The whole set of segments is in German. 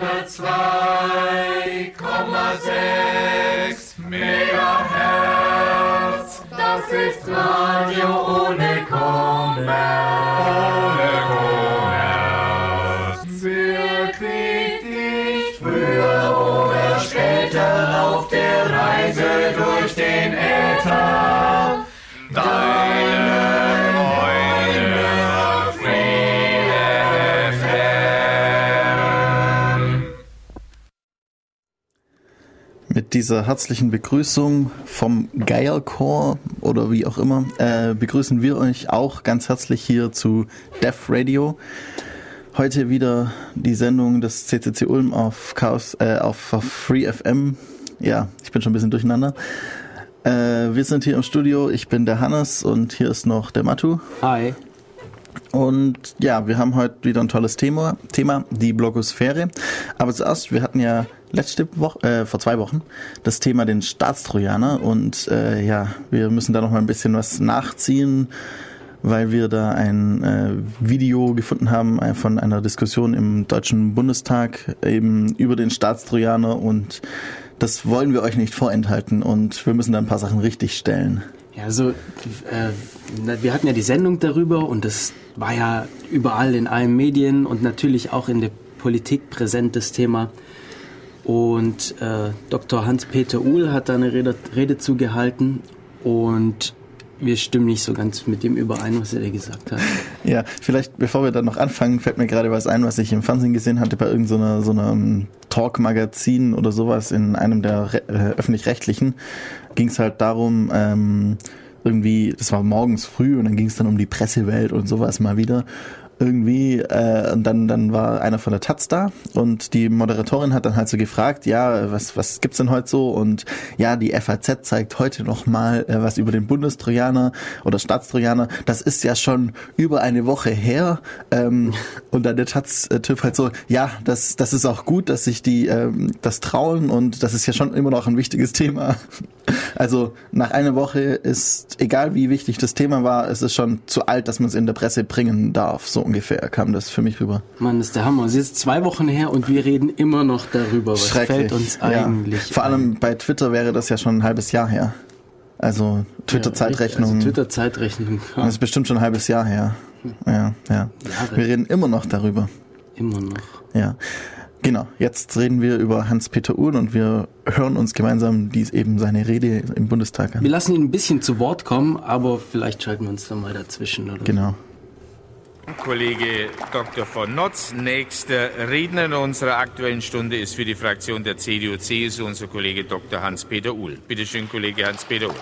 102,6 Megahertz. Das ist Radio ohne Kommerz. Dieser herzlichen Begrüßung vom Geierchor oder wie auch immer äh, begrüßen wir euch auch ganz herzlich hier zu Def Radio. Heute wieder die Sendung des CCC Ulm auf Chaos, äh, auf Free FM. Ja, ich bin schon ein bisschen durcheinander. Äh, wir sind hier im Studio. Ich bin der Hannes und hier ist noch der Matu. Hi. Und ja, wir haben heute wieder ein tolles Thema, Thema die Blogosphäre. Aber zuerst, wir hatten ja letzte Woche, äh, vor zwei Wochen, das Thema den Staatstrojaner. Und äh, ja, wir müssen da noch mal ein bisschen was nachziehen, weil wir da ein äh, Video gefunden haben äh, von einer Diskussion im Deutschen Bundestag eben über den Staatstrojaner. Und das wollen wir euch nicht vorenthalten. Und wir müssen da ein paar Sachen richtig stellen. Ja, also äh, wir hatten ja die Sendung darüber und das war ja überall in allen Medien und natürlich auch in der Politik präsent, das Thema. Und äh, Dr. Hans-Peter Uhl hat da eine Rede, Rede zugehalten und wir stimmen nicht so ganz mit dem überein, was er da gesagt hat. Ja, vielleicht bevor wir dann noch anfangen, fällt mir gerade was ein, was ich im Fernsehen gesehen hatte bei irgendeiner so einer um, Talk-Magazin oder sowas in einem der äh, öffentlich-rechtlichen. Ging es halt darum, ähm, irgendwie, das war morgens früh und dann ging es dann um die Pressewelt und sowas mal wieder irgendwie äh, und dann dann war einer von der Taz da und die Moderatorin hat dann halt so gefragt, ja, was was gibt's denn heute so und ja, die FAZ zeigt heute noch mal äh, was über den Bundestrojaner oder Staatstrojaner. Das ist ja schon über eine Woche her ähm, und dann der Taz äh, halt so, ja, das das ist auch gut, dass sich die ähm, das trauen und das ist ja schon immer noch ein wichtiges Thema. Also nach einer Woche ist egal wie wichtig das Thema war, es ist schon zu alt, dass man es in der Presse bringen darf. So ungefähr kam das für mich rüber. Mann, das ist der Hammer. Es ist zwei Wochen her und wir reden immer noch darüber. Was fällt uns eigentlich? Ja. Vor allem ein? bei Twitter wäre das ja schon ein halbes Jahr her. Also Twitter-Zeitrechnung. Ja, also Twitter-Zeitrechnung. Ja. Das ist bestimmt schon ein halbes Jahr her. Ja, ja. Jahre. Wir reden immer noch darüber. Immer noch. Ja. Genau, jetzt reden wir über Hans-Peter Uhl und wir hören uns gemeinsam dies eben seine Rede im Bundestag an. Wir lassen ihn ein bisschen zu Wort kommen, aber vielleicht schalten wir uns dann mal dazwischen. Oder genau. Kollege Dr. von Notz. Nächster Redner in unserer Aktuellen Stunde ist für die Fraktion der CDU-CSU unser Kollege Dr. Hans-Peter Uhl. Bitte schön, Kollege Hans-Peter Uhl.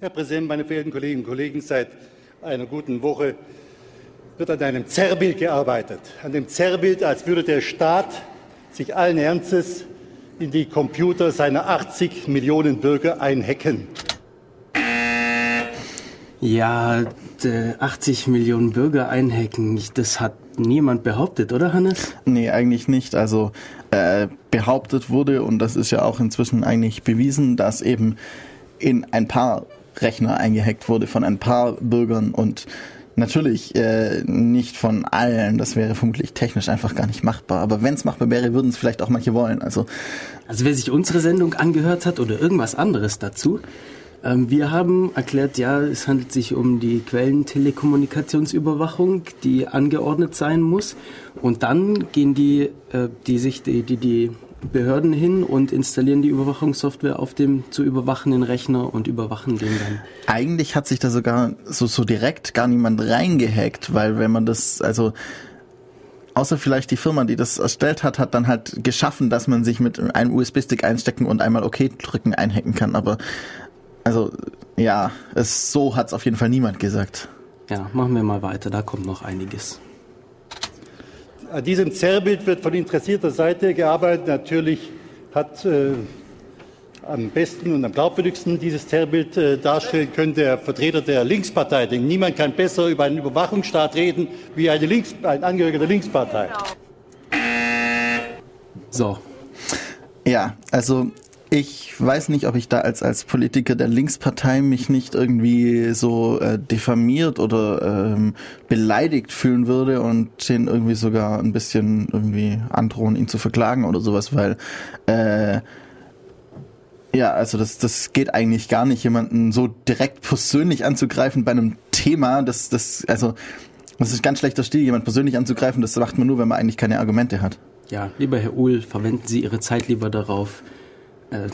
Herr Präsident, meine verehrten Kolleginnen und Kollegen! Seit einer guten Woche wird an einem Zerrbild gearbeitet. An dem Zerrbild, als würde der Staat sich allen Ernstes in die Computer seiner 80 Millionen Bürger einhacken. Ja, 80 Millionen Bürger einhacken, das hat niemand behauptet, oder Hannes? Nee, eigentlich nicht. Also äh, behauptet wurde, und das ist ja auch inzwischen eigentlich bewiesen, dass eben in ein paar Rechner eingehackt wurde von ein paar Bürgern und Natürlich äh, nicht von allen, das wäre vermutlich technisch einfach gar nicht machbar. Aber wenn es machbar wäre, würden es vielleicht auch manche wollen. Also, also wer sich unsere Sendung angehört hat oder irgendwas anderes dazu, ähm, wir haben erklärt, ja, es handelt sich um die Quellentelekommunikationsüberwachung, die angeordnet sein muss. Und dann gehen die, äh, die sich, die, die, die Behörden hin und installieren die Überwachungssoftware auf dem zu überwachenden Rechner und überwachen den dann. Eigentlich hat sich da sogar so, so direkt gar niemand reingehackt, weil wenn man das, also außer vielleicht die Firma, die das erstellt hat, hat dann halt geschaffen, dass man sich mit einem USB-Stick einstecken und einmal OK drücken einhacken kann. Aber also ja, es, so hat es auf jeden Fall niemand gesagt. Ja, machen wir mal weiter, da kommt noch einiges. An diesem Zerrbild wird von interessierter Seite gearbeitet. Natürlich hat äh, am besten und am glaubwürdigsten dieses Zerrbild äh, darstellen können der Vertreter der Linkspartei. Denn niemand kann besser über einen Überwachungsstaat reden wie Links, ein Angehöriger der Linkspartei. So. Ja, also ich weiß nicht, ob ich da als, als Politiker der Linkspartei mich nicht irgendwie so äh, diffamiert oder ähm, beleidigt fühlen würde und den irgendwie sogar ein bisschen irgendwie androhen, ihn zu verklagen oder sowas, weil äh, ja, also das, das geht eigentlich gar nicht, jemanden so direkt persönlich anzugreifen bei einem Thema, das, das, also das ist ganz schlechter Stil, jemand persönlich anzugreifen, das macht man nur, wenn man eigentlich keine Argumente hat. Ja, lieber Herr Uhl, verwenden Sie Ihre Zeit lieber darauf,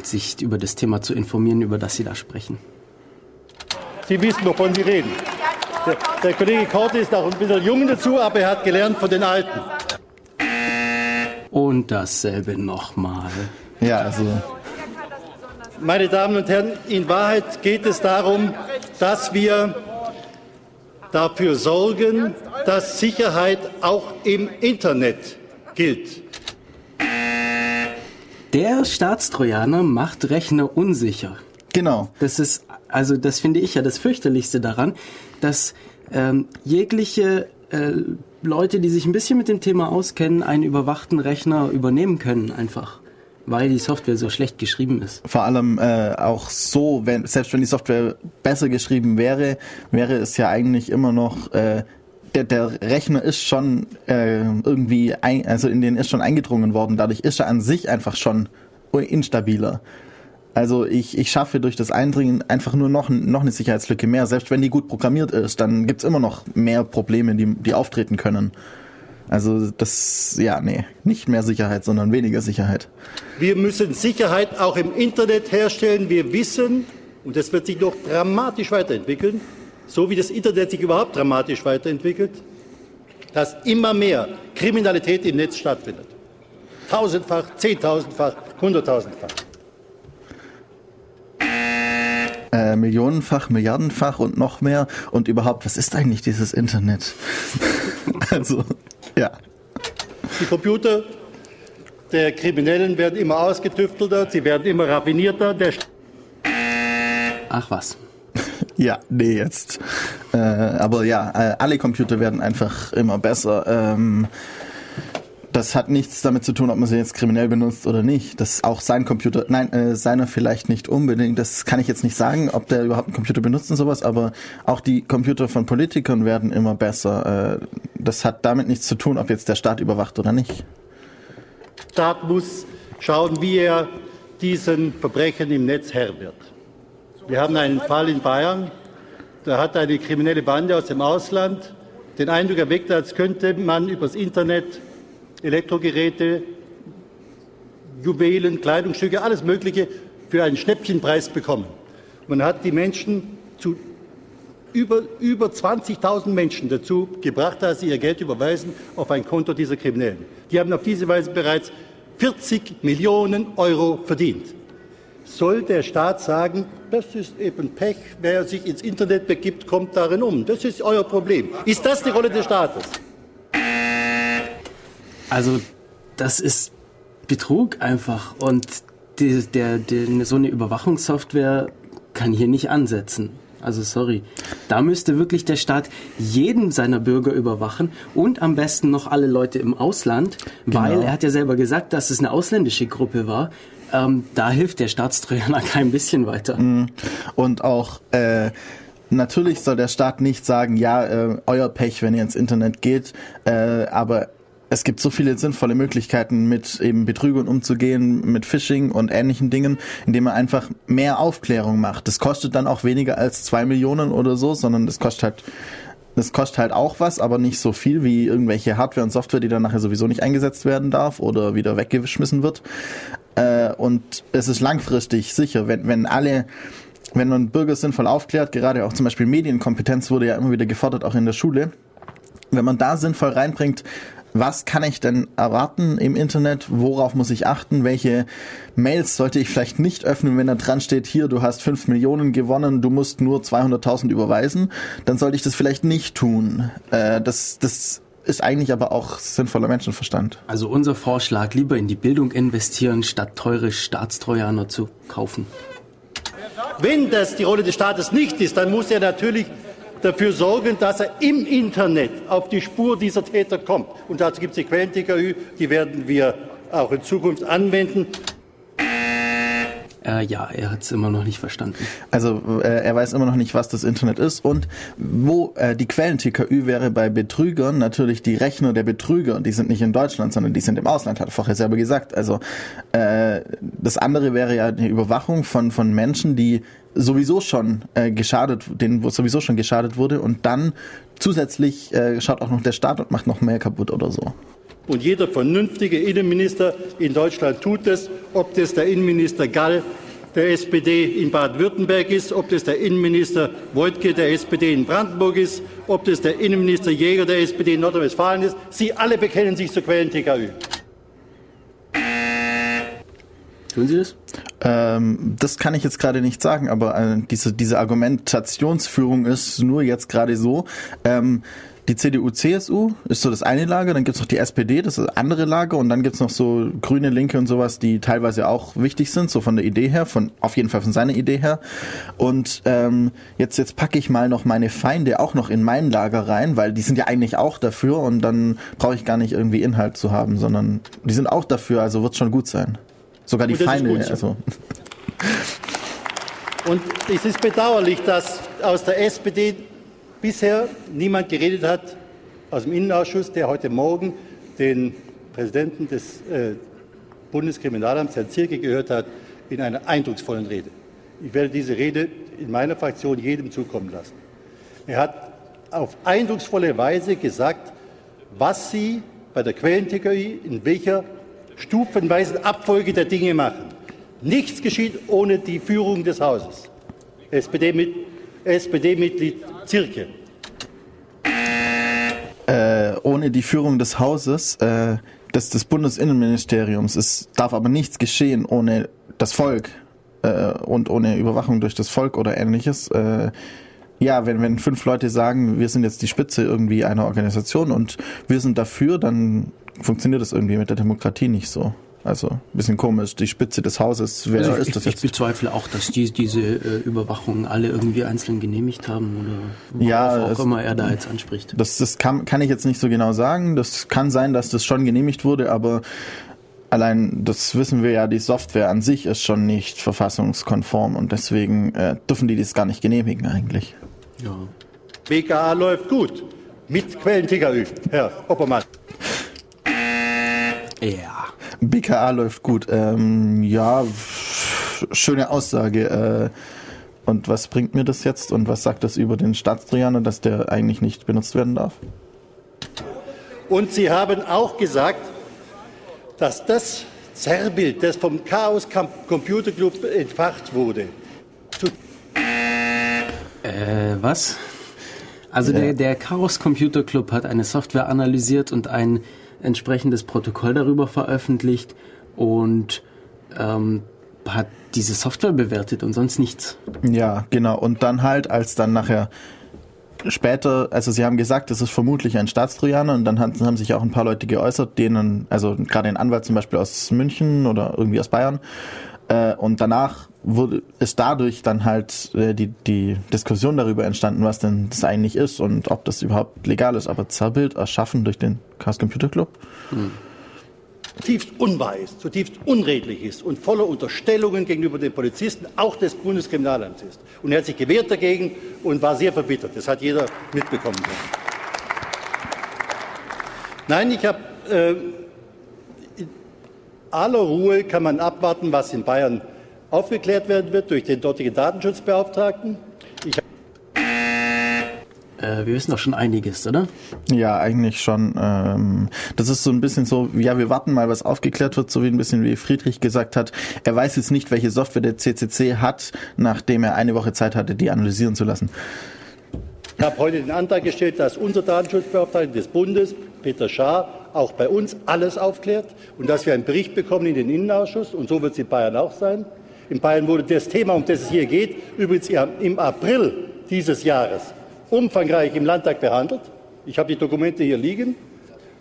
sich über das Thema zu informieren, über das Sie da sprechen. Sie wissen, wovon Sie reden. Der, der Kollege Korte ist auch ein bisschen jung dazu, aber er hat gelernt von den Alten. Und dasselbe nochmal. Ja, also Meine Damen und Herren, in Wahrheit geht es darum, dass wir dafür sorgen, dass Sicherheit auch im Internet gilt. Der Staatstrojaner macht Rechner unsicher. genau. Das ist, also das finde ich ja das fürchterlichste daran, dass ähm, jegliche äh, Leute, die sich ein bisschen mit dem Thema auskennen, einen überwachten Rechner übernehmen können einfach, weil die Software so schlecht geschrieben ist. vor allem äh, auch so, wenn selbst wenn die Software besser geschrieben wäre, wäre es ja eigentlich immer noch äh, der, der Rechner ist schon äh, irgendwie, ein, also in den ist schon eingedrungen worden. Dadurch ist er an sich einfach schon instabiler. Also ich, ich schaffe durch das Eindringen einfach nur noch, noch eine Sicherheitslücke mehr. Selbst wenn die gut programmiert ist, dann gibt's immer noch mehr Probleme, die, die auftreten können. Also das, ja, nee, nicht mehr Sicherheit, sondern weniger Sicherheit. Wir müssen Sicherheit auch im Internet herstellen. Wir wissen, und das wird sich noch dramatisch weiterentwickeln, so wie das Internet sich überhaupt dramatisch weiterentwickelt, dass immer mehr Kriminalität im Netz stattfindet. Tausendfach, zehntausendfach, hunderttausendfach. Äh, Millionenfach, Milliardenfach und noch mehr. Und überhaupt, was ist eigentlich dieses Internet? also, ja. Die Computer der Kriminellen werden immer ausgetüftelter, sie werden immer raffinierter. Der Ach was. Ja, nee, jetzt. Äh, aber ja, äh, alle Computer werden einfach immer besser. Ähm, das hat nichts damit zu tun, ob man sie jetzt kriminell benutzt oder nicht. Das ist auch sein Computer, nein, äh, seiner vielleicht nicht unbedingt. Das kann ich jetzt nicht sagen, ob der überhaupt einen Computer benutzt und sowas, aber auch die Computer von Politikern werden immer besser. Äh, das hat damit nichts zu tun, ob jetzt der Staat überwacht oder nicht. Staat muss schauen, wie er diesen Verbrechen im Netz Herr wird. Wir haben einen Fall in Bayern, da hat eine kriminelle Bande aus dem Ausland den Eindruck erweckt, als könnte man übers Internet Elektrogeräte, Juwelen, Kleidungsstücke, alles Mögliche für einen Schnäppchenpreis bekommen. Man hat die Menschen zu über, über 20.000 Menschen dazu gebracht, dass sie ihr Geld überweisen auf ein Konto dieser Kriminellen. Die haben auf diese Weise bereits 40 Millionen Euro verdient. Soll der Staat sagen, das ist eben Pech, wer sich ins Internet begibt, kommt darin um. Das ist euer Problem. Ist das die Rolle des Staates? Also das ist Betrug einfach und die, der, der, so eine Überwachungssoftware kann hier nicht ansetzen. Also sorry. Da müsste wirklich der Staat jeden seiner Bürger überwachen und am besten noch alle Leute im Ausland, weil Genau. er hat ja selber gesagt, dass es eine ausländische Gruppe war. Ähm, da hilft der Staatstrojaner kein bisschen weiter. Und auch äh, natürlich soll der Staat nicht sagen, ja, äh, euer Pech, wenn ihr ins Internet geht, äh, aber es gibt so viele sinnvolle Möglichkeiten, mit eben Betrügern umzugehen, mit Phishing und ähnlichen Dingen, indem man einfach mehr Aufklärung macht. Das kostet dann auch weniger als zwei Millionen oder so, sondern das kostet halt das kostet halt auch was, aber nicht so viel wie irgendwelche Hardware und Software, die dann nachher sowieso nicht eingesetzt werden darf oder wieder weggeschmissen wird. Äh, und es ist langfristig sicher, wenn, wenn alle, wenn man Bürger sinnvoll aufklärt, gerade auch zum Beispiel Medienkompetenz wurde ja immer wieder gefordert, auch in der Schule, wenn man da sinnvoll reinbringt, was kann ich denn erwarten im Internet? Worauf muss ich achten? Welche Mails sollte ich vielleicht nicht öffnen, wenn da dran steht, hier, du hast 5 Millionen gewonnen, du musst nur 200.000 überweisen? Dann sollte ich das vielleicht nicht tun. Äh, das, das ist eigentlich aber auch sinnvoller Menschenverstand. Also unser Vorschlag, lieber in die Bildung investieren, statt teure Staatstrojaner zu kaufen. Wenn das die Rolle des Staates nicht ist, dann muss er natürlich dafür sorgen, dass er im Internet auf die Spur dieser Täter kommt. Und dazu gibt es die Quellen-TKÜ, die werden wir auch in Zukunft anwenden. Äh, ja, er hat es immer noch nicht verstanden. Also äh, er weiß immer noch nicht, was das Internet ist und wo äh, die Quellen-TKÜ wäre bei Betrügern natürlich die Rechner der Betrüger. Die sind nicht in Deutschland, sondern die sind im Ausland, hat er vorher selber gesagt. Also äh, das andere wäre ja die Überwachung von, von Menschen, die sowieso schon äh, geschadet, denen sowieso schon geschadet wurde und dann zusätzlich äh, schaut auch noch der Staat und macht noch mehr kaputt oder so. Und jeder vernünftige Innenminister in Deutschland tut es, ob das der Innenminister Gall der SPD in Baden-Württemberg ist, ob das der Innenminister Wojtke der SPD in Brandenburg ist, ob das der Innenminister Jäger der SPD in Nordrhein-Westfalen ist. Sie alle bekennen sich zur Quellen-TKÜ. Tun Sie das? Ähm, das kann ich jetzt gerade nicht sagen, aber äh, diese, diese Argumentationsführung ist nur jetzt gerade so. Ähm, die CDU, CSU ist so das eine Lager, dann gibt's noch die SPD, das ist das andere Lager und dann gibt's noch so Grüne, Linke und sowas, die teilweise auch wichtig sind, so von der Idee her, von auf jeden Fall von seiner Idee her. Und ähm, jetzt, jetzt packe ich mal noch meine Feinde auch noch in mein Lager rein, weil die sind ja eigentlich auch dafür und dann brauche ich gar nicht irgendwie Inhalt zu haben, sondern die sind auch dafür, also wird's schon gut sein. Sogar die Feinde, gut so. also. Und es ist bedauerlich, dass aus der SPD bisher niemand geredet hat, aus dem Innenausschuss, der heute Morgen den Präsidenten des äh, Bundeskriminalamts, Herrn Zirke, gehört hat, in einer eindrucksvollen Rede. Ich werde diese Rede in meiner Fraktion jedem zukommen lassen. Er hat auf eindrucksvolle Weise gesagt, was Sie bei der Quellen-TKI in welcher stufenweisen Abfolge der Dinge machen. Nichts geschieht ohne die Führung des Hauses. SPD-Mit- SPD-Mitglied Zirke. äh, ohne die Führung des Hauses, äh, des, des Bundesinnenministeriums. Es darf aber nichts geschehen ohne das Volk äh, und ohne Überwachung durch das Volk oder ähnliches. Äh, ja, wenn, wenn fünf Leute sagen, wir sind jetzt die Spitze irgendwie einer Organisation und wir sind dafür, dann funktioniert das irgendwie mit der Demokratie nicht so. Also ein bisschen komisch, die Spitze des Hauses, wer Also ist ich, das ich jetzt? bezweifle auch, dass die, diese äh, Überwachung alle irgendwie einzeln genehmigt haben oder Ja, worauf es- auch immer er da jetzt anspricht. Das, das kann, kann ich jetzt nicht so genau sagen. Das kann sein, dass das schon genehmigt wurde, aber allein, das wissen wir ja, die Software an sich ist schon nicht verfassungskonform und deswegen äh, dürfen die das gar nicht genehmigen eigentlich. Ja. BKA läuft gut. Mit Quellen-TKÜ, Herr Oppermann. Ja. BKA läuft gut. Ähm, ja, schöne Aussage. Äh, und was bringt mir das jetzt und was sagt das über den Staatstrojaner, dass der eigentlich nicht benutzt werden darf? Und Sie haben auch gesagt, dass das Zerrbild, das vom Chaos Computer Club entfacht wurde, zu Äh, was? Also der, der Chaos Computer Club hat eine Software analysiert und ein entsprechendes Protokoll darüber veröffentlicht und ähm, hat diese Software bewertet und sonst nichts. Ja, genau. Und dann halt, als dann nachher später, also sie haben gesagt, das ist vermutlich ein Staatstrojaner und dann haben, haben sich auch ein paar Leute geäußert, denen, also gerade ein Anwalt zum Beispiel aus München oder irgendwie aus Bayern. Äh, und danach wurde, ist dadurch dann halt äh, die, die Diskussion darüber entstanden, was denn das eigentlich ist und ob das überhaupt legal ist. Aber Zerrbild erschaffen durch den Chaos Computer Club? zutiefst unwahr ist, zutiefst unredlich ist und voller Unterstellungen gegenüber den Polizisten, auch des Bundeskriminalamts ist. Und er hat sich gewehrt dagegen und war sehr verbittert. Das hat jeder mitbekommen. Nein, ich habe äh, aller Ruhe kann man abwarten, was in Bayern aufgeklärt werden wird durch den dortigen Datenschutzbeauftragten. Ich Äh, wir wissen doch schon einiges, oder? Ja, eigentlich schon. Ähm, das ist so ein bisschen so, ja, wir warten mal, was aufgeklärt wird, so wie ein bisschen wie Friedrich gesagt hat. Er weiß jetzt nicht, welche Software der CCC hat, nachdem er eine Woche Zeit hatte, die analysieren zu lassen. Ich habe heute den Antrag gestellt, dass unser Datenschutzbeauftragter des Bundes, Peter Schaar, auch bei uns alles aufklärt und dass wir einen Bericht bekommen in den Innenausschuss. Und so wird es in Bayern auch sein. In Bayern wurde das Thema, um das es hier geht, übrigens im April dieses Jahres umfangreich im Landtag behandelt. Ich habe die Dokumente hier liegen.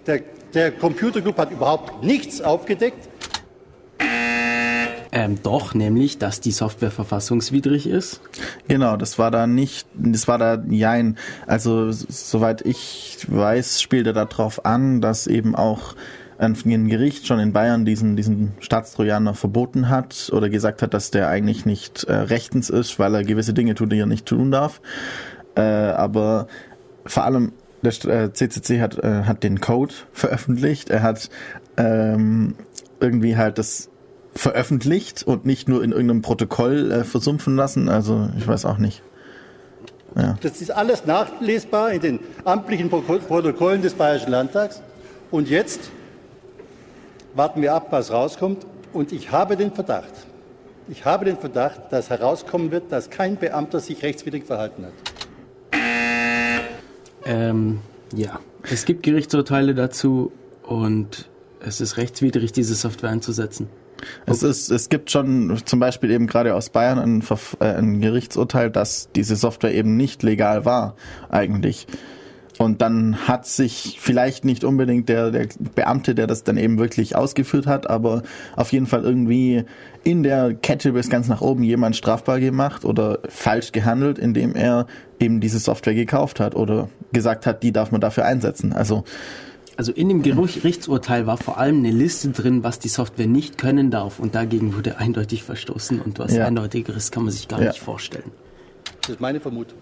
Der, der Computerclub hat überhaupt nichts aufgedeckt. Ähm, doch, nämlich, dass die Software verfassungswidrig ist. Genau, das war da nicht, das war da jein. Also soweit ich weiß, spielt er darauf an, dass eben auch ein Gericht schon in Bayern diesen, diesen Staatstrojaner verboten hat oder gesagt hat, dass der eigentlich nicht äh, rechtens ist, weil er gewisse Dinge tut, die er nicht tun darf. Äh, aber vor allem der äh, CCC hat, äh, hat den Code veröffentlicht. Er hat ähm, irgendwie halt das veröffentlicht und nicht nur in irgendeinem Protokoll äh, versumpfen lassen. Also ich weiß auch nicht. Ja. Das ist alles nachlesbar in den amtlichen Protokollen des Bayerischen Landtags. Und jetzt warten wir ab, was rauskommt. Und ich habe den Verdacht, ich habe den Verdacht, dass herauskommen wird, dass kein Beamter sich rechtswidrig verhalten hat. Ähm, ja, es gibt Gerichtsurteile dazu und es ist rechtswidrig, diese Software einzusetzen. Es, ist, es gibt schon zum Beispiel eben gerade aus Bayern ein, äh, ein Gerichtsurteil, dass diese Software eben nicht legal war, eigentlich. Und dann hat sich vielleicht nicht unbedingt der, der Beamte, der das dann eben wirklich ausgeführt hat, aber auf jeden Fall irgendwie in der Kette bis ganz nach oben jemand strafbar gemacht oder falsch gehandelt, indem er eben diese Software gekauft hat oder gesagt hat, die darf man dafür einsetzen. Also also in dem Gerichtsurteil war vor allem eine Liste drin, was die Software nicht können darf und dagegen wurde eindeutig verstoßen und was ja. eindeutigeres kann man sich gar ja. nicht vorstellen. Das ist meine Vermutung.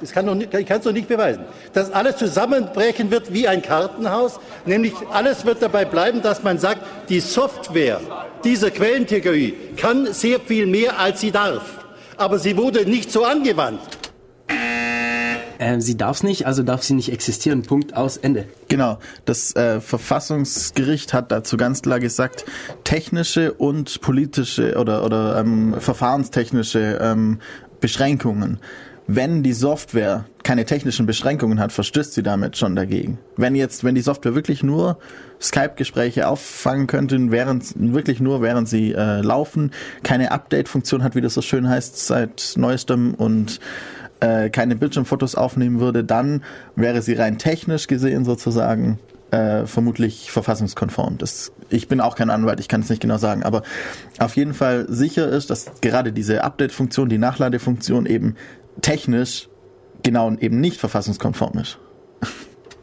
Das kann nicht, ich kann es doch nicht beweisen. Dass alles zusammenbrechen wird wie ein Kartenhaus, nämlich alles wird dabei bleiben, dass man sagt, die Software dieser Quellen-TKÜ kann sehr viel mehr, als sie darf. Aber sie wurde nicht so angewandt. Äh, sie darf es nicht, also darf sie nicht existieren. Punkt aus Ende. Genau. Das äh, Verfassungsgericht hat dazu ganz klar gesagt, technische und politische oder, oder ähm, verfahrenstechnische ähm, Beschränkungen wenn die Software keine technischen Beschränkungen hat, verstößt sie damit schon dagegen. Wenn jetzt, wenn die Software wirklich nur Skype-Gespräche auffangen könnte, während wirklich nur während sie äh, laufen, keine Update-Funktion hat, wie das so schön heißt, seit neuestem und äh, keine Bildschirmfotos aufnehmen würde, dann wäre sie rein technisch gesehen sozusagen äh, vermutlich verfassungskonform. Das, ich bin auch kein Anwalt, ich kann es nicht genau sagen, aber auf jeden Fall sicher ist, dass gerade diese Update-Funktion, die Nachladefunktion eben technisch genau eben nicht verfassungskonform ist.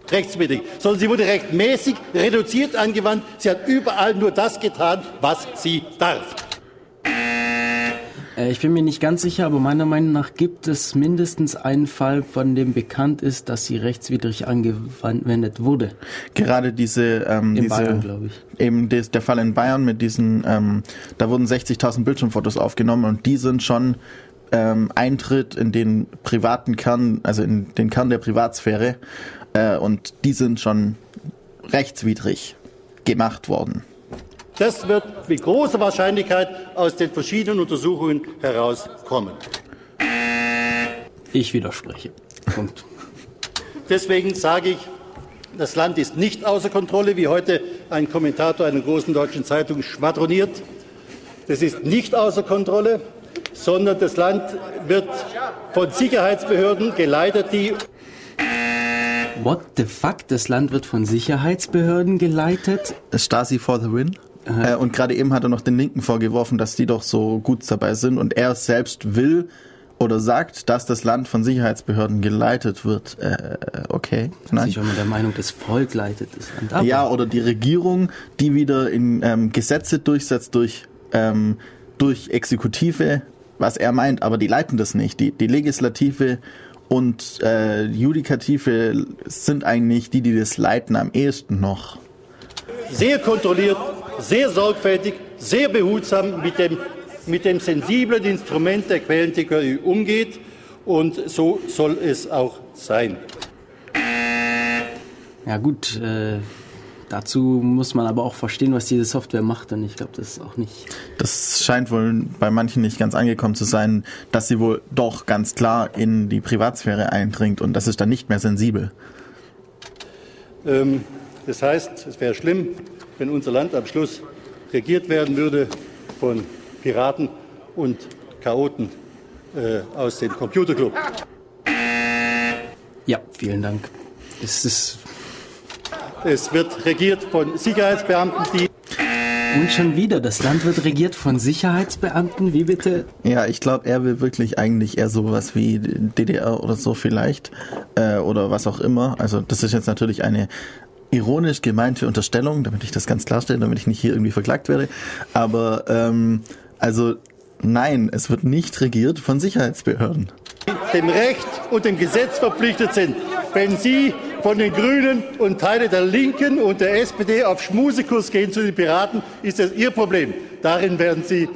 Rechtswidrig, sondern sie wurde rechtmäßig reduziert angewandt. Sie hat überall nur das getan, was sie darf. Äh, ich bin mir nicht ganz sicher, aber meiner Meinung nach gibt es mindestens einen Fall, von dem bekannt ist, dass sie rechtswidrig angewendet wurde. Gerade diese, ähm, in diese Bayern, glaube ich. Eben des, der Fall in Bayern mit diesen, ähm, da wurden 60.000 Bildschirmfotos aufgenommen und die sind schon ähm, Eintritt in den privaten Kern, also in den Kern der Privatsphäre. Äh, und die sind schon rechtswidrig gemacht worden. Das wird mit großer Wahrscheinlichkeit aus den verschiedenen Untersuchungen herauskommen. Ich widerspreche. Punkt. Deswegen sage ich, das Land ist nicht außer Kontrolle, wie heute ein Kommentator einer großen deutschen Zeitung schwadroniert. Das ist nicht außer Kontrolle sondern das Land wird von Sicherheitsbehörden geleitet, die What the fuck? Das Land wird von Sicherheitsbehörden geleitet? Stasi for the win. Äh, und gerade eben hat er noch den Linken vorgeworfen, dass die doch so gut dabei sind und er selbst will oder sagt, dass das Land von Sicherheitsbehörden geleitet wird. Äh, okay. Nein. Ich bin der Meinung, das Volk leitet das Land. Aber ja, oder die Regierung, die wieder in ähm, Gesetze durchsetzt durch ähm, durch Exekutive was er meint, aber die leiten das nicht. Die, die Legislative und äh, Judikative sind eigentlich die, die das leiten am ehesten noch. Sehr kontrolliert, sehr sorgfältig, sehr behutsam mit dem, mit dem sensiblen Instrument der Quellentechnologie umgeht. Und so soll es auch sein. Ja gut, äh, Dazu muss man aber auch verstehen, was diese Software macht und ich glaube, das ist auch nicht. Das scheint wohl bei manchen nicht ganz angekommen zu sein, dass sie wohl doch ganz klar in die Privatsphäre eindringt und das ist dann nicht mehr sensibel. Ähm, das heißt, es wäre schlimm, wenn unser Land am Schluss regiert werden würde von Piraten und Chaoten äh, aus dem Computerclub. Ja, vielen Dank. Es ist es wird regiert von Sicherheitsbeamten, die und schon wieder, das Land wird regiert von Sicherheitsbeamten, wie bitte? Ja, ich glaube, er will wirklich eigentlich eher sowas wie DDR oder so vielleicht äh, oder was auch immer. Also das ist jetzt natürlich eine ironisch gemeinte Unterstellung, damit ich das ganz klarstelle, damit ich nicht hier irgendwie verklagt werde. Aber ähm, also nein, es wird nicht regiert von Sicherheitsbehörden. Dem Recht und dem Gesetz verpflichtet sind. Wenn Sie von den Grünen und Teile der Linken und der SPD auf Schmusekurs gehen zu den Piraten, ist das Ihr Problem. Darin werden Sie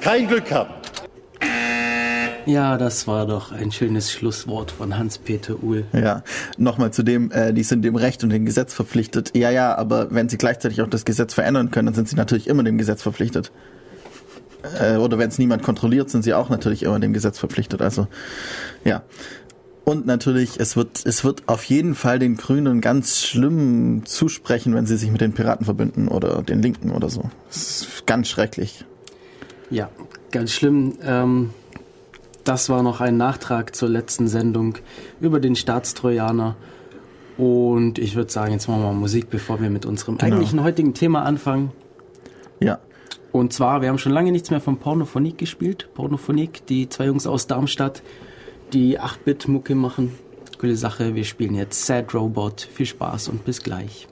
kein Glück haben. Ja, das war doch ein schönes Schlusswort von Hans-Peter Uhl. Ja, nochmal zu dem, äh, die sind dem Recht und dem Gesetz verpflichtet. Ja, ja, aber wenn sie gleichzeitig auch das Gesetz verändern können, dann sind sie natürlich immer dem Gesetz verpflichtet. Äh, oder wenn es niemand kontrolliert, sind sie auch natürlich immer dem Gesetz verpflichtet. Also, ja. Und natürlich, es wird, es wird auf jeden Fall den Grünen ganz schlimm zusprechen, wenn sie sich mit den Piraten verbünden oder den Linken oder so. Das ist ganz schrecklich. Ja, ganz schlimm. Ähm, das war noch ein Nachtrag zur letzten Sendung über den Staatstrojaner. Und ich würde sagen, jetzt machen wir mal Musik, bevor wir mit unserem Genau. eigentlichen heutigen Thema anfangen. Ja. Und zwar, wir haben schon lange nichts mehr von Pornophonik gespielt. Pornophonik, die zwei Jungs aus Darmstadt, die 8-Bit-Mucke machen. Coole Sache. Wir spielen jetzt Sad Robot. Viel Spaß und bis gleich.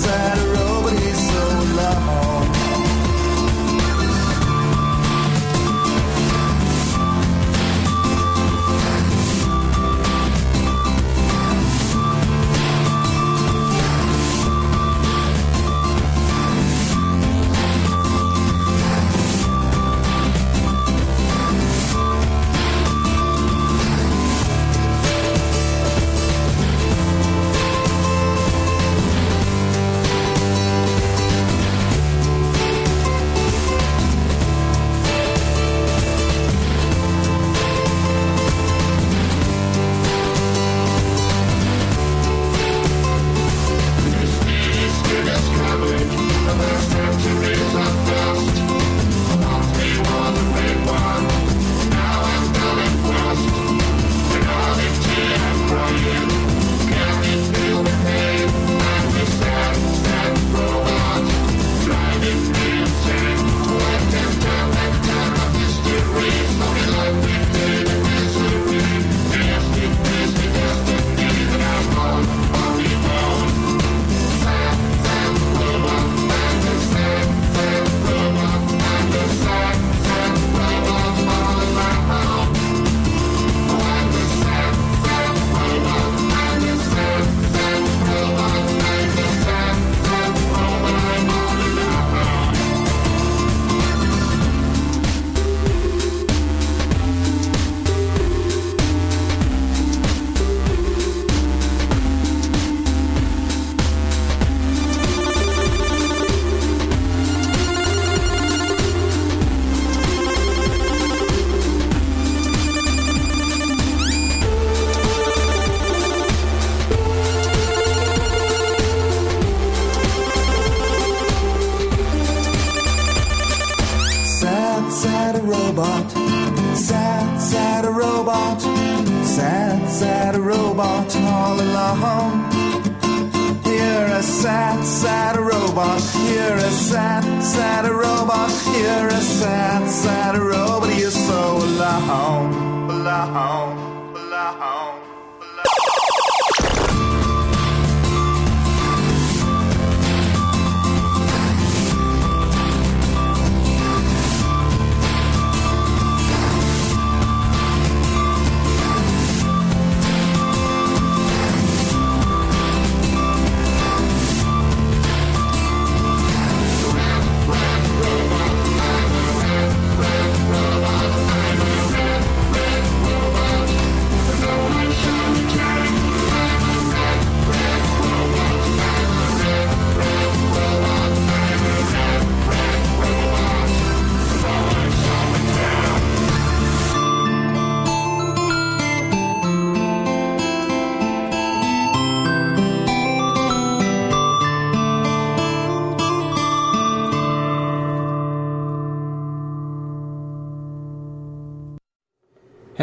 Sad,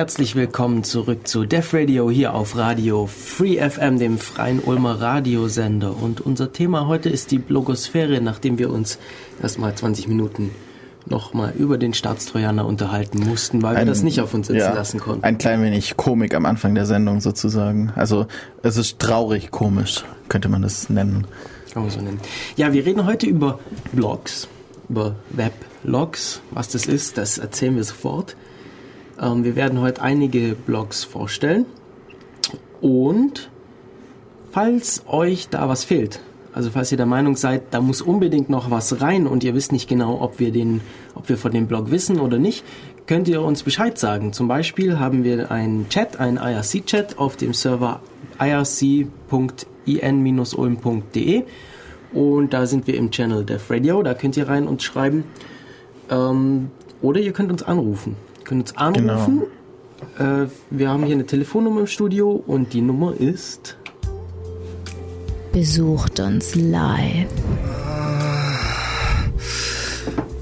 Herzlich willkommen zurück zu Def Radio hier auf Radio Free FM, dem freien Ulmer Radiosender. Und unser Thema heute ist die Blogosphäre, nachdem wir uns erstmal 20 Minuten nochmal über den Staatstrojaner unterhalten mussten, weil wir das nicht auf uns sitzen ja, lassen konnten. Ein klein wenig Komik am Anfang der Sendung sozusagen. Also es ist traurig komisch, könnte man das nennen. Kann man so nennen. Ja, wir reden heute über Blogs, über Weblogs. Was das ist, das erzählen wir sofort. Ähm, wir werden heute einige Blogs vorstellen. Und falls euch da was fehlt, also falls ihr der Meinung seid, da muss unbedingt noch was rein und ihr wisst nicht genau, ob wir, den, ob wir von dem Blog wissen oder nicht, könnt ihr uns Bescheid sagen. Zum Beispiel haben wir einen Chat, einen IRC-Chat auf dem Server irc.in-ulm.de und da sind wir im Channel Def Radio, da könnt ihr rein und schreiben. Ähm, oder ihr könnt uns anrufen. Ihr könnt uns anrufen. Äh, wir haben hier eine Telefonnummer im Studio und die Nummer ist Besucht uns live.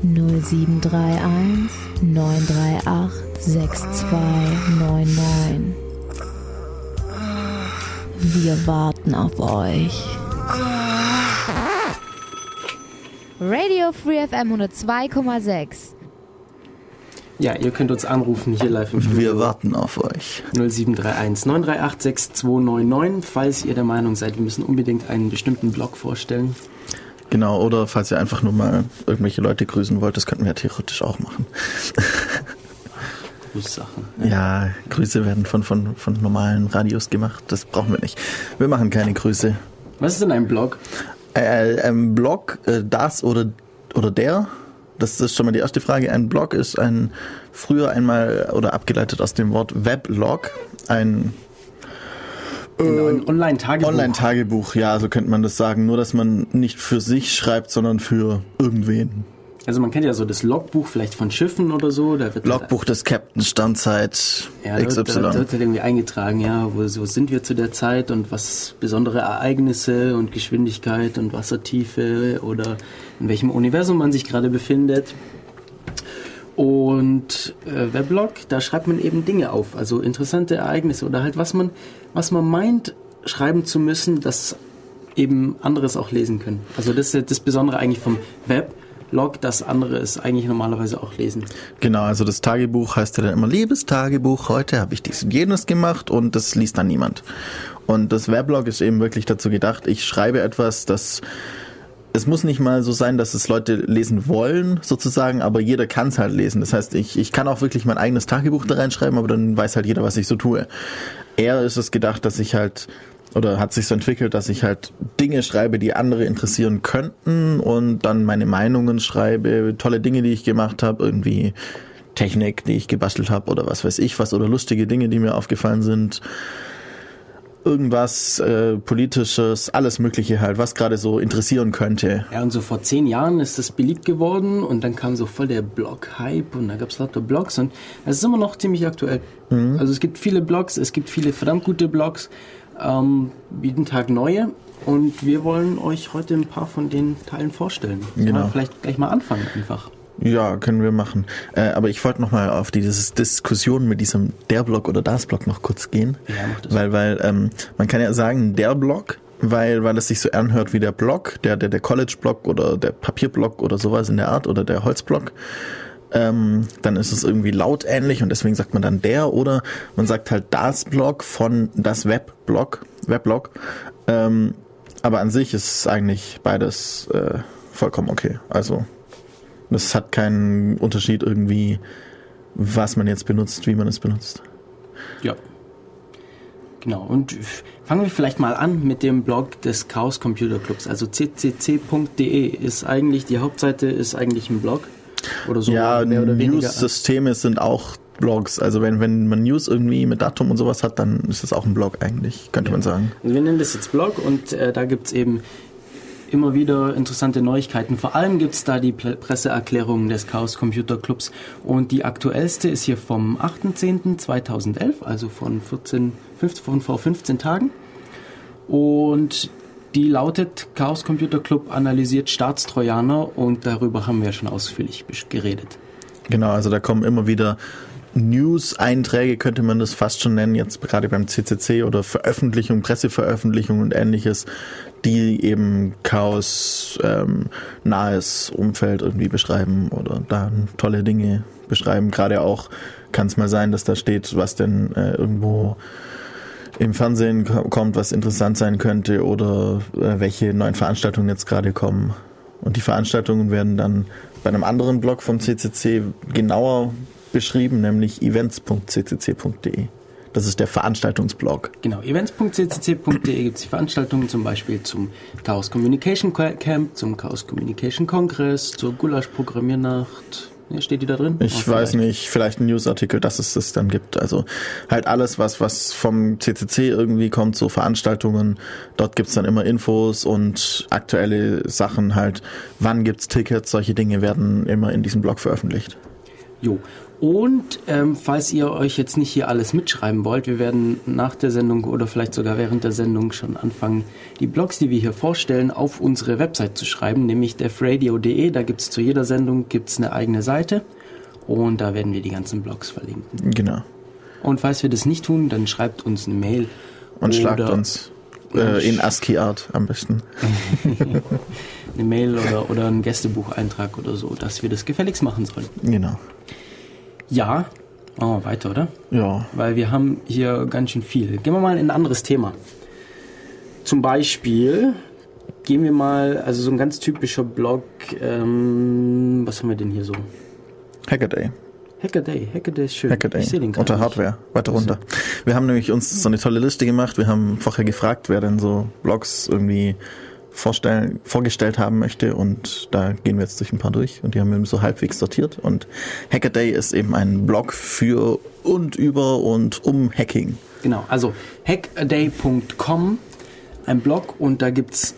0731 938 6299. Wir warten auf euch. Radio Free FM 102,6. Ja, ihr könnt uns anrufen hier live im Studio. Wir warten auf euch. 0731 938 6299, falls ihr der Meinung seid, wir müssen unbedingt einen bestimmten Blog vorstellen. Genau, oder falls ihr einfach nur mal irgendwelche Leute grüßen wollt, das könnten wir theoretisch auch machen. Grußsachen. Ja, Grüße werden von, von, von normalen Radios gemacht, das brauchen wir nicht. Wir machen keine Grüße. Was ist denn ein Blog? Äh, ein Blog, äh, das oder, oder der? Das ist schon mal die erste Frage. Ein Blog ist ein früher einmal oder abgeleitet aus dem Wort Weblog, ein Ein Online-Tagebuch. Online-Tagebuch, ja, so könnte man das sagen. Nur, dass man nicht für sich schreibt, sondern für irgendwen. Also man kennt ja so das Logbuch vielleicht von Schiffen oder so. Da wird Logbuch des Captain Standzeit ja, da wird, da, XY. wird halt irgendwie eingetragen, ja, wo, wo sind wir zu der Zeit und was besondere Ereignisse und Geschwindigkeit und Wassertiefe oder in welchem Universum man sich gerade befindet. Und äh, Weblog, da schreibt man eben Dinge auf, also interessante Ereignisse oder halt was man, was man meint, schreiben zu müssen, dass eben anderes auch lesen können. Also das ist das Besondere eigentlich vom Weblog, dass andere es eigentlich normalerweise auch lesen. Genau, also das Tagebuch heißt ja dann immer liebes Tagebuch, heute habe ich dies und jenes gemacht und das liest dann niemand. Und das Weblog ist eben wirklich dazu gedacht, ich schreibe etwas, das es muss nicht mal so sein, dass es Leute lesen wollen, sozusagen, aber jeder kann es halt lesen. Das heißt, ich, ich kann auch wirklich mein eigenes Tagebuch da reinschreiben, aber dann weiß halt jeder, was ich so tue. Eher ist es gedacht, dass ich halt, oder hat sich so entwickelt, dass ich halt Dinge schreibe, die andere interessieren könnten und dann meine Meinungen schreibe, tolle Dinge, die ich gemacht habe, irgendwie Technik, die ich gebastelt habe oder was weiß ich was oder lustige Dinge, die mir aufgefallen sind irgendwas äh, politisches, alles Mögliche halt, was gerade so interessieren könnte. Ja, und so vor zehn Jahren ist das beliebt geworden und dann kam so voll der Blog-Hype und da gab es lauter Blogs und es ist immer noch ziemlich aktuell. Also es gibt viele Blogs, es gibt viele verdammt gute Blogs, ähm, jeden Tag neue und wir wollen euch heute ein paar von den Teilen vorstellen. Genau. Ja, vielleicht gleich mal anfangen einfach. Ja, können wir machen. Äh, aber ich wollte nochmal auf diese Diskussion mit diesem der Block oder das Block noch kurz gehen. Ja, mach das. Weil, weil ähm, man kann ja sagen, der Block, weil, weil es sich so anhört wie der Block, der, der, der College-Block oder der Papierblock oder sowas in der Art oder der Holzblock. Ähm, dann ist es irgendwie lautähnlich und deswegen sagt man dann der oder man sagt halt das Block von das Webblock, Webblock. Ähm, aber an sich ist eigentlich beides äh, vollkommen okay. Also das hat keinen Unterschied irgendwie, was man jetzt benutzt, wie man es benutzt. Ja. Genau, und fangen wir vielleicht mal an mit dem Blog des Chaos Computer Clubs. Also ccc.de ist eigentlich, die Hauptseite ist eigentlich ein Blog. Oder so ja. News-Systeme sind auch Blogs. Also wenn, wenn man News irgendwie mit Datum und sowas hat, dann ist das auch ein Blog eigentlich, könnte man sagen. Also wir nennen das jetzt Blog und äh, da gibt es eben immer wieder interessante Neuigkeiten. Vor allem gibt es da die Presseerklärungen des Chaos Computer Clubs und die aktuellste ist hier vom 8.10.2011, also von, 14, 15, von vor 15 Tagen. Und die lautet, Chaos Computer Club analysiert Staatstrojaner und darüber haben wir schon ausführlich geredet. Genau, also da kommen immer wieder News-Einträge, könnte man das fast schon nennen, jetzt gerade beim CCC oder Veröffentlichung, Presseveröffentlichung und ähnliches, die eben Chaos ähm, nahes Umfeld irgendwie beschreiben oder da tolle Dinge beschreiben. Gerade auch kann es mal sein, dass da steht, was denn äh, irgendwo im Fernsehen ko- kommt, was interessant sein könnte oder äh, welche neuen Veranstaltungen jetzt gerade kommen. Und die Veranstaltungen werden dann bei einem anderen Blog vom CCC genauer beschrieben, nämlich events.ccc.de. Das ist der Veranstaltungsblog. Genau, events.ccc.de gibt es die Veranstaltungen zum Beispiel zum Chaos Communication Camp, zum Chaos Communication Kongress, zur Gulasch Programmiernacht. Ja, steht die da drin? Ich Oh, weiß nicht, vielleicht ein Newsartikel, dass es das dann gibt. Also halt alles, was, was vom CCC irgendwie kommt, so Veranstaltungen. Dort gibt's dann immer Infos und aktuelle Sachen halt. Wann gibt's Tickets? Solche Dinge werden immer in diesem Blog veröffentlicht. Jo. Und ähm, falls ihr euch jetzt nicht hier alles mitschreiben wollt, wir werden nach der Sendung oder vielleicht sogar während der Sendung schon anfangen, die Blogs, die wir hier vorstellen, auf unsere Website zu schreiben, nämlich defradio.de. Da gibt's zu jeder Sendung gibt's eine eigene Seite und da werden wir die ganzen Blogs verlinken. Genau. Und falls wir das nicht tun, dann schreibt uns eine Mail. Und schlagt uns äh, in ASCII-Art am besten. Eine Mail oder, oder einen Gästebucheintrag oder so, dass wir das gefälligst machen sollen. Genau. Ja, machen wir weiter, oder? Ja. Weil wir haben hier ganz schön viel. Gehen wir mal in ein anderes Thema. Zum Beispiel gehen wir mal, also so ein ganz typischer Blog, ähm, was haben wir denn hier so? Hackaday. Hackaday, Hackaday ist schön. Hackaday. Ich sehe den Unter. Hardware. Weiter runter. Wir haben nämlich uns so eine tolle Liste gemacht. Wir haben vorher gefragt, wer denn so Blogs irgendwie vorstellen, vorgestellt haben möchte und da gehen wir jetzt durch ein paar durch und die haben wir so halbwegs sortiert und Hackaday ist eben ein Blog für und über und um Hacking. Genau, also hackaday.com, ein Blog und da gibt's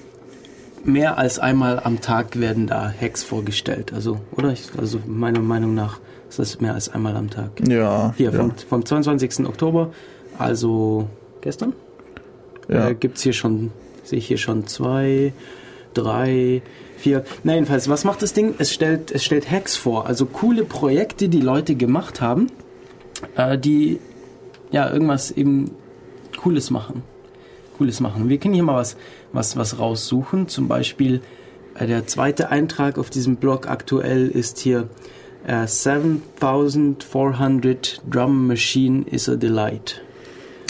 mehr als einmal am Tag werden da Hacks vorgestellt. Also, oder? Also meiner Meinung nach ist das mehr als einmal am Tag. Ja. Hier, ja, vom, vom 22. Oktober, also gestern, ja. äh, gibt's hier schon, sehe ich hier schon zwei, drei, vier. Na jedenfalls, was macht das Ding? Es stellt, es stellt Hacks vor, also coole Projekte, die Leute gemacht haben, äh, die ja irgendwas eben Cooles machen. Cooles machen. Wir können hier mal was, was, was raussuchen. Zum Beispiel äh, der zweite Eintrag auf diesem Blog aktuell ist hier äh, 7400 Drum Machine is a Delight.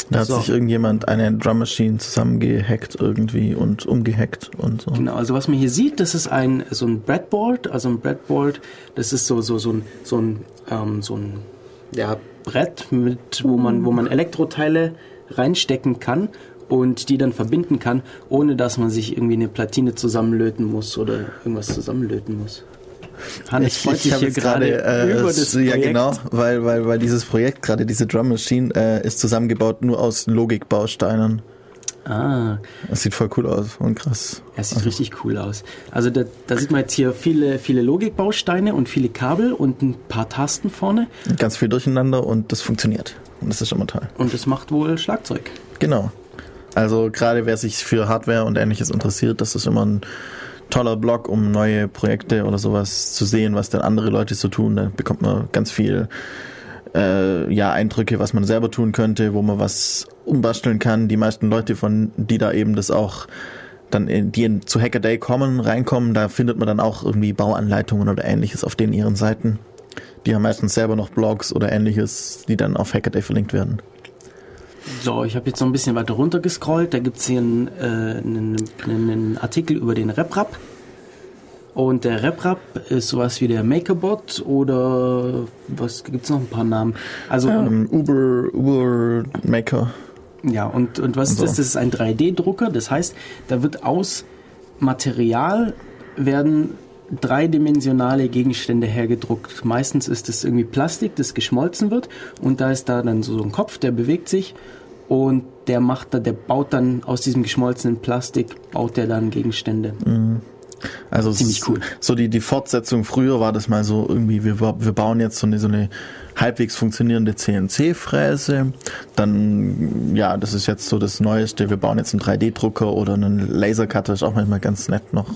Da hat so. sich irgendjemand eine Drum Machine zusammengehackt irgendwie und umgehackt und so. Genau, also was man hier sieht, das ist ein so ein Breadboard, also ein Breadboard, das ist so so so ein so ein ähm, so ein ja, Brett mit wo man wo man Elektroteile reinstecken kann und die dann verbinden kann, ohne dass man sich irgendwie eine Platine zusammenlöten muss oder irgendwas zusammenlöten muss. Hannes Ich, freut ich sich habe hier gerade, gerade äh, über das ja Projekt. genau, weil, weil, weil dieses Projekt, gerade diese Drum Machine, äh, ist zusammengebaut nur aus Logikbausteinen. Ah, Das sieht voll cool aus und krass. Ja, es sieht richtig cool aus. Also da, da sieht man jetzt hier viele, viele Logikbausteine und viele Kabel und ein paar Tasten vorne. Ganz viel durcheinander und das funktioniert. Und das ist schon mal toll. Und es macht wohl Schlagzeug. Genau. Also gerade wer sich für Hardware und ähnliches interessiert, das ist immer ein toller Blog, um neue Projekte oder sowas zu sehen, was dann andere Leute so tun. Da bekommt man ganz viel äh, ja, Eindrücke, was man selber tun könnte, wo man was umbasteln kann. Die meisten Leute, von die da eben das auch dann in, die in, zu Hackaday kommen, reinkommen, da findet man dann auch irgendwie Bauanleitungen oder ähnliches auf den ihren Seiten. Die haben meistens selber noch Blogs oder ähnliches, die dann auf Hackaday verlinkt werden. So, ich habe jetzt noch ein bisschen weiter runter gescrollt. Da gibt's hier einen, äh, einen, einen Artikel über den RepRap. Und der RepRap ist sowas wie der MakerBot oder was gibt's noch ein paar Namen? Also Ähm, Uber, Uber Maker. Ja, und, und was ist das? Das ist ein 3D-Drucker. Das heißt, da wird aus Material werden dreidimensionale Gegenstände hergedruckt. Meistens ist es irgendwie Plastik, das geschmolzen wird und da ist da dann so ein Kopf, der bewegt sich und der macht da, der baut dann aus diesem geschmolzenen Plastik, baut der dann Gegenstände. Also es Ziemlich cool. so die, die Fortsetzung früher war das mal so irgendwie, wir, wir bauen jetzt so eine, so eine halbwegs funktionierende CNC-Fräse. Dann, ja, das ist jetzt so das Neueste, wir bauen jetzt einen 3D-Drucker oder einen Lasercutter, ist auch manchmal ganz nett noch.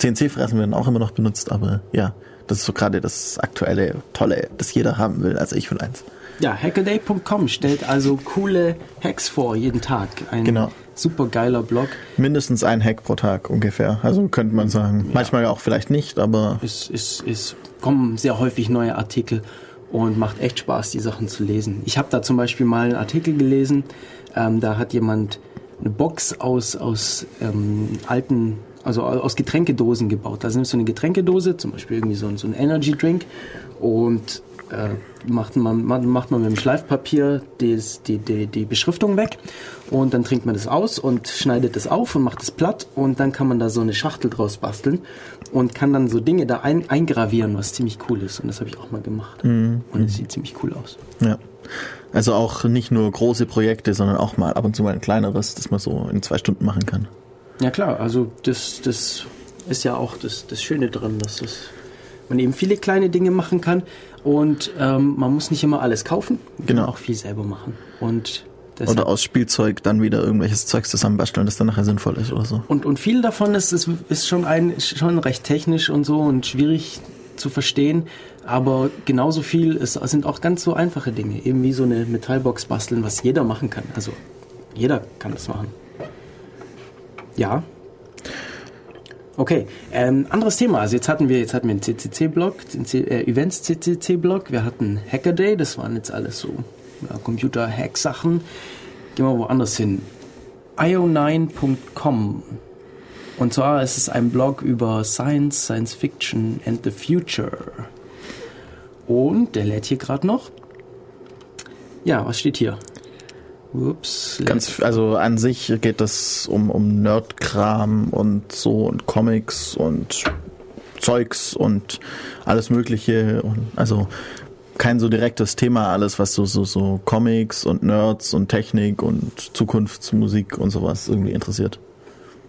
CNC-Fräsen werden auch immer noch benutzt, aber ja, das ist so gerade das aktuelle, tolle, das jeder haben will. Also ich will eins. Ja, hackaday.com stellt also coole Hacks vor, jeden Tag. Ein Genau. super geiler Blog. Mindestens ein Hack pro Tag ungefähr. Also könnte man sagen. Manchmal auch vielleicht nicht, aber Es, es, es kommen sehr häufig neue Artikel und macht echt Spaß, die Sachen zu lesen. Ich habe da zum Beispiel mal einen Artikel gelesen, ähm, da hat jemand eine Box aus, aus ähm, alten, also aus Getränkedosen gebaut. Da nimmst du eine Getränkedose, zum Beispiel irgendwie so, ein- so ein Energy Drink und äh, macht, man, macht man mit dem Schleifpapier das, die, die, die Beschriftung weg und dann trinkt man das aus und schneidet es auf und macht es platt und dann kann man da so eine Schachtel draus basteln und kann dann so Dinge da ein, eingravieren, was ziemlich cool ist und das habe ich auch mal gemacht und es sieht ziemlich cool aus. Ja. Also auch nicht nur große Projekte, sondern auch mal ab und zu mal ein kleineres, das man so in zwei Stunden machen kann. Ja klar, also das, das ist ja auch das, das Schöne dran, dass das, man eben viele kleine Dinge machen kann und ähm, man muss nicht immer alles kaufen, man Genau. kann auch viel selber machen und Oder aus Spielzeug dann wieder irgendwelches Zeugs zusammenbasteln, das dann nachher sinnvoll ist oder so. Und, und viel davon ist, ist, ist schon, ein, schon recht technisch und so und schwierig zu verstehen. Aber genauso viel ist, sind auch ganz so einfache Dinge. Eben wie so eine Metallbox basteln, was jeder machen kann. Also jeder kann das machen. Ja. Okay, ähm, anderes Thema. Also jetzt hatten wir jetzt hatten wir einen CCC-Blog, den äh, Events CCC-Blog. Wir hatten Hacker Day. Das waren jetzt alles so ja, Computer-Hack-Sachen. Gehen wir woanders hin. io9.com. Und zwar ist es ein Blog über Science, Science Fiction and the Future. Und der lädt hier gerade noch. Ja, was steht hier? Ups. Ganz, also an sich geht es um, um Nerdkram und so und Comics und Zeugs und alles Mögliche und also kein so direktes Thema, alles was so, so, so Comics und Nerds und Technik und Zukunftsmusik und sowas irgendwie interessiert.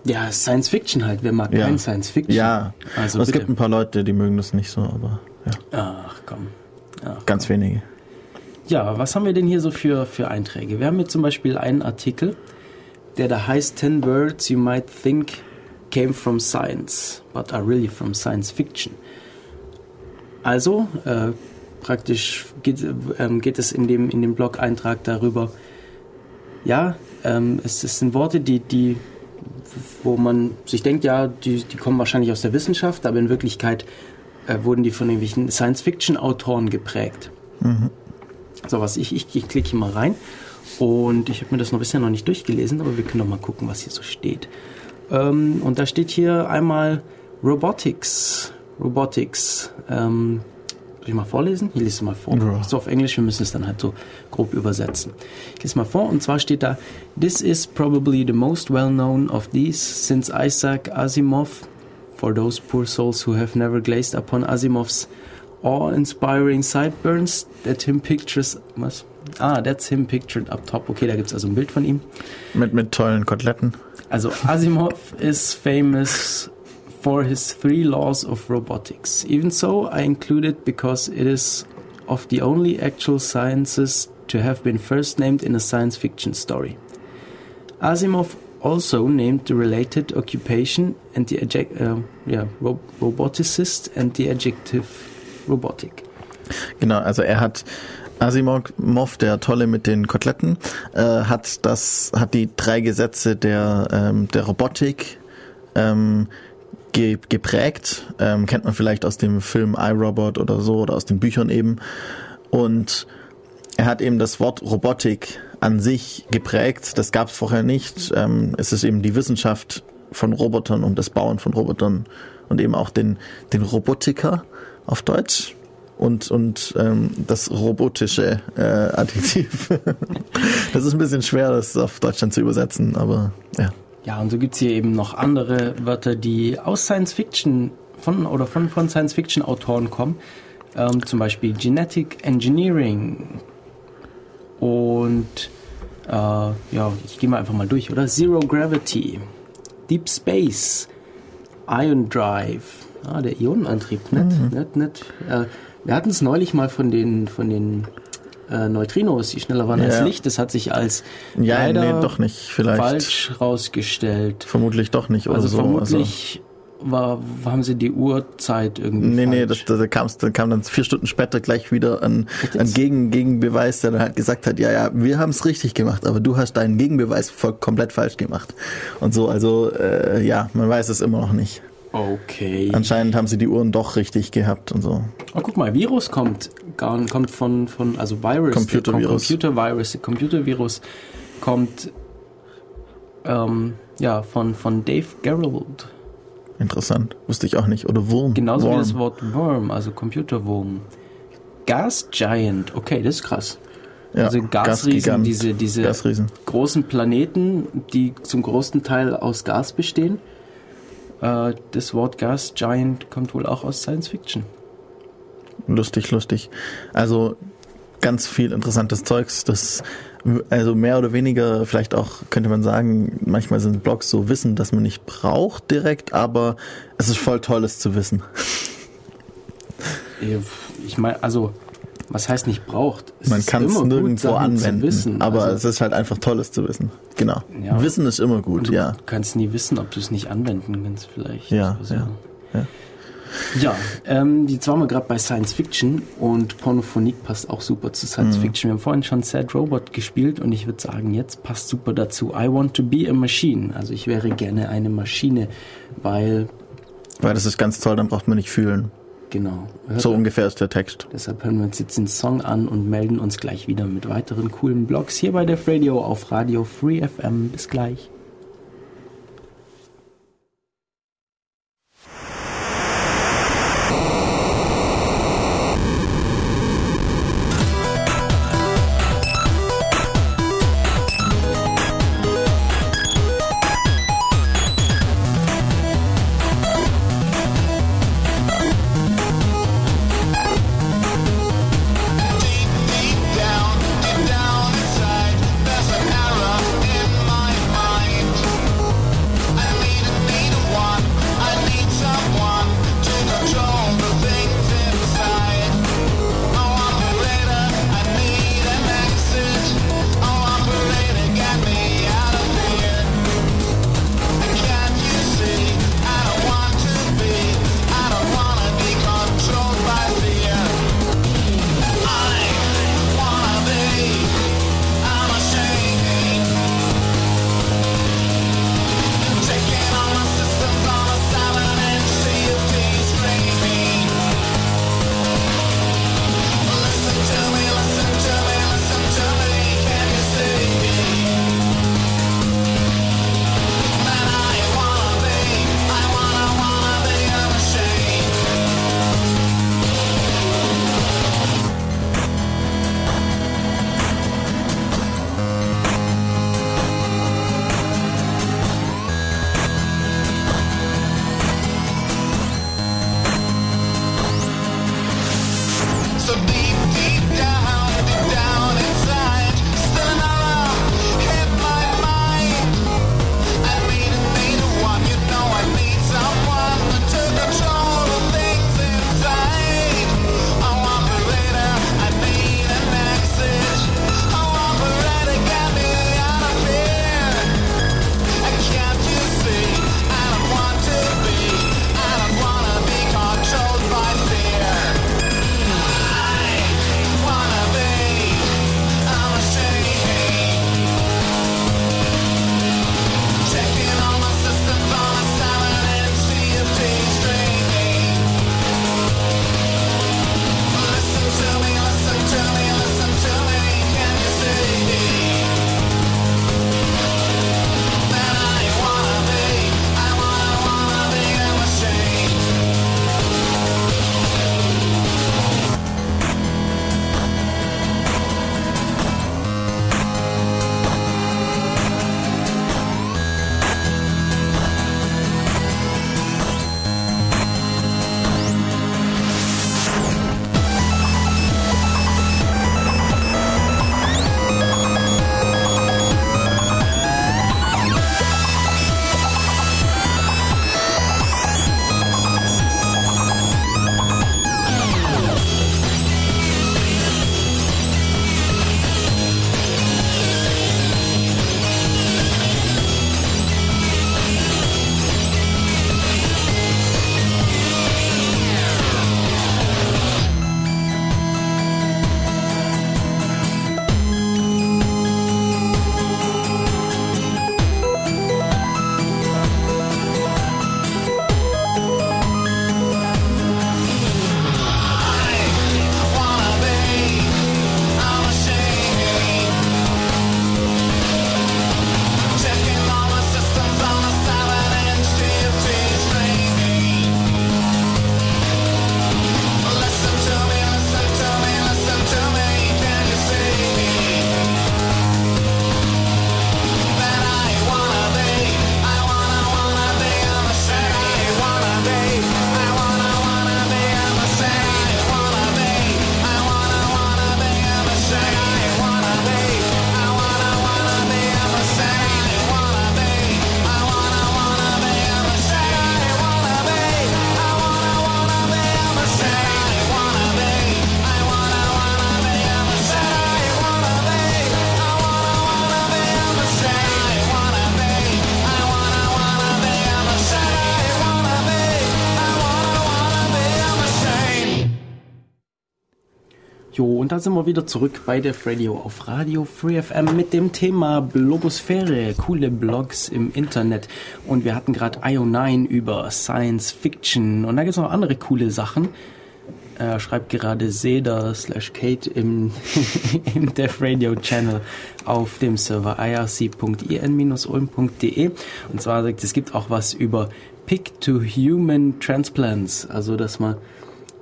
Ja, Science Fiction halt. Wer mag Ja. kein Science Fiction? Ja, Also es bitte. gibt ein paar Leute, die mögen das nicht so, aber ja, Ach komm. Ach, ganz wenige. Ja, was haben wir denn hier so für, für Einträge? Wir haben hier zum Beispiel einen Artikel, der da heißt 10 Words You Might Think Came from Science, but are really from Science Fiction. Also, äh, praktisch geht, ähm, geht es in dem, in dem Blog-Eintrag darüber, ja, ähm, es, es sind Worte, die, die, wo man sich denkt, ja, die, die kommen wahrscheinlich aus der Wissenschaft, aber in Wirklichkeit äh, wurden die von irgendwelchen Science-Fiction-Autoren geprägt. So was, ich, ich, ich klicke hier mal rein und ich habe mir das noch bisher noch nicht durchgelesen, aber wir können doch mal gucken, was hier so steht. Ähm, und da steht hier einmal Robotics. Robotics. Ähm, soll ich mal vorlesen? Ich lese es mal vor. Ja. So auf Englisch, wir müssen es dann halt so grob übersetzen. Ich lese mal vor und zwar steht da This is probably the most well known of these since Isaac Asimov for those poor souls who have never glazed upon Asimov's awe-inspiring sideburns that him pictures was? Ah, that's him pictured up top. Okay, da also ein Bild von ihm. Mit, mit tollen Koteletten. Also Asimov is famous for his three laws of robotics. Even so, I include it because it is of the only actual sciences to have been first named in a science fiction story. Asimov also named the related occupation and the adject, uh, yeah, ro roboticist and the adjective robotic. Genau, also er hat Asimov, der Tolle mit den Koteletten, äh, hat das, hat die drei Gesetze der, ähm, der Robotik ähm, ge geprägt. Ähm, kennt man vielleicht aus dem Film iRobot oder so oder aus den Büchern eben. Und er hat eben das Wort Robotik an sich geprägt. Das gab es vorher nicht. Ähm, es ist eben die Wissenschaft von Robotern und das Bauen von Robotern und eben auch den, den Robotiker auf Deutsch und, und ähm, das robotische äh, Adjektiv. das ist ein bisschen schwer, das auf Deutschland zu übersetzen, aber ja. Ja, und so gibt's hier eben noch andere Wörter, die aus Science Fiction von oder von, von Science Fiction Autoren kommen. Ähm, zum Beispiel Genetic Engineering. Und äh, ja, ich gehe mal einfach mal durch, oder? Zero Gravity, Deep Space, Ion Drive, ah, der Ionenantrieb, nicht, Mhm. nicht, nicht. Äh, wir hatten es neulich mal von den, von den äh, Neutrinos, die schneller waren als Ja. Licht. Das hat sich als Ja, leider nee, doch nicht, vielleicht. falsch rausgestellt. Vermutlich doch nicht oder Also so. vermutlich war, haben sie die Uhrzeit irgendwie Nee, nee, das, falsch. das kam, dann kam dann vier Stunden später gleich wieder ein, ein Gegen, Gegenbeweis, der dann halt gesagt hat, ja, ja, wir haben es richtig gemacht, aber du hast deinen Gegenbeweis voll, komplett falsch gemacht. Und so, also äh, ja, man weiß es immer noch nicht. Okay. Anscheinend haben sie die Uhren doch richtig gehabt und so. Oh, guck mal, Virus kommt, gar- kommt von, von also Virus. Computervirus. Computervirus. Computervirus kommt ähm, ja, von, von Dave Gerald. Interessant. Wusste ich auch nicht. Oder Wurm. Genauso Worm. wie das Wort Worm, also Computerwurm. Gas Giant, okay, das ist krass. ja, also Gasriesen, Gasgigant. diese, diese Gasriesen. großen Planeten, die zum großen Teil aus Gas bestehen. Äh, das Wort Gas Giant kommt wohl auch aus Science Fiction. Lustig, lustig. Also ganz viel interessantes Zeugs, das also mehr oder weniger vielleicht auch könnte man sagen, manchmal sind Blogs so Wissen, das man nicht braucht direkt, aber es ist voll tolles zu wissen. Ich meine, also, was heißt nicht braucht? Es Man kann es gut, nirgendwo zu anwenden, wissen. aber also, es ist halt einfach tolles zu wissen. Genau. Ja. Wissen ist immer gut, du ja. kannst nie wissen, ob du es nicht anwenden kannst, vielleicht. Ja, Also, ja, ja. Ja, ähm, jetzt waren wir gerade bei Science Fiction und Pornophonik passt auch super zu Science Mhm. Fiction. Wir haben vorhin schon Sad Robot gespielt und ich würde sagen, jetzt passt super dazu. I want to be a machine. Also ich wäre gerne eine Maschine, weil, Weil das ist ganz toll, dann braucht man nicht fühlen. Genau. hört- So ungefähr ist der Text. Deshalb hören wir uns jetzt den Song an und melden uns gleich wieder mit weiteren coolen Blogs hier bei Def Radio auf Radio Free FM. Bis gleich. Da sind wir wieder zurück bei Def Radio auf Radio Free FM mit dem Thema Blogosphäre, coole Blogs im Internet. Und wir hatten gerade IO9 über Science Fiction und da gibt es noch andere coole Sachen. Er schreibt gerade Seda slash Kate im, im Def Radio Channel auf dem Server irc.in-ulm.de. Und zwar sagt, es gibt auch was über Pick-to-Human Transplants, also dass man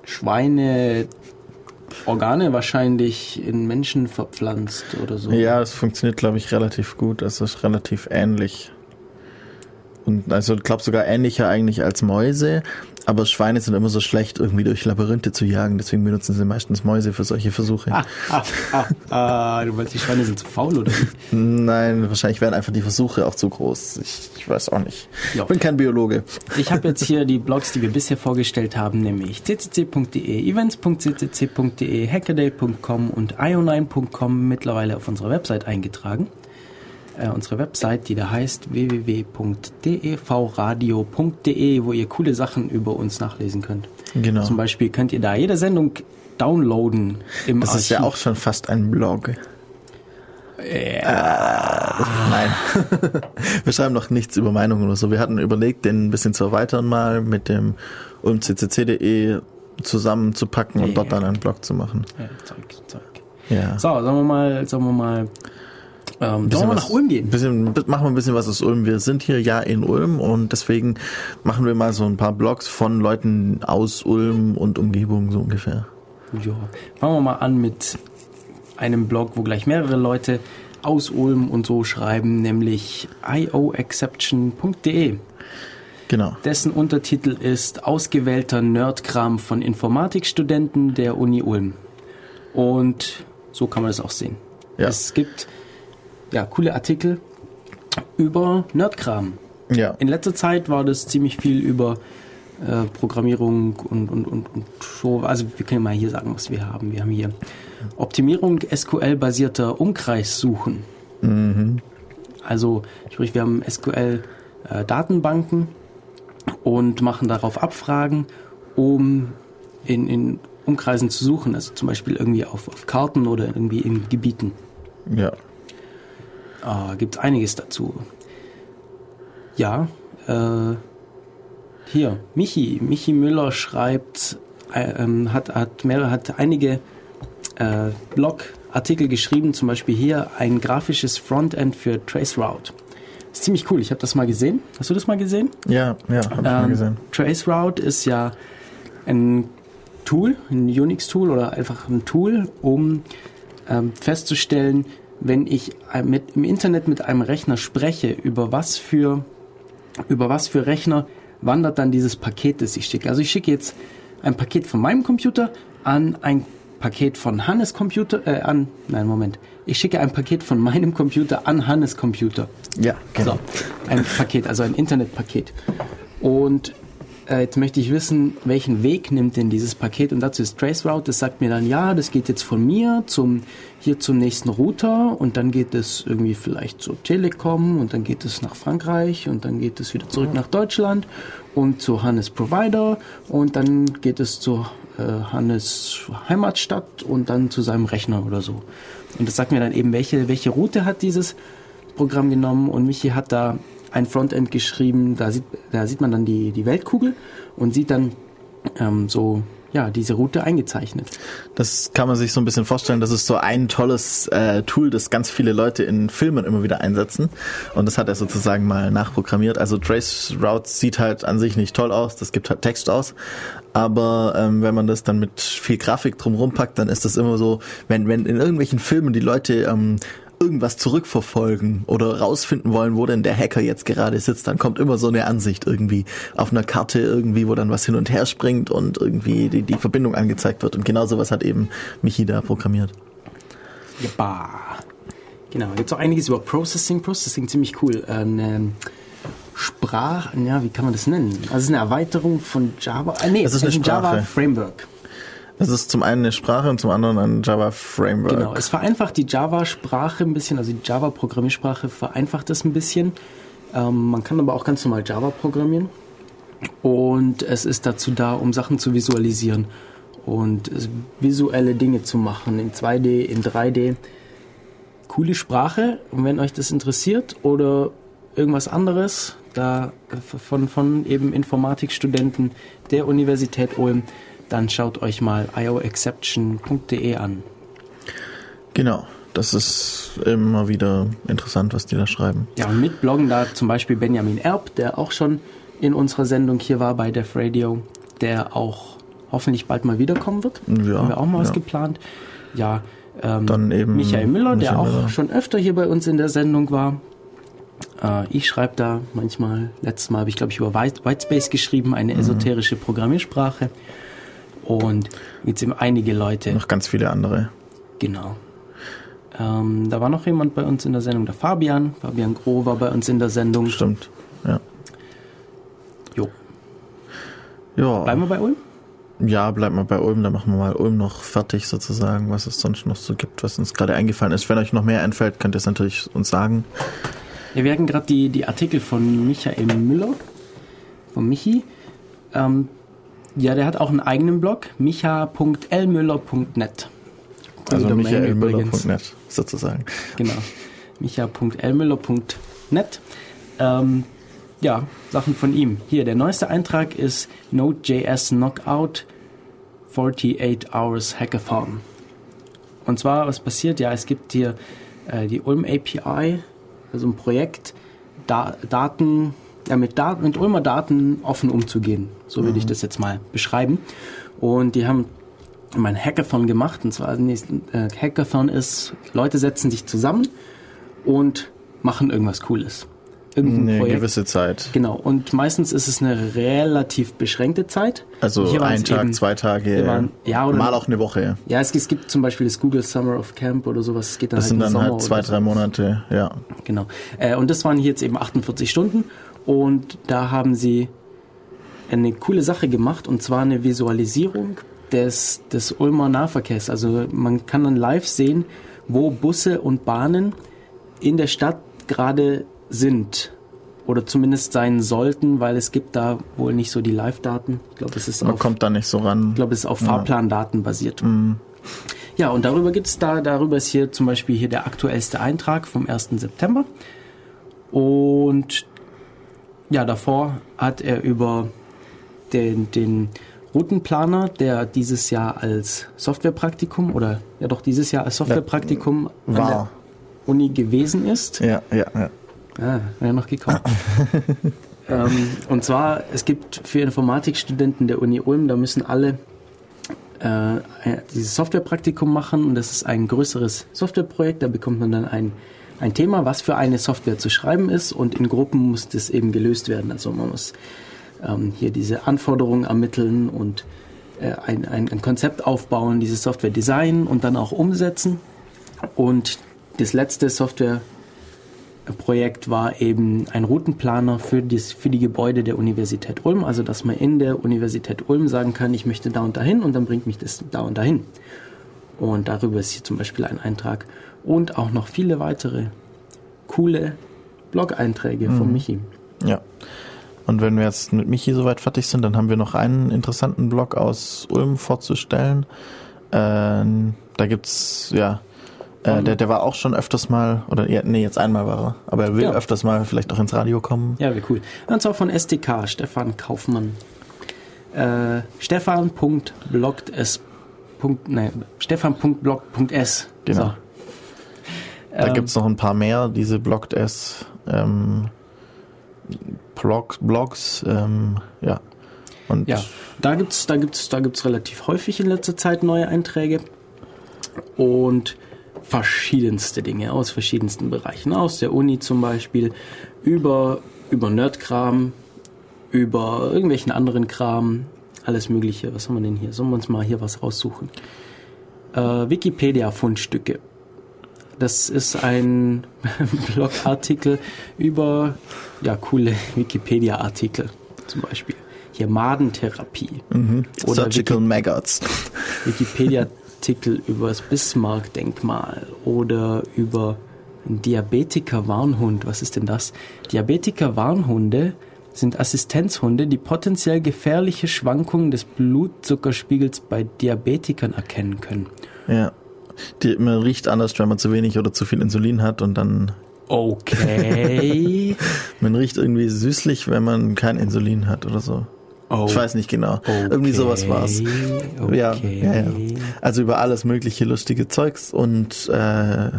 Schweine Organe wahrscheinlich in Menschen verpflanzt oder so. Ja, es funktioniert, glaube ich, relativ gut. Es ist relativ ähnlich. Und also ich glaube sogar ähnlicher eigentlich als Mäuse, aber Schweine sind immer so schlecht, irgendwie durch Labyrinthe zu jagen, deswegen benutzen sie meistens Mäuse für solche Versuche. Ah, ah, ah, ah, du meinst, die Schweine sind zu faul oder? Nein, wahrscheinlich wären einfach die Versuche auch zu groß. Ich, ich weiß auch nicht. Ja. Ich bin kein Biologe. Ich habe jetzt hier die Blogs, die wir bisher vorgestellt haben, nämlich ccc.de, events.ccc.de, hackaday.com und io9.com mittlerweile auf unserer Website eingetragen. Äh, unsere Website, die da heißt www.devradio.de, wo ihr coole Sachen über uns nachlesen könnt. Genau. Zum Beispiel könnt ihr da jede Sendung downloaden im Das Archiv. ist ja auch schon fast ein Blog. Äh, nein. Wir schreiben noch nichts über Meinungen oder so. Wir hatten überlegt, den ein bisschen zu erweitern mal mit dem ulmccc.de zusammenzupacken und Ja. dort dann einen Blog zu machen. Ja, Zeug, Zeug. Ja. So, sagen wir mal, sagen wir mal, ähm, sollen wir nach Ulm gehen? Bisschen, machen wir ein bisschen was aus Ulm. Wir sind hier ja in Ulm und deswegen machen wir mal so ein paar Blogs von Leuten aus Ulm und Umgebung so ungefähr. Ja. Fangen wir mal an mit einem Blog, wo gleich mehrere Leute aus Ulm und so schreiben, nämlich ioexception.de. Genau. Dessen Untertitel ist Ausgewählter Nerdkram von Informatikstudenten der Uni Ulm. Und so kann man es auch sehen. Ja. Es gibt ja coole Artikel über Nerdkram. Ja. In letzter Zeit war das ziemlich viel über äh, Programmierung und, und, und, und so. Also wir können mal hier sagen, was wir haben. Wir haben hier Optimierung SQL-basierter Umkreissuchen. Also sprich, wir haben SQL-Datenbanken und machen darauf Abfragen, um in, in Umkreisen zu suchen. Also zum Beispiel irgendwie auf, auf Karten oder irgendwie in Gebieten. Ja. Ah, gibt einiges dazu. Ja, äh, hier, Michi, Michi Müller schreibt, äh, ähm, hat, hat mehrere, hat einige äh, Blogartikel geschrieben, zum Beispiel hier ein grafisches Frontend für Traceroute. Ist ziemlich cool, ich habe das mal gesehen. Hast du das mal gesehen? Ja, ja, hab ich mal Ähm, gesehen. Traceroute ist ja ein Tool, ein Unix-Tool oder einfach ein Tool, um ähm, festzustellen, wenn ich mit, im Internet mit einem Rechner spreche, über was für über was für Rechner wandert dann dieses Paket, das ich schicke. Also ich schicke jetzt ein Paket von meinem Computer an ein Paket von Hannes Computer, äh, an, nein, Moment. Ich schicke ein Paket von meinem Computer an Hannes Computer. Ja, genau. So, ein Paket, also ein Internetpaket. Und äh, jetzt möchte ich wissen, welchen Weg nimmt denn dieses Paket? Und dazu ist Traceroute, das sagt mir dann, ja, das geht jetzt von mir zum hier zum nächsten Router. Und dann geht es irgendwie vielleicht zur Telekom. Und dann geht es nach Frankreich. Und dann geht es wieder zurück nach Deutschland. Und zu Hannes Provider. Und dann geht es zu äh, Hannes Heimatstadt. Und dann zu seinem Rechner oder so. Und das sagt mir dann eben, welche, welche Route hat dieses Programm genommen. Und Michi hat da ein Frontend geschrieben, da sieht, da sieht man dann die, die Weltkugel und sieht dann ähm, so, ja, diese Route eingezeichnet. Das kann man sich so ein bisschen vorstellen. Das ist so ein tolles äh, Tool, das ganz viele Leute in Filmen immer wieder einsetzen. Und das hat er sozusagen mal nachprogrammiert. Also Traceroute sieht halt an sich nicht toll aus. Das gibt halt Text aus. Aber ähm, wenn man das dann mit viel Grafik drumherum packt, dann ist das immer so, wenn, wenn in irgendwelchen Filmen die Leute ähm, irgendwas zurückverfolgen oder rausfinden wollen, wo denn der Hacker jetzt gerade sitzt, dann kommt immer so eine Ansicht irgendwie auf einer Karte irgendwie, wo dann was hin und her springt und irgendwie die, die Verbindung angezeigt wird. Und genau sowas hat eben Michi da programmiert. Ja, bah. Genau, gibt auch einiges über Processing. Processing ziemlich cool. Eine Sprach, ja, wie kann man das nennen? Also es ist eine Erweiterung von Java. Äh, nee, Es ist eine ein Java Sprache. Framework. Das ist zum einen eine Sprache und zum anderen ein Java Framework. Genau, es vereinfacht die Java-Sprache ein bisschen, also die Java-Programmiersprache vereinfacht das ein bisschen. Ähm, man kann aber auch ganz normal Java programmieren. Und es ist dazu da, um Sachen zu visualisieren. und visuelle Dinge zu machen in 2D, in 3D. Coole Sprache und wenn euch das interessiert oder irgendwas anderes, da von, von eben Informatikstudenten der Universität Ulm, dann schaut euch mal ioexception.de an. Genau. Das ist immer wieder interessant, was die da schreiben. Ja, und mitbloggen da zum Beispiel Benjamin Erb, der auch schon in unserer Sendung hier war bei Def Radio, der auch hoffentlich bald mal wiederkommen wird. Ja, Haben wir auch mal was ja. geplant. Ja, ähm, Dann eben Michael Müller, der Michael auch Müller. schon öfter hier bei uns in der Sendung war. Äh, ich schreibe da manchmal, letztes Mal habe ich glaube ich über White, Whitespace geschrieben, eine Mhm. esoterische Programmiersprache. Und jetzt eben einige Leute. Noch ganz viele andere. Genau. Ähm, da war noch jemand bei uns in der Sendung, der Fabian. Fabian Groh war bei uns in der Sendung. Stimmt. Ja. Jo. Ja. Bleiben wir bei Ulm? Ja, bleibt mal bei Ulm, dann machen wir mal Ulm noch fertig sozusagen, was es sonst noch so gibt, was uns gerade eingefallen ist. Wenn euch noch mehr einfällt, könnt ihr es natürlich uns sagen. Ja, wir hatten gerade die, die Artikel von Michael Müller, von Michi. Ähm, ja, der hat auch einen eigenen Blog, micha.lmüller.net. Also michaelmüller.net sozusagen. Genau. micha.lmüller.net. Ähm, ja, Sachen von ihm. Hier, der neueste Eintrag ist Node.js Knockout 48 Hours Hackathon. Und zwar, was passiert? Ja, es gibt hier äh, die Ulm API, also ein Projekt, da Daten, ja, mit, mit Ulmer Daten offen umzugehen. So würde ich das jetzt mal beschreiben. Und die haben mal ein Hackathon gemacht. Und zwar, nee, äh, Hackathon ist, Leute setzen sich zusammen und machen irgendwas Cooles. Irgendein Eine Projekt. gewisse Zeit. Genau, und meistens ist es eine relativ beschränkte Zeit. Also ein Tag, eben- zwei Tage, waren- ja, oder- mal auch eine Woche. Ja, es, es gibt zum Beispiel das Google Summer of Camp oder sowas. Es geht dann Das halt sind dann Sommer halt zwei, drei Monate, ja. Genau. Äh, und das waren hier jetzt eben 48 Stunden. Und da haben sie eine coole Sache gemacht. Und zwar eine Visualisierung des, des Ulmer Nahverkehrs. Also man kann dann live sehen, wo Busse und Bahnen in der Stadt gerade sind. Oder zumindest sein sollten, weil es gibt da wohl nicht so die Live-Daten. Ich glaube, es ist Man auf kommt da nicht so ran. ich glaube, es ist auf Fahrplandaten basiert. Mhm. Ja, und darüber gibt's da, darüber ist hier zum Beispiel hier der aktuellste Eintrag vom 1. September. Und ja, davor hat er über den, den Routenplaner, der dieses Jahr als Softwarepraktikum oder ja doch dieses Jahr als Softwarepraktikum an war. der Uni gewesen ist. Ja, ja, ja. Wäre noch gekommen. ähm, und zwar, es gibt für Informatikstudenten der Uni Ulm, da müssen alle äh, dieses Softwarepraktikum machen und das ist ein größeres Softwareprojekt, da bekommt man dann ein, ein Thema, was für eine Software zu schreiben ist und in Gruppen muss das eben gelöst werden. Also man muss ähm, hier diese Anforderungen ermitteln und äh, ein, ein, Konzept aufbauen, diese Software designen und dann auch umsetzen. Und das letzte Software Projekt war eben ein Routenplaner für, dies, für die Gebäude der Universität Ulm. Also, dass man in der Universität Ulm sagen kann, ich möchte da und dahin und dann bringt mich das da und dahin. Und darüber ist hier zum Beispiel ein Eintrag und auch noch viele weitere coole Blog-Einträge von Michi. Ja. Und wenn wir jetzt mit Michi soweit fertig sind, dann haben wir noch einen interessanten Blog aus Ulm vorzustellen. Ähm, da gibt's, ja, äh, der, der war auch schon öfters mal, oder ja, nee, jetzt einmal war er, aber er will Ja. öfters mal vielleicht auch ins Radio kommen. Ja, wie cool. Und zwar von STK, Stefan Kaufmann. Äh, stefan.bloggt.s. Nee, stefan.blog.s. Genau. So. Da Ähm, gibt's noch ein paar mehr, diese Blogged S ähm, Blogs, Blogs ähm, ja. Und Ja, da gibt's, da gibt's, da gibt's relativ häufig in letzter Zeit neue Einträge und verschiedenste Dinge aus verschiedensten Bereichen, aus der Uni zum Beispiel, über, über Nerdkram, über irgendwelchen anderen Kram, alles Mögliche. Was haben wir denn hier? Sollen wir uns mal hier was raussuchen? Äh, Wikipedia-Fundstücke. Das ist ein Blogartikel über ja, coole Wikipedia-Artikel zum Beispiel. Hier Madentherapie. Oder Surgical Maggots. Wikipedia-Artikel über das Bismarck-Denkmal oder über Diabetiker-Warnhund. Was ist denn das? Diabetiker-Warnhunde sind Assistenzhunde, die potenziell gefährliche Schwankungen des Blutzuckerspiegels bei Diabetikern erkennen können. Ja. Die, man riecht anders, wenn man zu wenig oder zu viel Insulin hat und dann Okay. man riecht irgendwie süßlich, wenn man kein Insulin hat oder so. Oh. Ich weiß nicht genau. Irgendwie sowas war's. Okay. Ja, ja, ja. Also über alles mögliche lustige Zeugs und äh,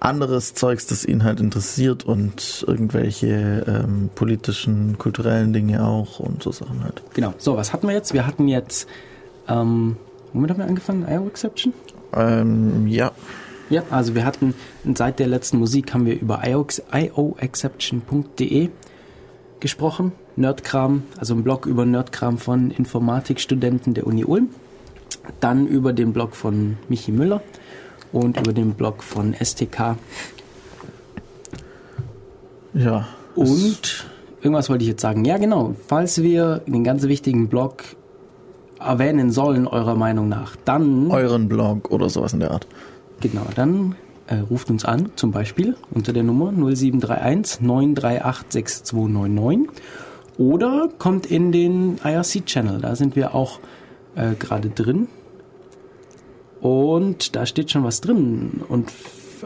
anderes Zeugs, das ihn halt interessiert und irgendwelche ähm, politischen, kulturellen Dinge auch und so Sachen halt. Genau. So, was hatten wir jetzt? Wir hatten jetzt, ähm, womit haben wir angefangen? IO Exception? Ähm, ja. Ja, also wir hatten seit der letzten Musik haben wir über ioexception.de gesprochen. Nerdkram, also ein Blog über Nerdkram von Informatikstudenten der Uni Ulm. Dann über den Blog von Michi Müller und über den Blog von STK. Ja. Und irgendwas wollte ich jetzt sagen. Ja, genau. Falls wir den ganz wichtigen Blog erwähnen sollen, eurer Meinung nach, dann. Euren Blog oder sowas in der Art. Genau, dann äh, ruft uns an, zum Beispiel unter der Nummer 0731 938 6299 oder kommt in den IRC-Channel, da sind wir auch äh, gerade drin. Und da steht schon was drin. Und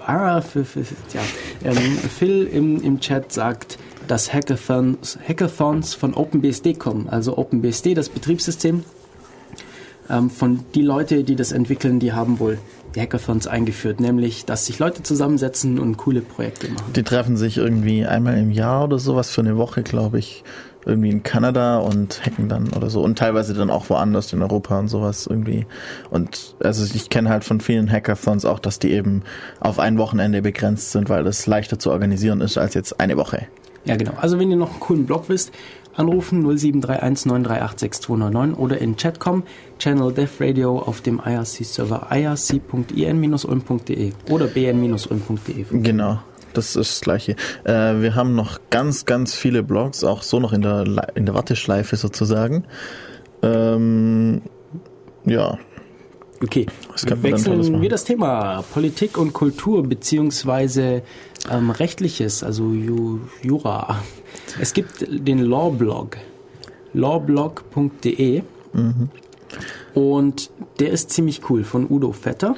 ah, ja, ähm, Phil im, im Chat sagt, dass Hackathons, Hackathons von OpenBSD kommen. Also OpenBSD, das Betriebssystem, ähm, von die Leute, die das entwickeln, die haben wohl die Hackathons eingeführt, nämlich, dass sich Leute zusammensetzen und coole Projekte machen. Die treffen sich irgendwie einmal im Jahr oder sowas für eine Woche, glaube ich. Irgendwie in Kanada und hacken dann oder so. Und teilweise dann auch woanders in Europa und sowas irgendwie. Und also ich kenne halt von vielen Hackathons auch, dass die eben auf ein Wochenende begrenzt sind, weil das leichter zu organisieren ist als jetzt eine Woche. Ja, genau. Also wenn ihr noch einen coolen Blog wisst, anrufen 0731 938 6299 oder in Chat kommen, Channel Dev Radio auf dem IRC-Server irc.in-ulm.de oder bn-ulm.de. Genau. Das ist das Gleiche. Äh, wir haben noch ganz, ganz viele Blogs, auch so noch in der, Le- in der Warteschleife sozusagen. Ähm, ja, Okay, wechseln wir das Thema Politik und Kultur beziehungsweise ähm, Rechtliches, also Ju Jura. Es gibt den Lawblog, lawblog.de Mhm. und der ist ziemlich cool von Udo Vetter.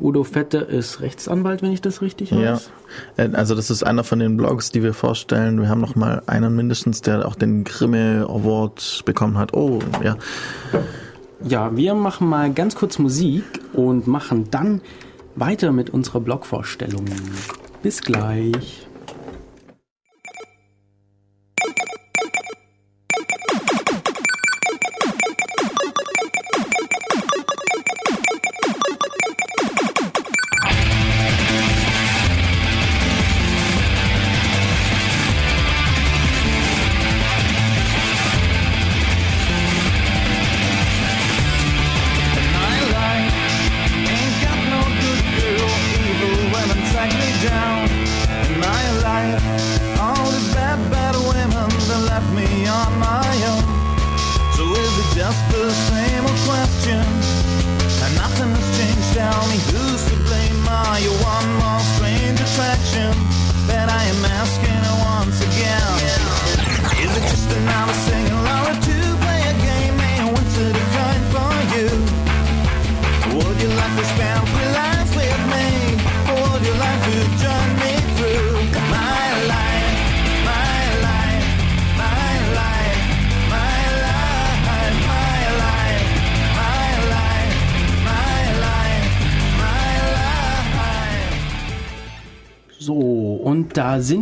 Udo Vetter ist Rechtsanwalt, wenn ich das richtig Ja, weiß. Äh, also das ist einer von den Blogs, die wir vorstellen. Wir haben noch mal einen mindestens, der auch den Grimme Award bekommen hat. Oh, ja. Ja, wir machen mal ganz kurz Musik und machen dann weiter mit unserer Blogvorstellung. Bis gleich.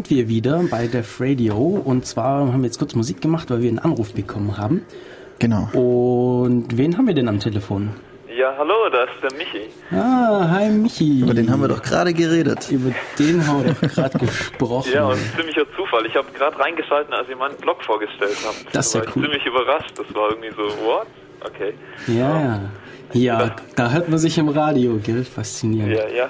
Sind wir wieder bei Def Radio. Und zwar haben wir jetzt kurz Musik gemacht, weil wir einen Anruf bekommen haben. Genau. Und wen haben wir denn am Telefon? Ja, hallo, da ist der Michi. Ah, hi Michi. Über den haben wir doch gerade geredet. Über den haben wir doch gerade gesprochen. Ja, und ziemlicher Zufall. Ich habe gerade reingeschalten, als ihr meinen Blog vorgestellt habt. Das ist da ja war ich cool. ziemlich überrascht. Das war irgendwie so, what? Okay. ja, ja. Ja, da hört man sich im Radio, gell? Faszinierend. Ja, ja.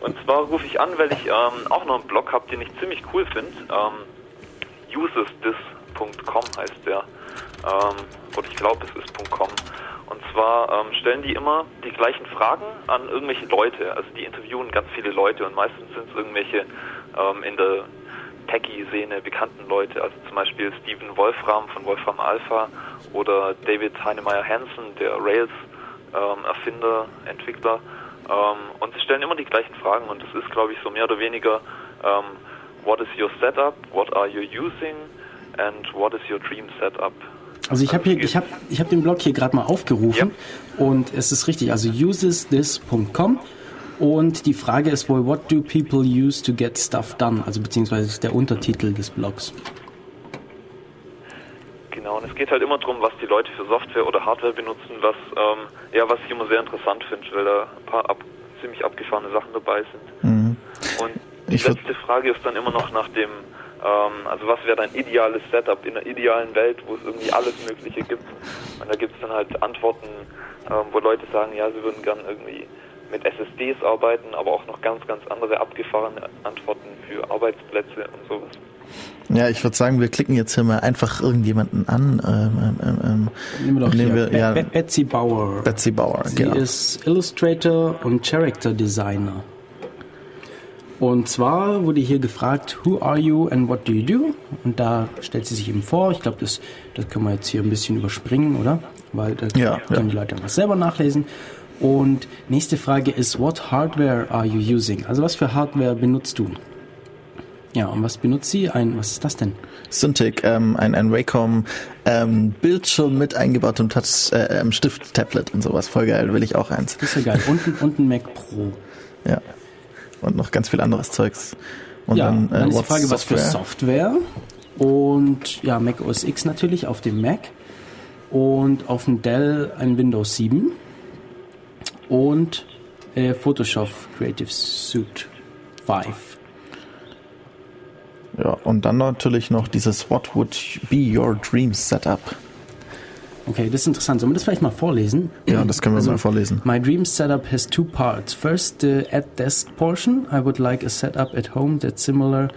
Und zwar rufe ich an, weil ich ähm, auch noch einen Blog habe, den ich ziemlich cool finde. Ähm, usesthis.com heißt der. Ähm, oder ich glaube, es ist .com. Und zwar ähm, stellen die immer die gleichen Fragen an irgendwelche Leute. Also die interviewen ganz viele Leute und meistens sind es irgendwelche ähm, in der Hacky-Szene bekannten Leute, also zum Beispiel Steven Wolfram von Wolfram Alpha oder David Heinemeier Hansen, der Rails-Erfinder, Entwickler. Ähm, und sie stellen immer die gleichen Fragen und das ist, glaube ich, so mehr oder weniger, ähm, what is your setup, what are you using and what is your dream setup? Also ich habe hier, ich habe, ich habe den Blog hier gerade mal aufgerufen und es ist richtig. Also usesthis.com und die Frage ist wohl, what do people use to get stuff done? Also beziehungsweise ist der Untertitel des Blogs. Genau, und es geht halt immer darum, was die Leute für Software oder Hardware benutzen, was, ähm, ja, was ich immer sehr interessant finde, weil da ein paar ab, ziemlich abgefahrene Sachen dabei sind. Mhm. Und die Ich letzte Frage ist dann immer noch nach dem, ähm, also was wäre dein ideales Setup in einer idealen Welt, wo es irgendwie alles Mögliche gibt. Und da gibt es dann halt Antworten, ähm, wo Leute sagen, ja, sie würden gern irgendwie mit SSDs arbeiten, aber auch noch ganz, ganz andere abgefahrene Antworten für Arbeitsplätze und sowas. Ja, ich würde sagen, wir klicken jetzt hier mal einfach irgendjemanden an. Ähm, ähm, ähm, Nehmen wir doch Nehmen hier wir, ja. Be- Be- Betsy Bauer. Betsy Bauer, Sie genau. ist Illustrator und Character Designer. Und zwar wurde hier gefragt, who are you and what do you do? Und da stellt sie sich eben vor. Ich glaube, das, das können wir jetzt hier ein bisschen überspringen, oder? Weil da Ja, können ja. die Leute was selber nachlesen. Und nächste Frage ist, what hardware are you using? Also was für Hardware benutzt du? Ja, und was benutzt sie? Ein, was ist das denn? Cintiq, ähm, ein, ein Wacom ähm, Bildschirm mit eingebautem Touch, äh, ähm, Stift-Tablet und sowas. Voll geil, will ich auch eins. Das ist ja geil. Und, ein- und ein Mac Pro. Ja. Und noch ganz viel anderes Zeugs. Und ja, dann, dann, äh, ist die Frage, was für Software. Und ja, Mac OS X natürlich auf dem Mac. Und auf dem Dell ein Windows 7. Und äh, Photoshop Creative Suite 5. Ja, und dann natürlich noch dieses What would be your dream setup? Okay, das ist interessant. Sollen wir das vielleicht mal vorlesen? Ja, das können wir Also, mal vorlesen. My dream setup has two parts. First, the at desk portion. I would like a setup at home that's similar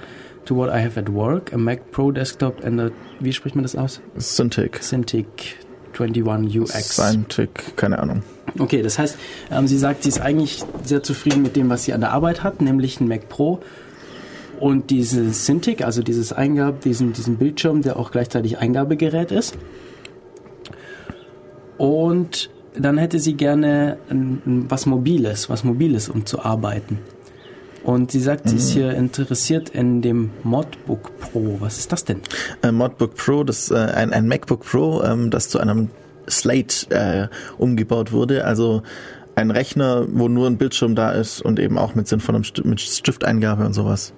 to what I have at work. A Mac Pro desktop and a, wie spricht man das aus? Cintiq. Cintiq 21 UX. Cintiq, keine Ahnung. Okay, das heißt, ähm, sie sagt, sie ist eigentlich sehr zufrieden mit dem, was sie an der Arbeit hat, nämlich ein Mac Pro und dieses Cintiq, also dieses Eingabe, diesen, diesen Bildschirm, der auch gleichzeitig Eingabegerät ist. Und dann hätte sie gerne was Mobiles, was Mobiles, um zu arbeiten. Und sie sagt, sie ist hier interessiert in dem Modbook Pro. Was ist das denn? Ein Modbook Pro, das äh, ein, ein MacBook Pro, ähm, das zu einem Slate äh, umgebaut wurde. Also ein Rechner, wo nur ein Bildschirm da ist und eben auch mit sinnvollem Sti mit Stifteingabe und sowas.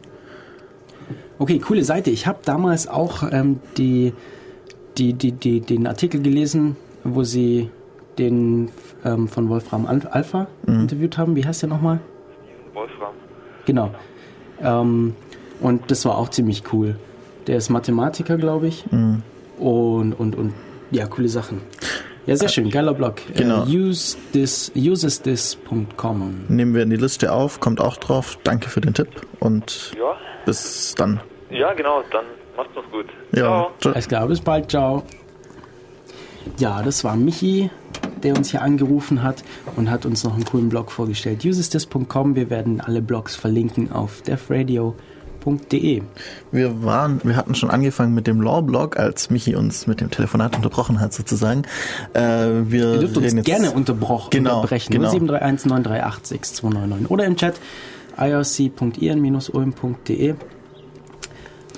Okay, coole Seite. Ich habe damals auch ähm, die, die, die, die, den Artikel gelesen, wo sie den ähm, von Wolfram Al- Alpha interviewt haben. Wie heißt der nochmal? Wolfram. Genau. Ähm, und das war auch ziemlich cool. Der ist Mathematiker, glaube ich. Und, und, und ja, coole Sachen. Ja, sehr schön. Geiler Blog. Genau. Äh, use this, usesthis.com. Nehmen wir in die Liste auf, kommt auch drauf. Danke für den Tipp und Ja, bis dann. ja genau, dann macht's noch gut. Ja, Ciao. Alles klar, bis bald, ciao. Ja, das war Michi, der uns hier angerufen hat und hat uns noch einen coolen Blog vorgestellt. usesthis.com, wir werden alle Blogs verlinken auf defradio.de. Wir waren, wir hatten schon angefangen mit dem Law-Blog, als Michi uns mit dem Telefonat unterbrochen hat sozusagen. Äh, wir Ihr dürft uns jetzt- gerne unterbroch, Genau, unterbrechen. genau. 0731 938 6299 oder im Chat irc.ian-ulm.de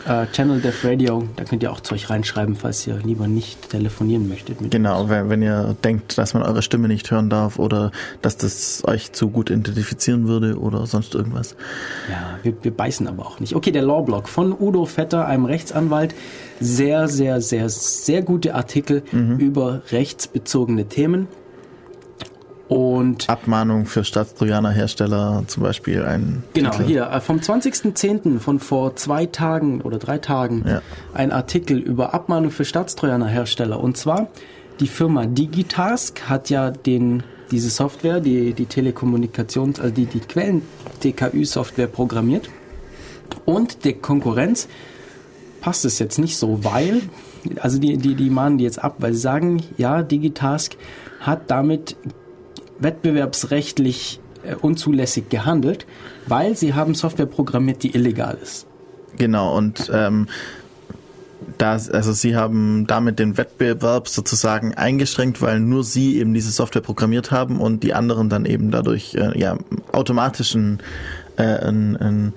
äh, Channel Def Radio, da könnt ihr auch Zeug reinschreiben, falls ihr lieber nicht telefonieren möchtet. Mit Genau, wenn, wenn ihr denkt, dass man eure Stimme nicht hören darf oder dass das euch zu gut identifizieren würde oder sonst irgendwas. Ja, wir, wir beißen aber auch nicht. Okay, der Lawblog von Udo Vetter, einem Rechtsanwalt. Sehr, sehr, sehr, sehr gute Artikel Mhm. über rechtsbezogene Themen. Und Abmahnung für Staatstrojaner-Hersteller, zum Beispiel ein genau, Titel. hier, äh, vom 20.10. von vor zwei Tagen oder drei Tagen Ja. ein Artikel über Abmahnung für Staatstrojaner-Hersteller. Und zwar, die Firma Digitask hat ja den, diese Software, die, die Telekommunikations-, also die, die Quellen-TKÜ-Software programmiert. Und der Konkurrenz passt es jetzt nicht so, weil, also die, die, die mahnen die jetzt ab, weil sie sagen, ja, Digitask hat damit wettbewerbsrechtlich äh, unzulässig gehandelt, weil sie haben Software programmiert, die illegal ist. Genau, und ähm, das, also sie haben damit den Wettbewerb sozusagen eingeschränkt, weil nur sie eben diese Software programmiert haben und die anderen dann eben dadurch äh, ja automatischen äh, einen, einen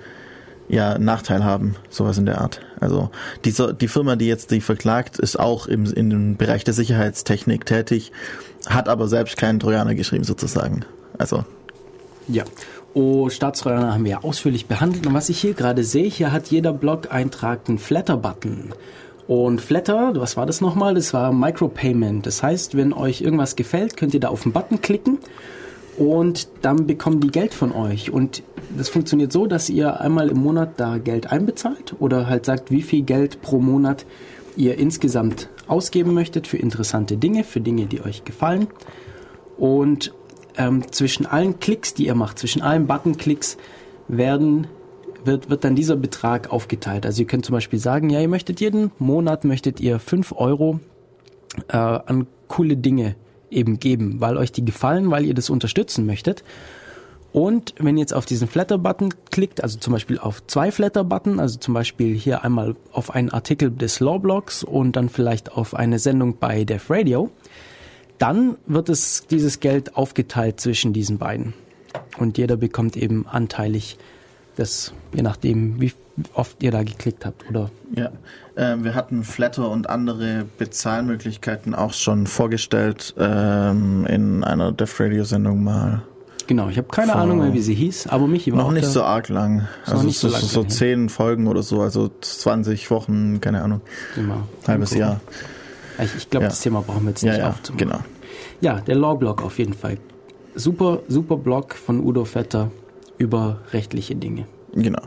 ja, Nachteil haben, sowas in der Art. Also die, die Firma, die jetzt die verklagt, ist auch im, in dem Bereich der Sicherheitstechnik tätig, hat aber selbst keinen Trojaner geschrieben sozusagen. Also Ja. Oh, Staatstrojaner haben wir ja ausführlich behandelt. Und was ich hier gerade sehe, hier hat jeder Blog-Eintrag einen Flatter-Button. Und Flatter, was war das nochmal? Das war Micropayment. Das heißt, wenn euch irgendwas gefällt, könnt ihr da auf den Button klicken und dann bekommen die Geld von euch. Und das funktioniert so, dass ihr einmal im Monat da Geld einbezahlt oder halt sagt, wie viel Geld pro Monat ihr insgesamt ausgeben möchtet für interessante Dinge, für Dinge, die euch gefallen. Und ähm, zwischen allen Klicks, die ihr macht, zwischen allen Button-Klicks werden wird, wird dann dieser Betrag aufgeteilt. Also ihr könnt zum Beispiel sagen, ja, ihr möchtet jeden Monat möchtet ihr 5 Euro äh, an coole Dinge eben geben, weil euch die gefallen, weil ihr das unterstützen möchtet. Und wenn ihr jetzt auf diesen Flatter-Button klickt, also zum Beispiel auf zwei Flatter-Button, also zum Beispiel hier einmal auf einen Artikel des Lawblogs und dann vielleicht auf eine Sendung bei Def Radio, dann wird es dieses Geld aufgeteilt zwischen diesen beiden. Und jeder bekommt eben anteilig das, je nachdem, wie oft ihr da geklickt habt, oder? Ja, ähm, wir hatten Flatter und andere Bezahlmöglichkeiten auch schon vorgestellt ähm, in einer Def Radio Sendung mal. Genau, ich habe keine Vor- Ahnung mehr, wie sie hieß, aber Michi war Noch nicht so arg lang. Noch Also nicht so, lang so zehn Folgen oder so, also 20 Wochen, keine Ahnung, Immer. halbes Gucken. Jahr. Ich, ich glaube, Ja. das Thema brauchen wir jetzt Ja, nicht ja, aufzumachen. genau. Ja, der Law-Blog auf jeden Fall. Super, super Blog von Udo Vetter über rechtliche Dinge. Genau.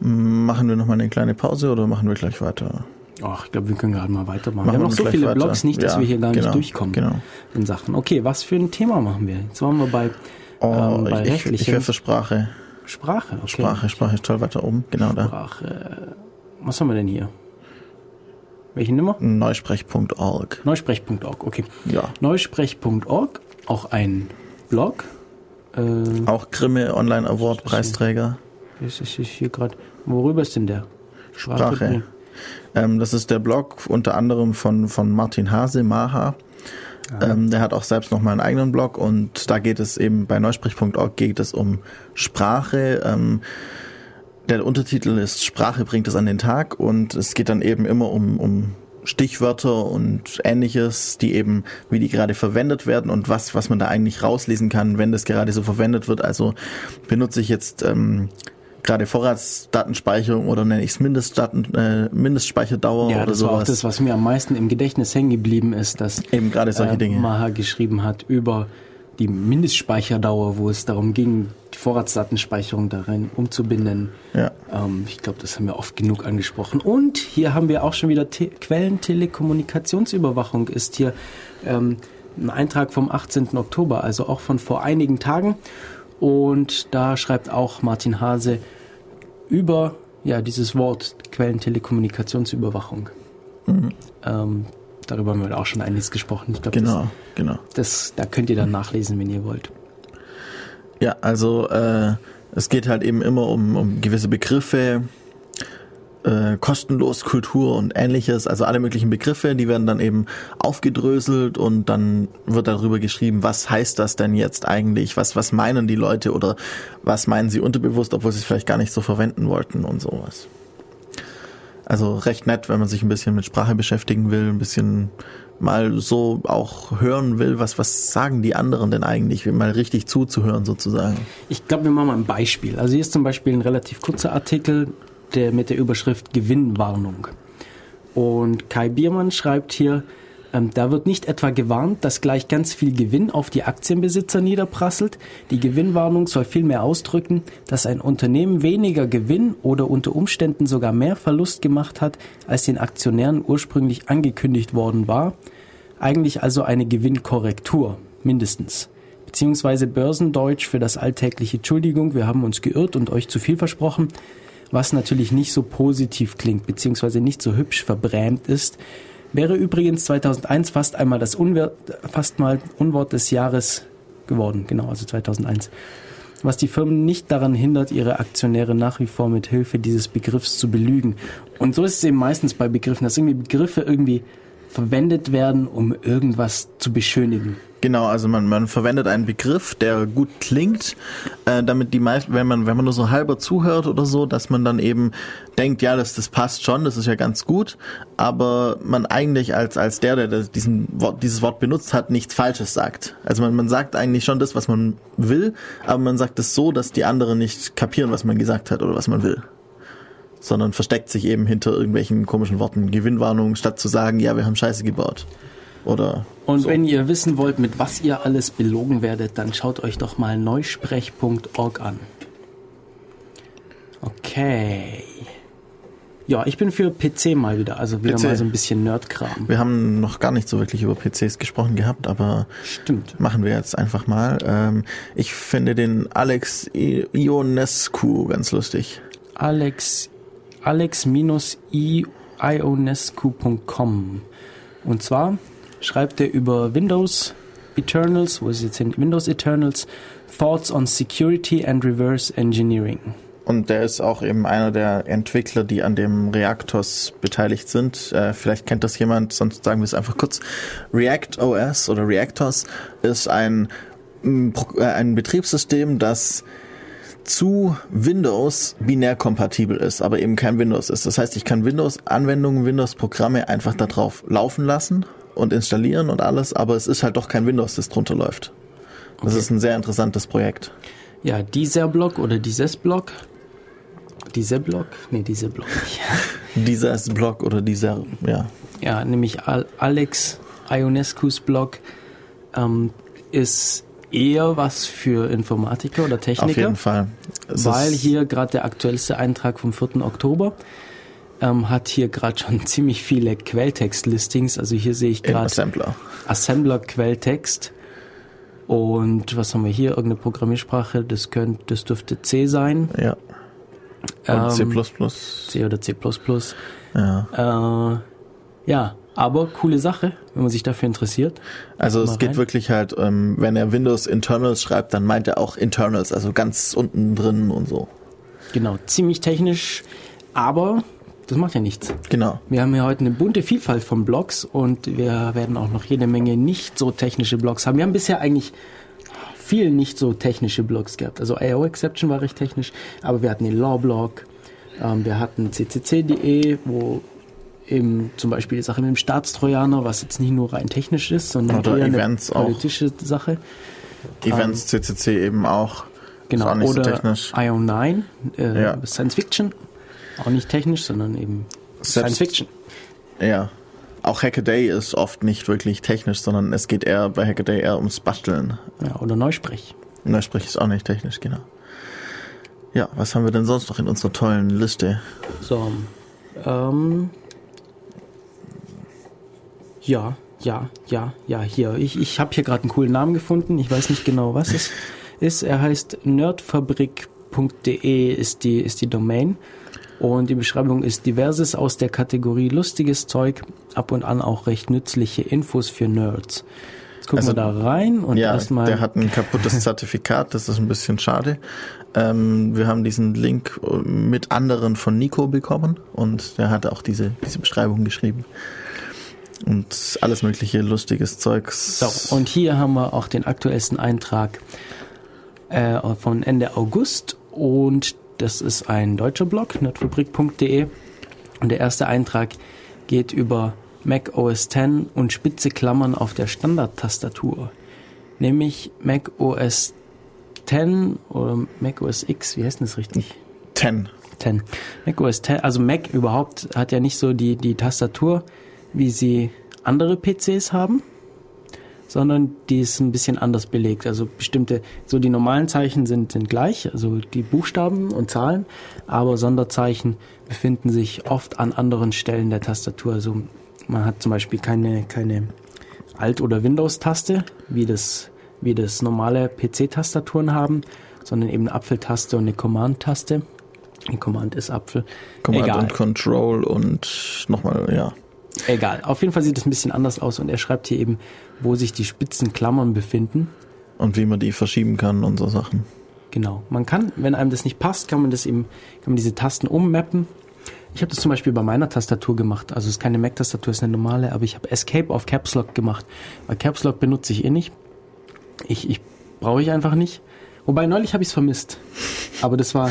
Machen wir nochmal eine kleine Pause oder machen wir gleich weiter? Ach, ich glaube, wir können gerade mal weitermachen. Machen wir haben noch so viele weiter. Blogs, nicht, dass Ja, wir hier gar genau, nicht durchkommen Genau. in Sachen. Okay, was für ein Thema machen wir? Jetzt waren wir bei, Oh, ähm, bei ich, ich, rechtlichen ich für Sprache. Sprache. Okay. Sprache, Sprache ist toll weiter oben, genau da. Sprache. Was haben wir denn hier? Welche Nummer? Neusprech.org. Neusprech.org, okay. Ja. Neusprech.org, auch ein Blog. Äh, Auch Grimme Online Award Preisträger. das ist hier gerade. Worüber ist denn der? Sprache. Ähm, das ist der Blog unter anderem von, von Martin Hase, Maha. Ähm, der hat auch selbst noch mal einen eigenen Blog und da geht es eben bei neusprech.org geht es um Sprache. Ähm, der Untertitel ist Sprache bringt es an den Tag und es geht dann eben immer um, um Stichwörter und ähnliches, die eben, wie die gerade verwendet werden und was, was man da eigentlich rauslesen kann, wenn das gerade so verwendet wird. Also benutze ich jetzt ähm, gerade Vorratsdatenspeicherung oder nenne ich es Mindestdaten, äh, Mindestspeicherdauer Ja, oder das war auch sowas. das, was mir am meisten im Gedächtnis hängen geblieben ist, dass Eben gerade solche äh, Dinge. Maha geschrieben hat über die Mindestspeicherdauer, wo es darum ging, die Vorratsdatenspeicherung darin umzubinden. Ja. Ähm, ich glaube, das haben wir oft genug angesprochen. Und hier haben wir auch schon wieder Te Quellentelekommunikationsüberwachung ist hier ähm, ein Eintrag vom 18. Oktober, also auch von vor einigen Tagen. Und da schreibt auch Martin Hase über ja, dieses Wort Quellentelekommunikationsüberwachung. Ähm, darüber haben wir auch schon einiges gesprochen. Ich glaube, Genau, genau. das, das, da könnt ihr dann nachlesen, wenn ihr wollt. Ja, also äh, es geht halt eben immer um, um gewisse Begriffe, äh, kostenlos Kultur und ähnliches, also alle möglichen Begriffe, die werden dann eben aufgedröselt und dann wird darüber geschrieben, was heißt das denn jetzt eigentlich, was, was meinen die Leute oder was meinen sie unterbewusst, obwohl sie es vielleicht gar nicht so verwenden wollten und sowas. Also recht nett, wenn man sich ein bisschen mit Sprache beschäftigen will, ein bisschen mal so auch hören will, was, was sagen die anderen denn eigentlich, mal richtig zuzuhören sozusagen. Ich glaube, wir machen mal ein Beispiel. Also hier ist zum Beispiel ein relativ kurzer Artikel, der mit der Überschrift Gewinnwarnung. Und Kai Biermann schreibt hier, ähm, da wird nicht etwa gewarnt, dass gleich ganz viel Gewinn auf die Aktienbesitzer niederprasselt. Die Gewinnwarnung soll vielmehr ausdrücken, dass ein Unternehmen weniger Gewinn oder unter Umständen sogar mehr Verlust gemacht hat, als den Aktionären ursprünglich angekündigt worden war. Eigentlich also eine Gewinnkorrektur, mindestens. Beziehungsweise Börsendeutsch für das alltägliche Entschuldigung, wir haben uns geirrt und euch zu viel versprochen, was natürlich nicht so positiv klingt, beziehungsweise nicht so hübsch verbrämt ist. Wäre übrigens 2001 fast einmal das Unwert, fast mal Unwort des Jahres geworden, genau, also 2001. was die Firmen nicht daran hindert, ihre Aktionäre nach wie vor mit Hilfe dieses Begriffs zu belügen. Und so ist es eben meistens bei Begriffen, dass irgendwie Begriffe irgendwie verwendet werden, um irgendwas zu beschönigen. Genau, also man, man verwendet einen Begriff, der gut klingt, äh, damit die meisten, wenn man, wenn man nur so halber zuhört oder so, dass man dann eben denkt, ja, das, das passt schon, das ist ja ganz gut, aber man eigentlich als, als der, der diesen Wort, dieses Wort benutzt hat, nichts Falsches sagt. Also man, man sagt eigentlich schon das, was man will, aber man sagt es so, dass die anderen nicht kapieren, was man gesagt hat oder was man will sondern versteckt sich eben hinter irgendwelchen komischen Worten. Gewinnwarnung, statt zu sagen, ja, wir haben Scheiße gebaut. Oder Und so. wenn ihr wissen wollt, mit was ihr alles belogen werdet, dann schaut euch doch mal neusprech.org an. Okay. Ja, ich bin für PC mal wieder, also wieder PC. mal so ein bisschen Nerdkram. Wir haben noch gar nicht so wirklich über PCs gesprochen gehabt, aber Stimmt. machen wir jetzt einfach mal. Ähm, ich finde den Alex Ionescu ganz lustig. Alex alex-ionescu.com. Und zwar schreibt er über Windows Eternals, wo ist jetzt hin? Windows Eternals, Thoughts on Security and Reverse Engineering. Und der ist auch eben einer der Entwickler, die an dem Reactors beteiligt sind. Äh, vielleicht kennt das jemand, sonst sagen wir es einfach kurz. React OS oder Reactors ist ein, mm, äh, ein Betriebssystem, das zu Windows binär kompatibel ist, aber eben kein Windows ist. Das heißt, ich kann Windows-Anwendungen, Windows-Programme einfach darauf laufen lassen und installieren und alles, aber es ist halt doch kein Windows, das drunter läuft. Das Okay. ist ein sehr interessantes Projekt. Ja, dieser Blog oder dieses Blog. Dieser Blog? Nee, dieser Blog nicht. Dieses Blog oder dieser, ja, Ja, nämlich Al Alex Ionescus Blog ähm, ist eher was für Informatiker oder Techniker. auf jeden Fall. Es weil ist- hier gerade der aktuellste Eintrag vom 4. Oktober ähm, hat hier gerade schon ziemlich viele Quelltext-Listings. Also hier sehe ich gerade Assembler. Assembler-Quelltext. Und was haben wir hier? Irgendeine Programmiersprache, das könnte, das dürfte C sein. Ja. Und C++. Ähm, C oder C++. Ja. Äh, ja, aber coole Sache, wenn man sich dafür interessiert. Also es geht rein. wirklich halt, ähm, wenn er Windows Internals schreibt, dann meint er auch Internals, also ganz unten drin und so. Genau, ziemlich technisch, aber das macht ja nichts. Genau. Wir haben ja heute eine bunte Vielfalt von Blogs und wir werden auch noch jede Menge nicht so technische Blogs haben. Wir haben bisher eigentlich viel nicht so technische Blogs gehabt. Also AO Exception war recht technisch, aber wir hatten den Law-Blog, ähm, wir hatten ccc.de, wo eben zum Beispiel die Sache mit dem Staatstrojaner, was jetzt nicht nur rein technisch ist, sondern Oder eher Events eine auch. politische Sache. Events CCC eben auch. Genau, auch oder so technisch. IO9, äh, Ja. Science Fiction, auch nicht technisch, sondern eben Selbst- Science Fiction. Ja. Auch Hackaday ist oft nicht wirklich technisch, sondern es geht eher bei Hackaday eher ums Basteln. Ja, oder Neusprech. Neusprech ist auch nicht technisch, genau. Ja, was haben wir denn sonst noch in unserer tollen Liste? So, ähm, ja, ja, ja, ja, hier. Ich, ich habe hier gerade einen coolen Namen gefunden. Ich weiß nicht genau, was es ist. Er heißt nerdfabrik.de ist die, ist die Domain. Und die Beschreibung ist diverses aus der Kategorie lustiges Zeug, ab und an auch recht nützliche Infos für Nerds. Jetzt gucken Also, wir da rein und ja, erstmal. der hat ein kaputtes Zertifikat, das ist ein bisschen schade. Ähm, wir haben diesen Link mit anderen von Nico bekommen und der hat auch diese, diese Beschreibung geschrieben. Und alles mögliche lustiges Zeugs. So, und hier haben wir auch den aktuellsten Eintrag äh, von Ende August und das ist ein deutscher Blog, nerdfabrik.de und der erste Eintrag geht über Mac OS X und spitze Klammern auf der Standardtastatur, nämlich Mac OS X oder Mac OS X, wie heißt denn das richtig? 10. 10. Mac OS X, also Mac überhaupt hat ja nicht so die, die Tastatur, wie sie andere PCs haben, sondern die ist ein bisschen anders belegt. Also bestimmte, so die normalen Zeichen sind, sind gleich, also die Buchstaben und Zahlen, aber Sonderzeichen befinden sich oft an anderen Stellen der Tastatur. Also man hat zum Beispiel keine, keine Alt- oder Windows-Taste, wie das, wie das normale PC-Tastaturen haben, sondern eben eine Apfeltaste und eine Command-Taste. Die Command ist Apfel. Command Egal. und Control und nochmal, ja. Egal. Auf jeden Fall sieht es ein bisschen anders aus und er schreibt hier eben, wo sich die spitzen Klammern befinden. Und wie man die verschieben kann und so Sachen. Genau. Man kann, wenn einem das nicht passt, kann man das eben, kann man diese Tasten ummappen. Ich habe das zum Beispiel bei meiner Tastatur gemacht. Also es ist keine Mac-Tastatur, es ist eine normale, aber ich habe Escape auf Caps Lock gemacht. Weil Caps Lock benutze ich eh nicht. Ich, ich brauche ich einfach nicht. Wobei neulich habe ich es vermisst. Aber das war,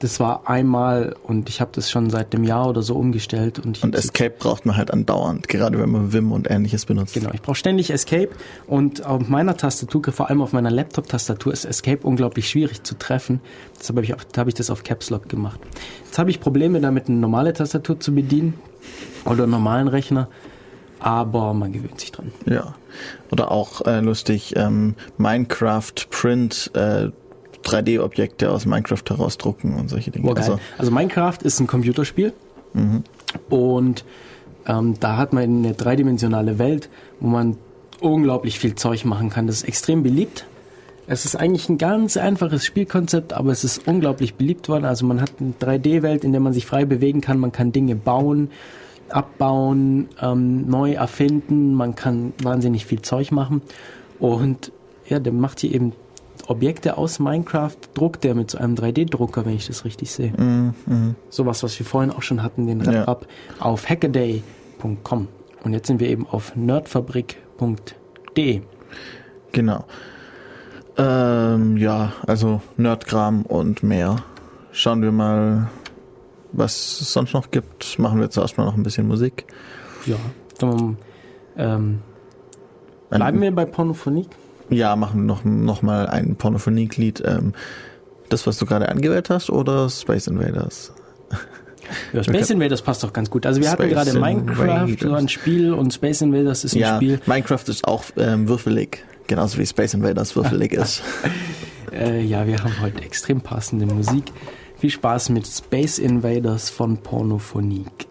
das war einmal und ich habe das schon seit dem Jahr oder so umgestellt. Und, Und Escape braucht man halt andauernd, gerade wenn man Vim und ähnliches benutzt. Genau, ich brauche ständig Escape und auf meiner Tastatur, vor allem auf meiner Laptop-Tastatur, ist Escape unglaublich schwierig zu treffen. Deshalb habe ich, hab ich das auf Caps Lock gemacht. Jetzt habe ich Probleme damit, eine normale Tastatur zu bedienen oder einen normalen Rechner, aber man gewöhnt sich dran. Ja. Oder auch äh, lustig, ähm, Minecraft Print äh, 3D-Objekte aus Minecraft herausdrucken und solche Dinge. Geil. Also, Also, Minecraft ist ein Computerspiel und ähm, da hat man eine dreidimensionale Welt, wo man unglaublich viel Zeug machen kann. Das ist extrem beliebt. Es ist eigentlich ein ganz einfaches Spielkonzept, aber es ist unglaublich beliebt worden. Also man hat eine 3D-Welt, in der man sich frei bewegen kann. Man kann Dinge bauen, abbauen, ähm, neu erfinden. Man kann wahnsinnig viel Zeug machen. Und ja, der macht hier eben Objekte aus Minecraft, druckt der mit so einem 3D-Drucker, wenn ich das richtig sehe. Sowas, was wir vorhin auch schon hatten, den Ja. Rap auf hackaday.com. Und jetzt sind wir eben auf nerdfabrik.de. genau. Ähm, ja, also Nerdkram und mehr. Schauen wir mal, was es sonst noch gibt. Machen wir zuerst mal noch ein bisschen Musik. Ja. Dann, ähm, bleiben wir bei Pornophonik? Ja, machen wir noch, noch mal ein Pornophonik-Lied. Ähm, das, was du gerade angewählt hast, oder Space Invaders? Ja, Space Invaders passt doch ganz gut. Also wir hatten Space gerade Minecraft, Invaders. so ein Spiel und Space Invaders ist ein ja, Spiel. Minecraft ist auch ähm, würfelig. Genauso wie Space Invaders würfelig ist. Äh, ja, wir haben heute extrem passende Musik. Viel Spaß mit Space Invaders von Pornophonik.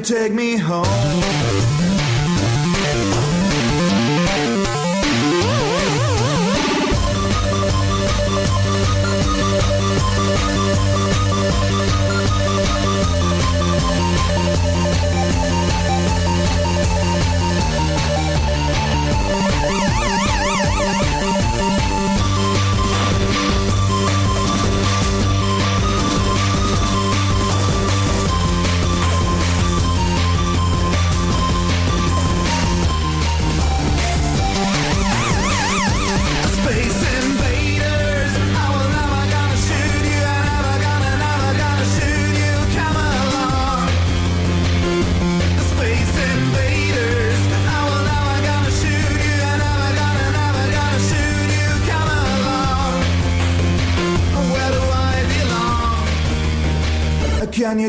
Take me home?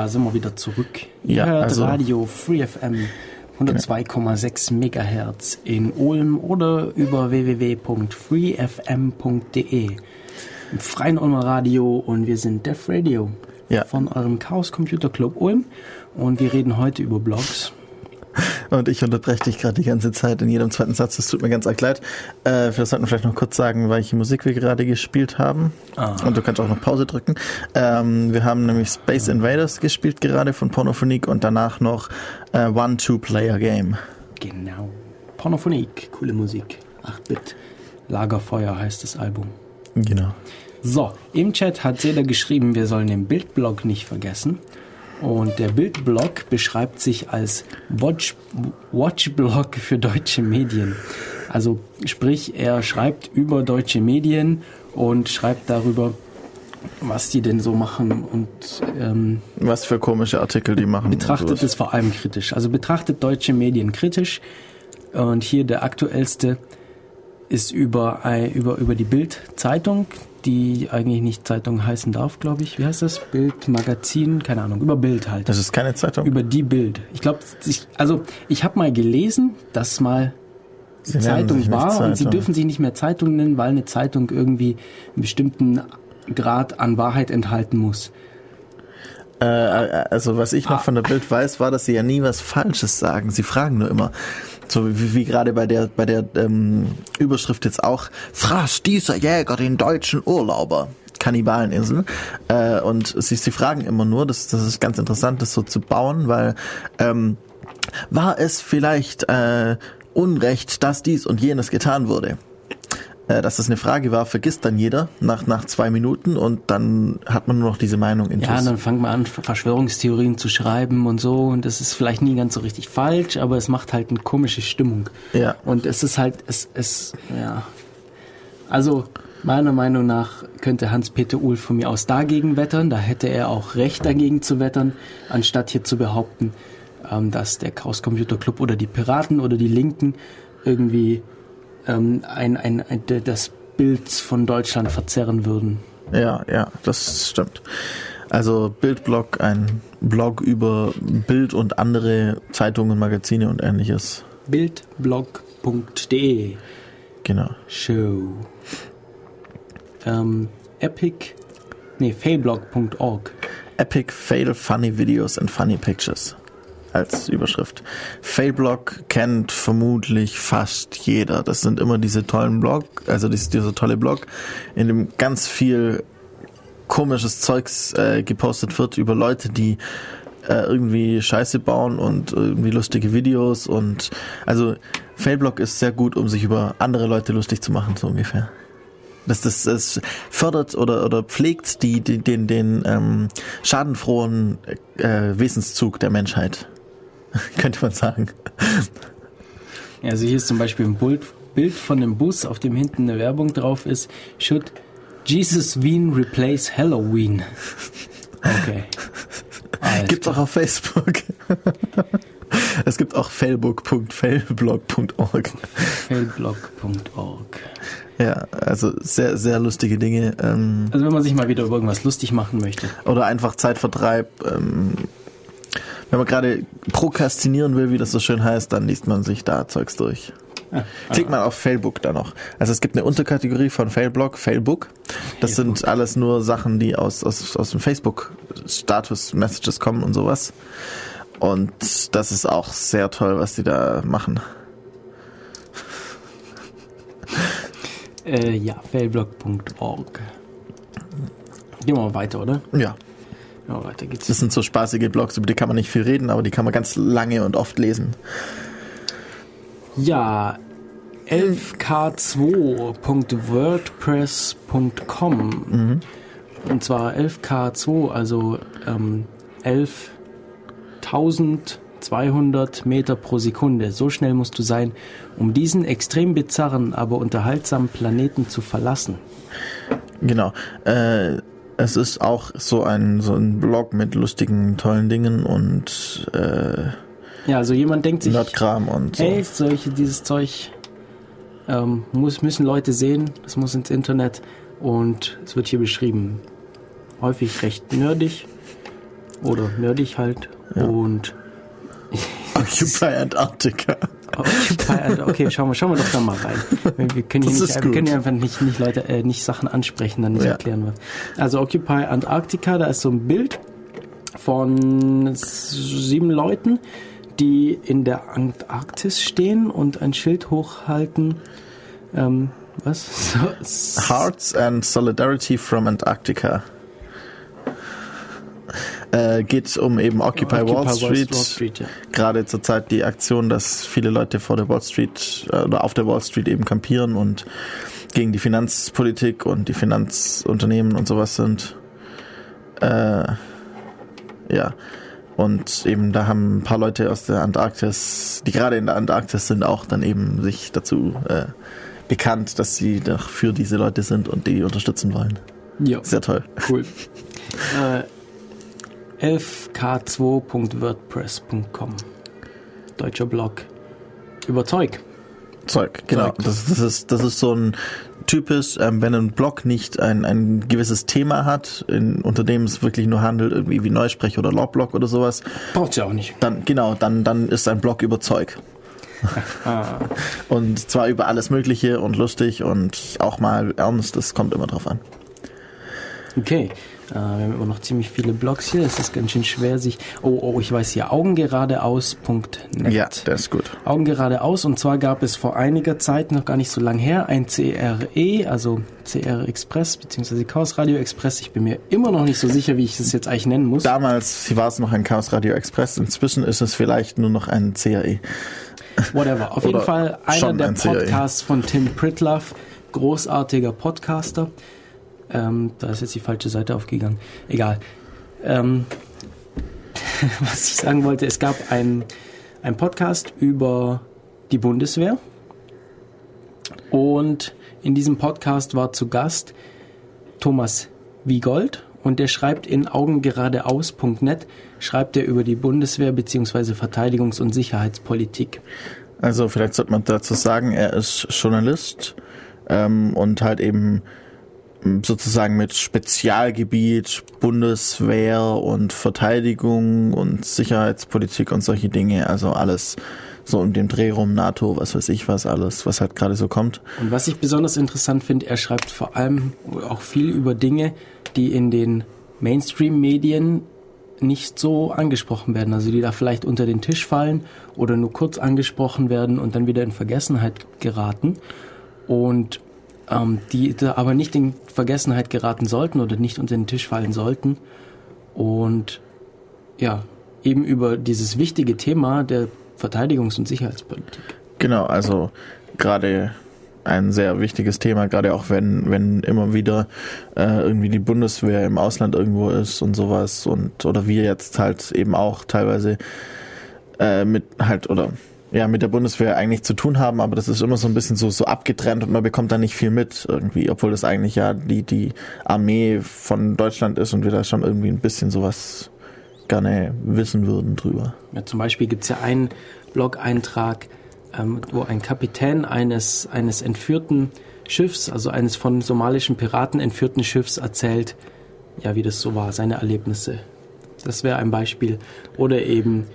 da sind wir wieder zurück. Ihr hört also Radio Free FM 102,6 MHz in Ulm oder über www.freefm.de. Im freien Ulmer Radio und wir sind Def Radio ja. von eurem Chaos Computer Club Ulm und wir reden heute über Blogs. Und ich unterbreche dich gerade die ganze Zeit in jedem zweiten Satz. Das tut mir ganz arg leid. Äh, das sollten wir vielleicht noch kurz sagen, welche Musik wir gerade gespielt haben. Ah. Und du kannst auch noch Pause drücken. Ähm, wir haben nämlich Space Invaders gespielt gerade von Pornophonik und danach noch äh, One Two-Player Game. Genau. Pornophonik, coole Musik. 8-Bit. Lagerfeuer heißt das Album. Genau. So, im Chat hat Seda geschrieben, wir sollen den Bildblock nicht vergessen. Und der Bildblog beschreibt sich als Watch, Watchblog für deutsche Medien. Also sprich, er schreibt über deutsche Medien und schreibt darüber, was die denn so machen und ähm, was für komische Artikel die machen. Betrachtet es vor allem kritisch. Also betrachtet deutsche Medien kritisch. Und hier der aktuellste ist über, äh, über, über die Bild-Zeitung, die eigentlich nicht Zeitung heißen darf, glaube ich. Wie heißt das? Bild, Magazin, keine Ahnung, über Bild halt. Das ist keine Zeitung. über die Bild. Ich glaube, ich, also ich habe mal gelesen, dass mal Sie Zeitung war und sie Zeitung. dürfen sich nicht mehr Zeitung nennen, weil eine Zeitung irgendwie einen bestimmten Grad an Wahrheit enthalten muss. Äh, also was ich noch von der Bild weiß, war, dass sie ja nie was Falsches sagen. Sie fragen nur immer. So wie, wie gerade bei der bei der ähm, Überschrift jetzt auch. Fraß dieser Jäger den deutschen Urlauber. Kannibaleninsel. Äh, und sie, sie fragen immer nur, das, das ist ganz interessant, das so zu bauen, weil ähm, war es vielleicht äh, Unrecht, dass dies und jenes getan wurde? Äh, dass das eine Frage war, vergisst dann jeder nach, nach zwei Minuten und dann hat man nur noch diese Meinung in Ja, dann fangt man an, Verschwörungstheorien zu schreiben und so. Und das ist vielleicht nie ganz so richtig falsch, aber es macht halt eine komische Stimmung. Ja. Und es ist halt, es, es, ja. Also, meiner Meinung nach könnte Hans-Peter Uhl von mir aus dagegen wettern. Da hätte er auch Recht dagegen zu wettern, anstatt hier zu behaupten, ähm, dass der Chaos Computer Club oder die Piraten oder die Linken irgendwie ähm, ein, ein, ein, das Bild von Deutschland verzerren würden. Ja, ja, das stimmt. Also Bildblog, ein Blog über Bild und andere Zeitungen, Magazine und ähnliches. Bildblog.de Genau. Show. Ähm, Epic, nee, failblog.org. Epic Fail Funny Videos and Funny Pictures als Überschrift. Failblog kennt vermutlich fast jeder. Das sind immer diese tollen Blog, also dies- dieser tolle Blog, in dem ganz viel komisches Zeugs äh, gepostet wird über Leute, die äh, irgendwie Scheiße bauen und irgendwie lustige Videos und also Failblog ist sehr gut, um sich über andere Leute lustig zu machen, so ungefähr. Das, das, das fördert oder, oder pflegt die, die, den, den ähm, schadenfrohen äh, Wesenszug der Menschheit, könnte man sagen. Ja, also hier ist zum Beispiel ein Bild, Bild von einem Bus, auf dem hinten eine Werbung drauf ist. Should Jesus Wien replace Halloween? Okay. Alles Gibt's auch auf Facebook. es gibt auch failbook.failblog.org. Failblog.org. Ja, also sehr, sehr lustige Dinge. Ähm, Also wenn man sich mal wieder über irgendwas lustig machen möchte. oder einfach Zeitvertreib. Ähm, wenn man gerade prokrastinieren will, wie das so schön heißt, dann liest man sich da Zeugs durch. Klickt mal auf Failbook da noch. Also es gibt eine Unterkategorie von Failblog, Failbook. Das sind alles nur Sachen, die aus, aus, aus dem Facebook-Status-Messages kommen und sowas. Und das ist auch sehr toll, was die da machen. Äh, ja, failblog.org. Gehen wir mal weiter, oder? Ja. Ja, weiter geht's. Das sind so spaßige Blogs, über die kann man nicht viel reden, aber die kann man ganz lange und oft lesen. Ja, 11k2.wordpress.com. Und zwar 11k2, also ähm, 11.200 Meter pro Sekunde. So schnell musst du sein, um diesen extrem bizarren, aber unterhaltsamen Planeten zu verlassen. Genau. Äh, es ist auch so ein, so ein Blog mit lustigen, tollen Dingen und äh, Ja, also jemand denkt sich, Nerdkram und so. hey, solche, dieses Zeug ähm, muss, müssen Leute sehen, das muss ins Internet und es wird hier beschrieben. Häufig recht nerdig oder nerdig halt und Occupy Antarctica. Occupy, okay, schauen wir, schauen wir doch da mal rein. Wir, wir können hier, nicht, wir können hier einfach nicht, nicht Leute, äh, nicht Sachen ansprechen, dann nicht Ja. erklären was. Also Occupy Antarctica, da ist so ein Bild von sieben Leuten, die in der Antarktis stehen und ein Schild hochhalten. Ähm, was? So, Hearts and Solidarity from Antarctica. Äh, geht um eben Occupy, Occupy Wall Wall- Street. Wall Street, ja. Gerade zurzeit die Aktion, dass viele Leute vor der Wall Street äh, oder auf der Wall Street eben kampieren und gegen die Finanzpolitik und die Finanzunternehmen und sowas sind. Äh, ja. Und eben da haben ein paar Leute aus der Antarktis, die gerade in der Antarktis sind, auch dann eben sich dazu äh, bekannt, dass sie doch für diese Leute sind und die unterstützen wollen. Ja. Sehr toll. Cool. äh, fk2.wordpress.com Deutscher Blog über Zeug. Zeug, genau. Das, das, ist, das ist so ein typisch, ähm, wenn ein Blog nicht ein, ein gewisses Thema hat, in, unter dem es wirklich nur handelt, irgendwie wie Neusprech oder Logblog oder sowas, Braucht's ja auch nicht. dann genau, dann, dann ist ein Blog über Zeug. Ah, Und zwar über alles Mögliche und lustig und auch mal ernst, das kommt immer drauf an. okay. Äh, wir haben immer noch ziemlich viele Blogs hier. Es ist ganz schön schwer, sich. Oh, oh, ich weiß hier. Augengeradeaus.net. Ja, das ist gut. Augen geradeaus. Und zwar gab es vor einiger Zeit, noch gar nicht so lang her, ein CRE, also CR Express, beziehungsweise Chaos Radio Express. Ich bin mir immer noch nicht so sicher, wie ich es jetzt eigentlich nennen muss. Damals war es noch ein Chaos Radio Express, inzwischen ist es vielleicht nur noch ein CAE. Whatever. Auf jeden Fall einer der ein CRE. Podcasts von Tim Pritlove. Großartiger Podcaster. Ähm, da ist jetzt die falsche Seite aufgegangen. Egal. Ähm, was ich sagen wollte, es gab ein, ein Podcast über die Bundeswehr. Und in diesem Podcast war zu Gast Thomas Wiegold und der schreibt in augengeradeaus.net, schreibt er über die Bundeswehr bzw. Verteidigungs- und Sicherheitspolitik. Also vielleicht sollte man dazu sagen, er ist Journalist ähm, und halt eben sozusagen mit Spezialgebiet Bundeswehr und Verteidigung und Sicherheitspolitik und solche Dinge, also alles so in dem Dreh rum, NATO, was weiß ich was, alles, was halt gerade so kommt. Und was ich besonders interessant finde, er schreibt vor allem auch viel über Dinge, die in den Mainstream-Medien nicht so angesprochen werden, also die da vielleicht unter den Tisch fallen oder nur kurz angesprochen werden und dann wieder in Vergessenheit geraten und ähm, die da aber nicht in Vergessenheit geraten sollten oder nicht unter den Tisch fallen sollten und ja, eben über dieses wichtige Thema der Verteidigungs- und Sicherheitspolitik. Genau, also gerade ein sehr wichtiges Thema, gerade auch wenn, wenn immer wieder äh, irgendwie die Bundeswehr im Ausland irgendwo ist und sowas und oder wir jetzt halt eben auch teilweise äh, mit halt oder ja mit der Bundeswehr eigentlich zu tun haben, aber das ist immer so ein bisschen so so abgetrennt und man bekommt da nicht viel mit irgendwie, obwohl das eigentlich ja die die Armee von Deutschland ist und wir da schon irgendwie ein bisschen sowas gerne wissen würden drüber. Ja, zum Beispiel gibt es ja einen Blog-Eintrag, ähm, wo ein Kapitän eines, eines entführten Schiffs, also eines von somalischen Piraten entführten Schiffs, erzählt, ja, wie das so war, seine Erlebnisse. Das wäre ein Beispiel. Oder eben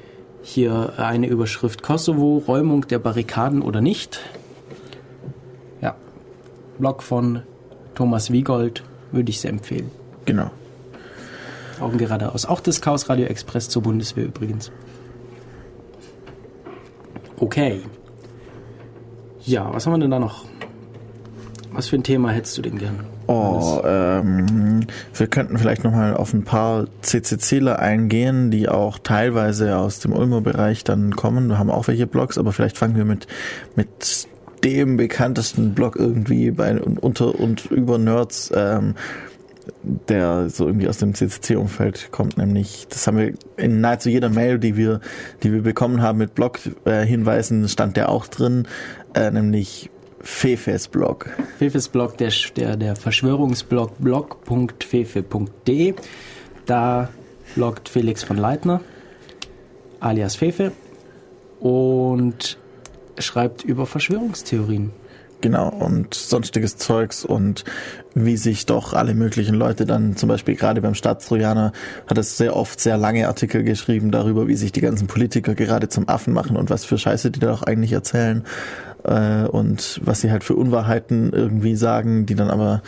hier eine Überschrift Kosovo, Räumung der Barrikaden oder nicht. Ja, Blog von Thomas Wiegold würde ich sehr empfehlen. Genau. Augen geradeaus. Auch das Chaos Radio Express zur Bundeswehr übrigens. Okay. Ja, was haben wir denn da noch? Was für ein Thema hättest du denn gern? Oh, ähm, wir könnten vielleicht nochmal auf ein paar CCCler eingehen, die auch teilweise aus dem Ulmer Bereich dann kommen. Wir haben auch welche Blogs, aber vielleicht fangen wir mit, mit dem bekanntesten Blog irgendwie bei unter und über Nerds, ähm, der so irgendwie aus dem CCC-Umfeld kommt, nämlich, das haben wir in nahezu jeder Mail, die wir, die wir bekommen haben mit Blog-Hinweisen, stand der auch drin, äh, nämlich Fefes Blog. Fefes Blog, der, der, der Verschwörungsblog blog.fefe.de. Da bloggt Felix von Leitner, alias Fefe, und schreibt über Verschwörungstheorien. Genau, und sonstiges Zeugs und wie sich doch alle möglichen Leute dann, zum Beispiel gerade beim Staatstrojaner, hat es sehr oft sehr lange Artikel geschrieben darüber, wie sich die ganzen Politiker gerade zum Affen machen und was für Scheiße die da doch eigentlich erzählen äh, und was sie halt für Unwahrheiten irgendwie sagen, die dann aber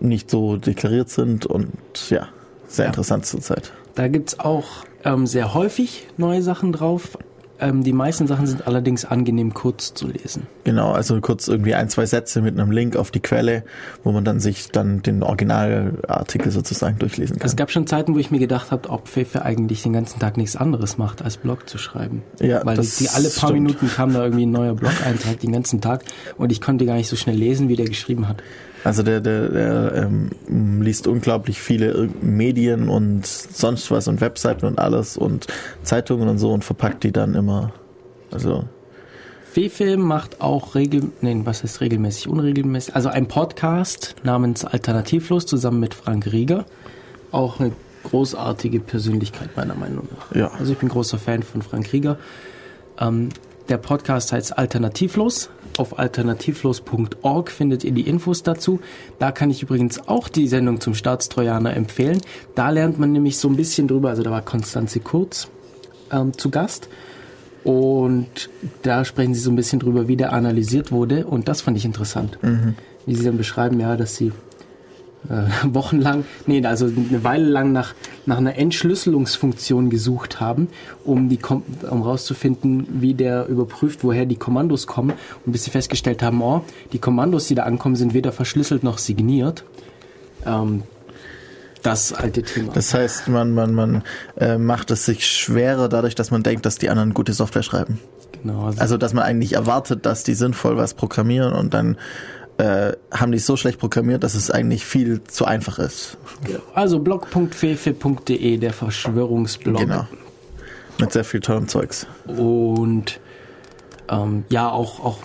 nicht so deklariert sind und ja, sehr Ja. interessant zurzeit. Da gibt's auch ähm, sehr häufig neue Sachen drauf. Ähm, die meisten Sachen sind allerdings angenehm kurz zu lesen. Genau, also kurz irgendwie ein, zwei Sätze mit einem Link auf die Quelle, wo man dann sich dann den Originalartikel sozusagen durchlesen kann. Es gab schon Zeiten, wo ich mir gedacht habe, ob Fefe eigentlich den ganzen Tag nichts anderes macht, als Blog zu schreiben. Ja, Weil die, das die alle paar stimmt. Minuten kam da irgendwie ein neuer Blog-Eintrag den ganzen Tag und ich konnte gar nicht so schnell lesen, wie der geschrieben hat. Also der, der, der ähm, liest unglaublich viele Medien und sonst was und Webseiten und alles und Zeitungen und so und verpackt die dann immer. Also Fefe macht auch regel, nein, was heißt regelmäßig, unregelmäßig, also ein Podcast namens Alternativlos zusammen mit Frank Rieger. Auch eine großartige Persönlichkeit meiner Meinung nach. Ja. Also ich bin großer Fan von Frank Rieger. Ähm, der Podcast heißt Alternativlos. Auf alternativlos.org findet ihr die Infos dazu. Da kann ich übrigens auch die Sendung zum Staatstrojaner empfehlen. Da lernt man nämlich so ein bisschen drüber, also da war Konstanze Kurz ähm, zu Gast. Und da sprechen sie so ein bisschen drüber, wie der analysiert wurde. Und das fand ich interessant. Wie sie dann beschreiben, ja, dass sie äh, wochenlang, nee, also eine Weile lang nach, nach einer Entschlüsselungsfunktion gesucht haben, um die Kom um rauszufinden, wie der überprüft, woher die Kommandos kommen. Und bis sie festgestellt haben, oh, die Kommandos, die da ankommen, sind weder verschlüsselt noch signiert. Ähm, das alte Thema. Das heißt, man, man, man äh, macht es sich schwerer dadurch, dass man denkt, dass die anderen gute Software schreiben. genau, also, Also, dass man eigentlich erwartet, dass die sinnvoll was programmieren und dann äh, haben die es so schlecht programmiert, dass es eigentlich viel zu einfach ist. also blog.fefe.de, der Verschwörungsblog. Genau. Mit sehr viel tollem Zeugs. und ähm, ja auch, auch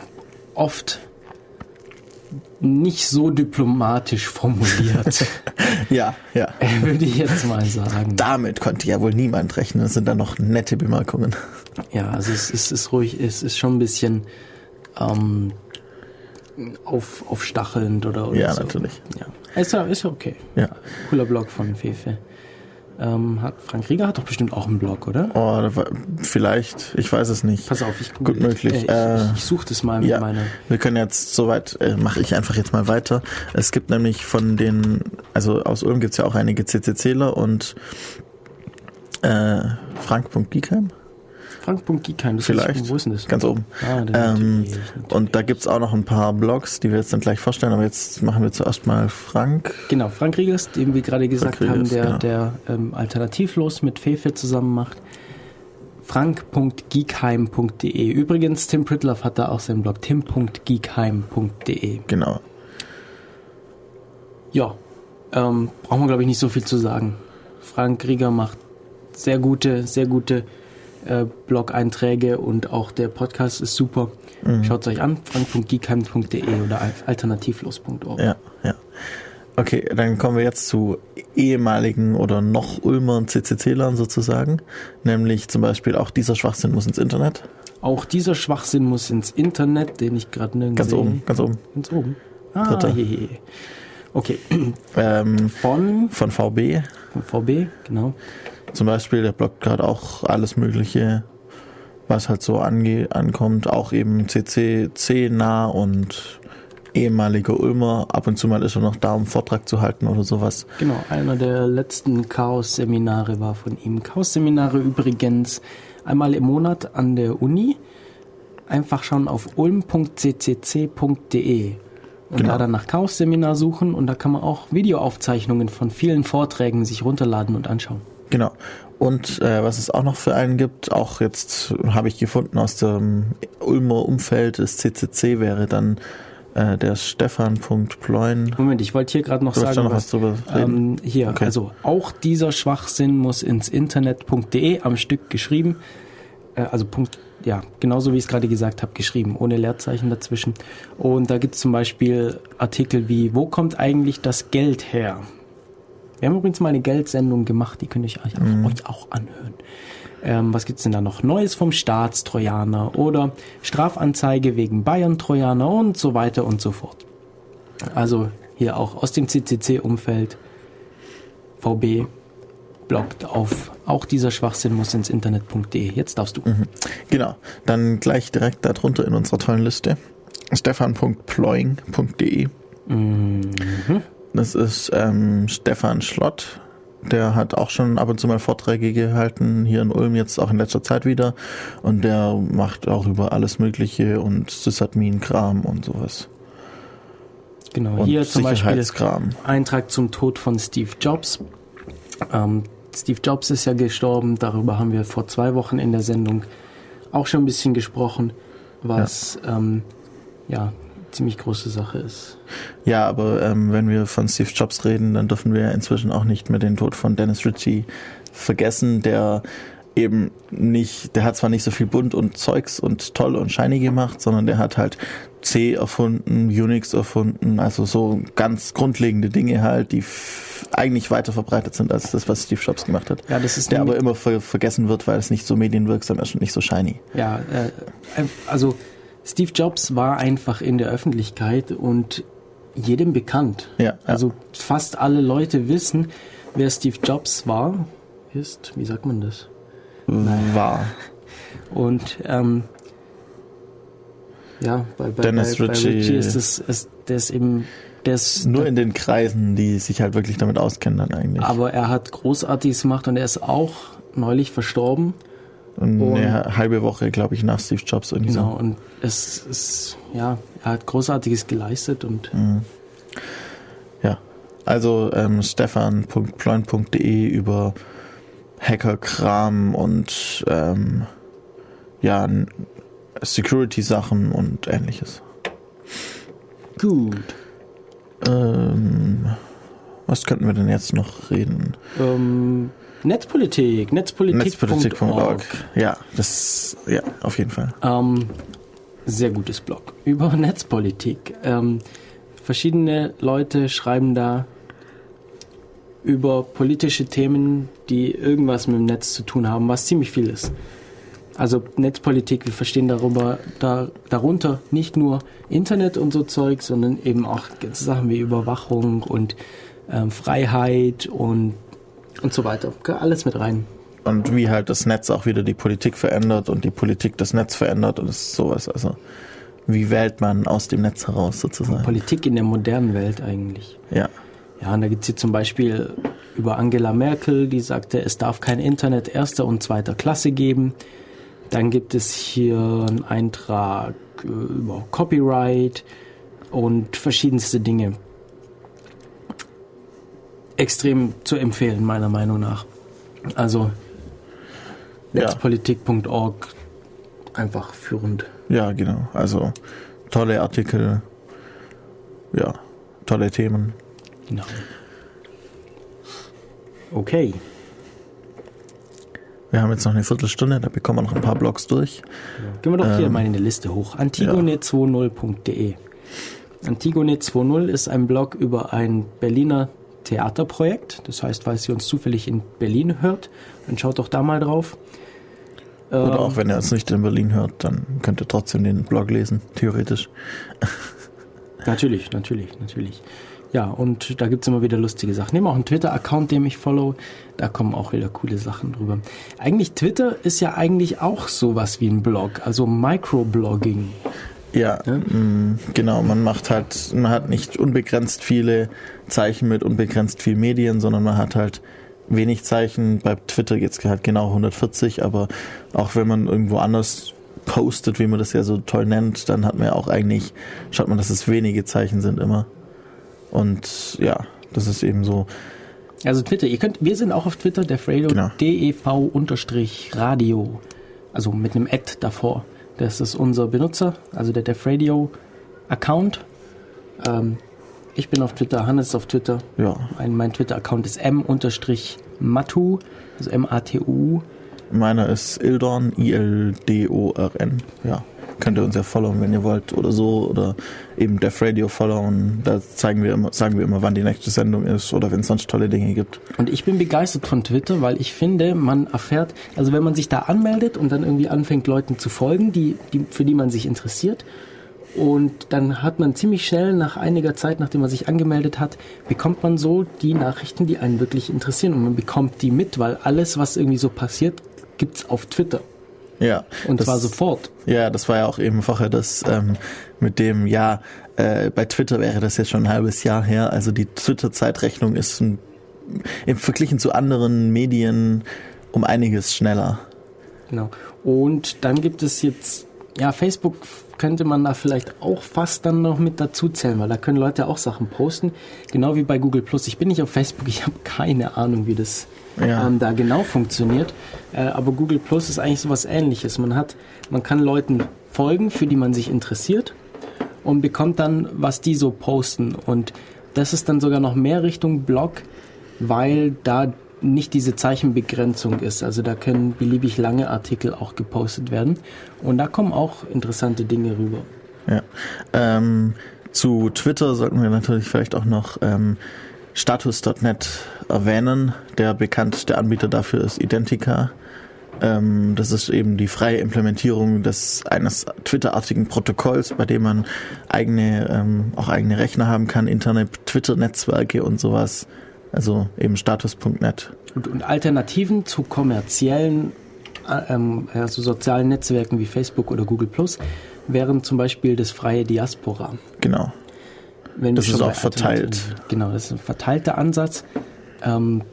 oft nicht so diplomatisch formuliert, Ja, ja. würde ich jetzt mal sagen. Damit konnte ja wohl niemand rechnen. Das sind dann noch nette Bemerkungen. Ja, also es ist, ist ruhig, es ist schon ein bisschen ähm, auf, aufstachelnd oder, oder Ja, so. natürlich. Ja. Ist ja, ist ja okay. Ja. Cooler Blog von Fefe. Ähm, hat, Frank Rieger hat doch bestimmt auch einen Blog, oder? Oh, vielleicht, ich weiß es nicht. Pass auf, ich Gut möglich. Äh, ich, ich, ich suche das mal mit Ja, meiner. wir können jetzt soweit, äh, mache ich einfach jetzt mal weiter. Es gibt nämlich von den, also aus Ulm gibt's ja auch einige CCCler und äh, Frank.Giekheim Frank.Giekheim, das vielleicht, Ist, wo ist denn das? ganz oben. Ah, Ähm, natürlich, natürlich. und da gibt's auch noch ein paar Blogs, die wir jetzt dann gleich vorstellen, aber jetzt machen wir zuerst mal Frank. Genau, Frank Riegers, den wir gerade gesagt Frank haben, der, genau. der ähm, alternativlos mit Fefe zusammen macht. frank.geekheim.de. Übrigens, Tim Pritloff hat da auch seinen Blog, tim.geekheim.de. Genau. Ja, ähm, brauchen wir, glaube ich, nicht so viel zu sagen. Frank Rieger macht sehr gute, sehr gute äh, Blog-Einträge und auch der Podcast ist super. Mhm. Schaut es euch an, frank.geekheim.de oder al- alternativlos.org. Ja, ja. Okay, dann kommen wir jetzt zu ehemaligen oder noch Ulmer CCC-Lern sozusagen. Nämlich zum Beispiel auch dieser Schwachsinn muss ins Internet. Auch dieser Schwachsinn muss ins Internet, den ich gerade nirgends Ganz sehe. oben, ganz oben. Ganz oben. Ah, Dritter. hier. hier. Okay, Ähm, von, von VB von VB, genau. Zum Beispiel, der bloggt gerade auch alles Mögliche, was halt so ange ankommt. Auch eben CCC nah und ehemaliger Ulmer. Ab und zu mal ist er noch da, um Vortrag zu halten oder sowas. Genau, einer der letzten Chaos-Seminare war von ihm. Chaos-Seminare übrigens einmal im Monat an der Uni. Einfach schauen auf ulm.ccc.de und Genau. da dann nach Chaos-Seminar suchen und da kann man auch Videoaufzeichnungen von vielen Vorträgen sich runterladen und anschauen. Genau. Und äh, was es auch noch für einen gibt, auch jetzt habe ich gefunden aus dem Ulmer Umfeld des CCC wäre dann äh, der Stefan.pleun. Moment, ich wollte hier gerade noch Du sagen, noch was drüber reden? Ähm, hier, Okay. also auch dieser Schwachsinn muss ins Internet.de am Stück geschrieben. Äh, also Punkt, ja, genauso wie ich es gerade gesagt habe, geschrieben, ohne Leerzeichen dazwischen. Und da gibt es zum Beispiel Artikel wie, wo kommt eigentlich das Geld her? Wir haben übrigens mal eine Geldsendung gemacht, die könnt ihr euch, Mhm. euch auch anhören. Ähm, was gibt's denn da noch? Neues vom Staatstrojaner oder Strafanzeige wegen Bayern-Trojaner und so weiter und so fort. Also hier auch aus dem CCC-Umfeld. VB bloggt auf auch dieser Schwachsinn muss ins Internet.de. Jetzt darfst du. Genau. Dann gleich direkt darunter in unserer tollen Liste. Stefan.ploing.de. Das ist ähm, Stefan Schlott. Der hat auch schon ab und zu mal Vorträge gehalten, hier in Ulm jetzt auch in letzter Zeit wieder. Und der macht auch über alles Mögliche und Sysadmin-Kram und sowas. Genau, Und hier zum Beispiel. Eintrag zum Tod von Steve Jobs. Ähm, Steve Jobs ist ja gestorben, darüber haben wir vor zwei Wochen in der Sendung auch schon ein bisschen gesprochen, was ähm, ja ziemlich große Sache ist. Ja, aber ähm, wenn wir von Steve Jobs reden, dann dürfen wir inzwischen auch nicht mehr den Tod von Dennis Ritchie vergessen, der eben nicht, der hat zwar nicht so viel bunt und Zeugs und toll und shiny gemacht, sondern der hat halt C erfunden, Unix erfunden, also so ganz grundlegende Dinge halt, die eigentlich weiter verbreitet sind als das, was Steve Jobs gemacht hat. Ja, das ist der aber immer ver vergessen wird, weil es nicht so medienwirksam ist und nicht so shiny. Ja, äh, also Steve Jobs war einfach in der Öffentlichkeit und jedem bekannt. Ja, ja. Also fast alle Leute wissen, wer Steve Jobs war, ist, wie sagt man das? War. Und ähm, ja, bei, bei, Dennis bei, bei Ritchie- Ritchie ist es, ist, der ist eben, ist, Nur in den Kreisen, die sich halt wirklich damit auskennen dann eigentlich. aber er hat Großartiges gemacht und er ist auch neulich verstorben. Eine halbe Woche, glaube ich, nach Steve Jobs irgendwie Genau, so. und es ist, ja, er hat Großartiges geleistet und Ja. Also ähm, stefan.ploin.de über Hackerkram und ähm, ja, Security-Sachen und ähnliches. gut. Ähm, was könnten wir denn jetzt noch reden? Ähm, Netzpolitik, Netzpolitik.org. Netzpolitik.org. Ja, das, ja, auf jeden Fall. Ähm, sehr gutes Blog über Netzpolitik. Ähm, verschiedene Leute schreiben da über politische Themen, die irgendwas mit dem Netz zu tun haben, was ziemlich viel ist. Also Netzpolitik, wir verstehen darüber, da, darunter nicht nur Internet und so Zeug, sondern eben auch ganze Sachen wie Überwachung und ähm, Freiheit und, und so weiter. Alles mit rein. Und wie halt das Netz auch wieder die Politik verändert und die Politik das Netz verändert und sowas. Also, wie wählt man aus dem Netz heraus sozusagen? Politik in der modernen Welt eigentlich. Ja. Ja, und da gibt es hier zum Beispiel über Angela Merkel, die sagte, es darf kein Internet erster und zweiter Klasse geben. Dann gibt es hier einen Eintrag äh, über Copyright und verschiedenste Dinge. Extrem zu empfehlen, meiner Meinung nach. Also Ja. netzpolitik.org einfach führend. Ja, genau. Also tolle Artikel, ja, tolle Themen. Genau. Okay. Wir haben jetzt noch eine Viertelstunde, da bekommen wir noch ein paar Blogs durch. Gehen wir doch hier Ähm, mal in die Liste hoch. Antigone20.de. Antigone20 ist ein Blog über ein Berliner Theaterprojekt. Das heißt, falls ihr uns zufällig in Berlin hört, dann schaut doch da mal drauf. Oder Ähm, auch wenn ihr uns nicht in Berlin hört, dann könnt ihr trotzdem den Blog lesen, theoretisch. Natürlich, natürlich, natürlich. Ja, und da gibt's immer wieder lustige Sachen. Nehmen auch einen Twitter-Account, dem ich follow. Da kommen auch wieder coole Sachen drüber. Eigentlich, Twitter ist ja eigentlich auch sowas wie ein Blog, also Microblogging. Ja, mh, genau. Man macht halt, man hat nicht unbegrenzt viele Zeichen mit unbegrenzt viel Medien, sondern man hat halt wenig Zeichen. Bei Twitter geht's halt genau 140, aber auch wenn man irgendwo anders postet, wie man das ja so toll nennt, dann hat man ja auch eigentlich, schaut man, dass es wenige Zeichen sind immer. Und ja, das ist eben so. Also Twitter, ihr könnt, wir sind auch auf Twitter, DevRadio, Genau. DEV-Radio, also mit einem Ad davor. Das ist unser Benutzer, also der DevRadio-Account. Ähm, ich bin auf Twitter, Hannes ist auf Twitter. Ja. Mein, mein Twitter-Account ist m-matu, also M-A-T-U. Meiner ist Ildorn, I-L-D-O-R-N. Ja. Könnt ihr uns ja followen, wenn ihr wollt oder so. Oder eben Def Radio followen. Da zeigen wir immer, sagen wir immer, wann die nächste Sendung ist oder wenn es sonst tolle Dinge gibt. Und ich bin begeistert von Twitter, weil ich finde, man erfährt, also wenn man sich da anmeldet und dann irgendwie anfängt, Leuten zu folgen, die, die, für die man sich interessiert, und dann hat man ziemlich schnell nach einiger Zeit, nachdem man sich angemeldet hat, bekommt man so die Nachrichten, die einen wirklich interessieren. Und man bekommt die mit, weil alles, was irgendwie so passiert, gibt's auf Twitter. Ja. Und das, zwar sofort. Ja, das war ja auch eben vorher das ähm, mit dem, ja, äh, bei Twitter wäre das jetzt schon ein halbes Jahr her. Also die Twitter-Zeitrechnung ist ein, im Verglichen zu anderen Medien um einiges schneller. Genau. Und dann gibt es jetzt, ja, Facebook könnte man da vielleicht auch fast dann noch mit dazu zählen, weil da können Leute auch Sachen posten. Genau wie bei Google Plus. Ich bin nicht auf Facebook, ich habe keine Ahnung, wie das Ja. ähm, da genau funktioniert. Äh, aber Google Plus ist eigentlich sowas ähnliches. Man hat, man kann Leuten folgen, für die man sich interessiert und bekommt dann, was die so posten. Und das ist dann sogar noch mehr Richtung Blog, weil da nicht diese Zeichenbegrenzung ist. Also da können beliebig lange Artikel auch gepostet werden. Und da kommen auch interessante Dinge rüber. Ja. Ähm, zu Twitter sollten wir natürlich vielleicht auch noch ähm, Status.net erwähnen. Der bekannteste Anbieter dafür ist Identica. Ähm, das ist eben die freie Implementierung des eines Twitter-artigen Protokolls, bei dem man eigene ähm, auch eigene Rechner haben kann, interne Twitter-Netzwerke und sowas. Also eben Status.net. Und, und Alternativen zu kommerziellen, äh, ähm, also sozialen Netzwerken wie Facebook oder Google Plus wären zum Beispiel das freie Diaspora. Genau. Das ist auch verteilt. Genau, das ist ein verteilter Ansatz. Ähm,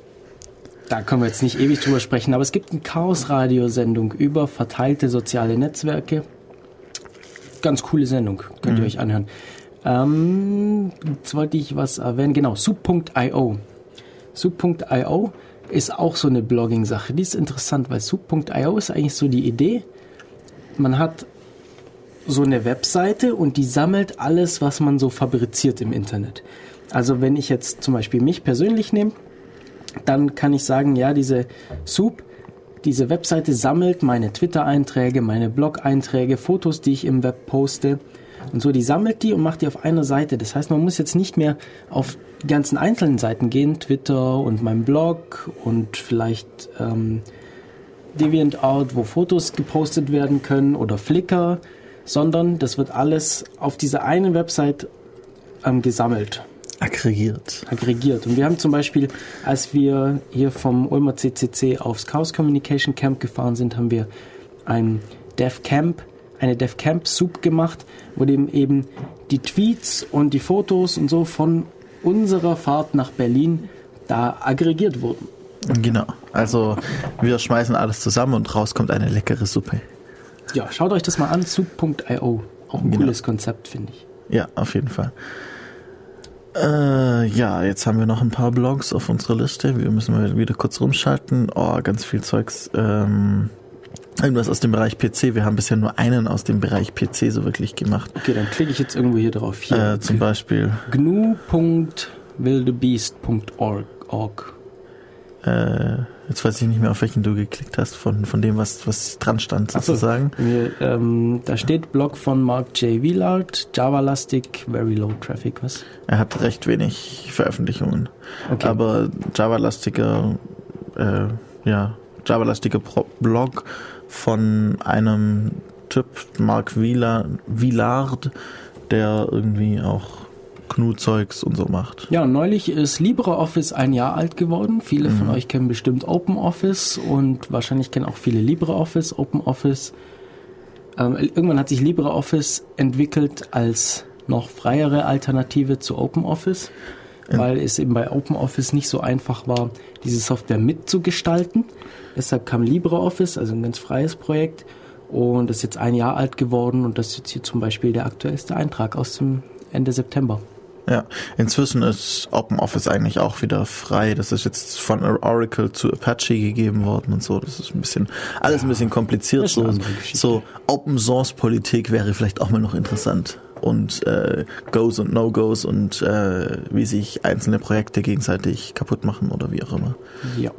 da können wir jetzt nicht ewig drüber sprechen, aber es gibt eine Chaos-Radio-Sendung über verteilte soziale Netzwerke. Ganz coole Sendung, könnt ihr euch anhören. Ähm, jetzt wollte ich was erwähnen, genau, soup.io. Soup.io ist auch so eine Blogging-Sache. Die ist interessant, weil soup.io ist eigentlich so die Idee, man hat so eine Webseite und die sammelt alles, was man so fabriziert im Internet. Also wenn ich jetzt zum Beispiel mich persönlich nehme, dann kann ich sagen, ja, diese Soup, diese Webseite sammelt meine Twitter-Einträge, meine Blog-Einträge, Fotos, die ich im Web poste und so, die sammelt die und macht die auf einer Seite. Das heißt, man muss jetzt nicht mehr auf die ganzen einzelnen Seiten gehen, Twitter und mein Blog und vielleicht ähm, DeviantArt, wo Fotos gepostet werden können oder Flickr, sondern das wird alles auf dieser einen Website ähm, gesammelt Aggregiert. aggregiert. Und wir haben zum Beispiel, als wir hier vom Ulmer CCC aufs Chaos Communication Camp gefahren sind, haben wir ein Dev Camp, eine Dev Camp Soup gemacht, wo dem eben die Tweets und die Fotos und so von unserer Fahrt nach Berlin da aggregiert wurden. Genau. Also wir schmeißen alles zusammen und raus kommt eine leckere Suppe. Ja, schaut euch das mal an, soup.io. Auch ein Genau. cooles Konzept, finde ich. Ja, auf jeden Fall. Äh, ja, jetzt haben wir noch ein paar Blogs auf unserer Liste. Wir müssen mal wieder kurz rumschalten. Oh, ganz viel Zeugs. Ähm, irgendwas aus dem Bereich PC. Wir haben bisher nur einen aus dem Bereich PC so wirklich gemacht. Okay, dann klicke ich jetzt irgendwo hier drauf. Hier. Äh, zum Beispiel gnu.wildebeast.org. Äh, jetzt weiß ich nicht mehr, auf welchen du geklickt hast, von, von dem, was, was dran stand, Ach so. sozusagen. Wir, ähm, da steht Blog von Mark J. Willard, Javalastic, Very Low Traffic, was? Er hat recht wenig Veröffentlichungen. Okay. Aber Javalastiker, äh, ja, Javalastiker Pro Blog von einem Typ, Mark Wieler, Willard, der irgendwie auch GNU-Zeugs und so macht. Ja, neulich ist LibreOffice ein Jahr alt geworden. Viele von euch kennen bestimmt OpenOffice und wahrscheinlich kennen auch viele LibreOffice, OpenOffice. Ähm, irgendwann hat sich LibreOffice entwickelt als noch freiere Alternative zu OpenOffice, weil es eben bei OpenOffice nicht so einfach war, diese Software mitzugestalten. Deshalb kam LibreOffice, also ein ganz freies Projekt. Und das ist jetzt ein Jahr alt geworden und das ist jetzt hier zum Beispiel der aktuellste Eintrag aus dem Ende September. Ja, inzwischen ist OpenOffice eigentlich auch wieder frei. Das ist jetzt von Oracle zu Apache gegeben worden und so. Das ist ein bisschen, alles ein bisschen kompliziert. So, so Open Source Politik wäre vielleicht auch mal noch interessant. Und äh, Goes und No-Goes und äh, wie sich einzelne Projekte gegenseitig kaputt machen oder wie auch immer. Ja.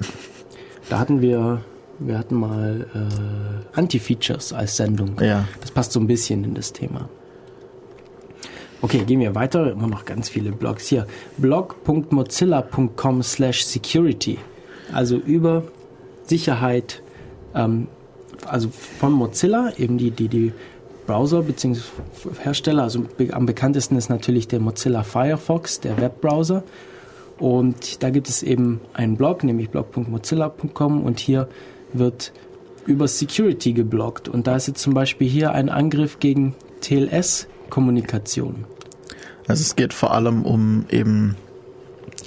Da hatten wir, wir hatten mal äh, Anti-Features als Sendung. Ja. Das passt so ein bisschen in das Thema. Okay, gehen wir weiter. Immer noch ganz viele Blogs hier. blog.mozilla.com slash security. Also über Sicherheit, ähm, also von Mozilla, eben die, die, die Browser bzw. Hersteller. Also am bekanntesten ist natürlich der Mozilla Firefox, der Webbrowser. Und da gibt es eben einen Blog, nämlich blog.mozilla.com und hier wird über Security geblockt. Und da ist jetzt zum Beispiel hier ein Angriff gegen TLS-Kommunikation. Also es geht vor allem um eben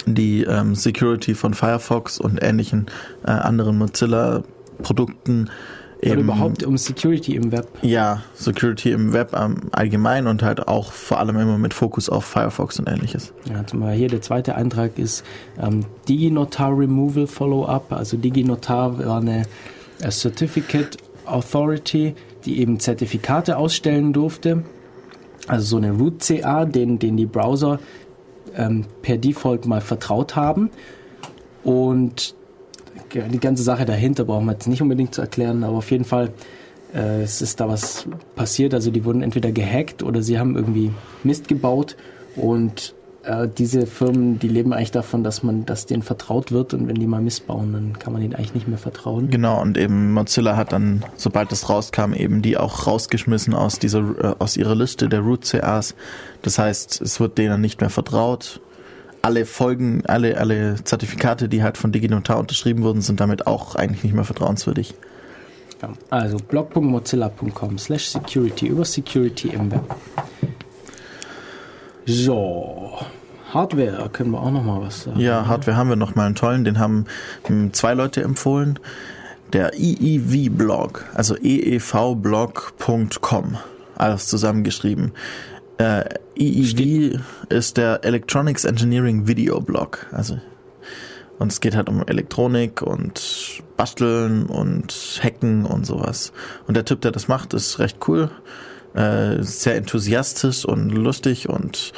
die ähm, Security von Firefox und ähnlichen äh, anderen Mozilla-Produkten. Oder Eben- überhaupt um Security im Web. Ja, Security im Web ähm, allgemein und halt auch vor allem immer mit Fokus auf Firefox und ähnliches. Ja, zum Beispiel hier der zweite Eintrag ist ähm, DigiNotar Removal Follow-up. Also DigiNotar war eine äh, Certificate Authority, die eben Zertifikate ausstellen durfte. Also so eine Root CA, den, den die Browser ähm, per Default mal vertraut haben. Und die ganze Sache dahinter brauchen wir jetzt nicht unbedingt zu erklären, aber auf jeden Fall äh, es ist da was passiert. Also die wurden entweder gehackt oder sie haben irgendwie Mist gebaut und äh, diese Firmen, die leben eigentlich davon, dass man, dass denen vertraut wird und wenn die mal Mist bauen, dann kann man ihnen eigentlich nicht mehr vertrauen. Genau, und eben Mozilla hat dann, sobald es rauskam, eben die auch rausgeschmissen aus dieser, äh, aus ihrer Liste der Root CAs. Das heißt, es wird denen nicht mehr vertraut. Alle Folgen, alle, alle Zertifikate, die halt von DigiNotar unterschrieben wurden, sind damit auch eigentlich nicht mehr vertrauenswürdig. Ja, also blog.mozilla.com slash security über Security im Web. So, Hardware können wir auch noch mal was sagen. Ja, Hardware haben wir noch mal einen tollen, den haben hm, zwei Leute empfohlen. Der EEV-Blog, also eevblog.com, alles zusammengeschrieben. Äh, EEV ist der Electronics Engineering Video Blog, also und es geht halt um Elektronik und Basteln und Hacken und sowas. Und der Typ, der das macht, ist recht cool, äh, sehr enthusiastisch und lustig und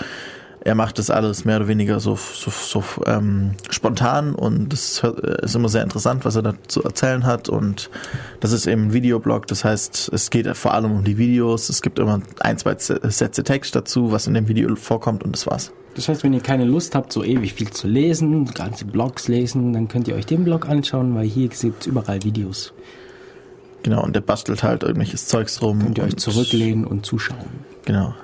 er macht das alles mehr oder weniger so, so, so ähm, spontan und es ist immer sehr interessant, was er da zu erzählen hat und das ist eben ein Videoblog, das heißt, es geht vor allem um die Videos, es gibt immer ein, zwei Sätze Text dazu, was in dem Video vorkommt und das war's. Das heißt, wenn ihr keine Lust habt, so ewig viel zu lesen, ganze Blogs lesen, dann könnt ihr euch den Blog anschauen, weil hier gibt es überall Videos. Genau, und der bastelt halt irgendwelches Zeugs rum. Könnt ihr euch zurücklehnen und zuschauen. Genau.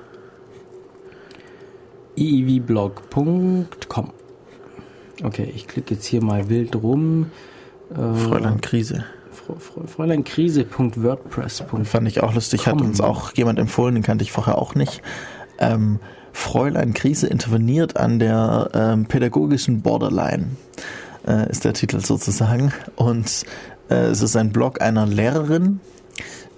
iivblog.com Okay, ich klicke jetzt hier mal wild rum. Äh, Fräulein Krise. Fräuleinkrise.wordpress.com Fand ich auch lustig, hat uns auch jemand empfohlen, den kannte ich vorher auch nicht. Ähm, Fräulein Krise interveniert an der ähm, pädagogischen Borderline, äh, ist der Titel sozusagen. Und es ist ein Blog einer Lehrerin,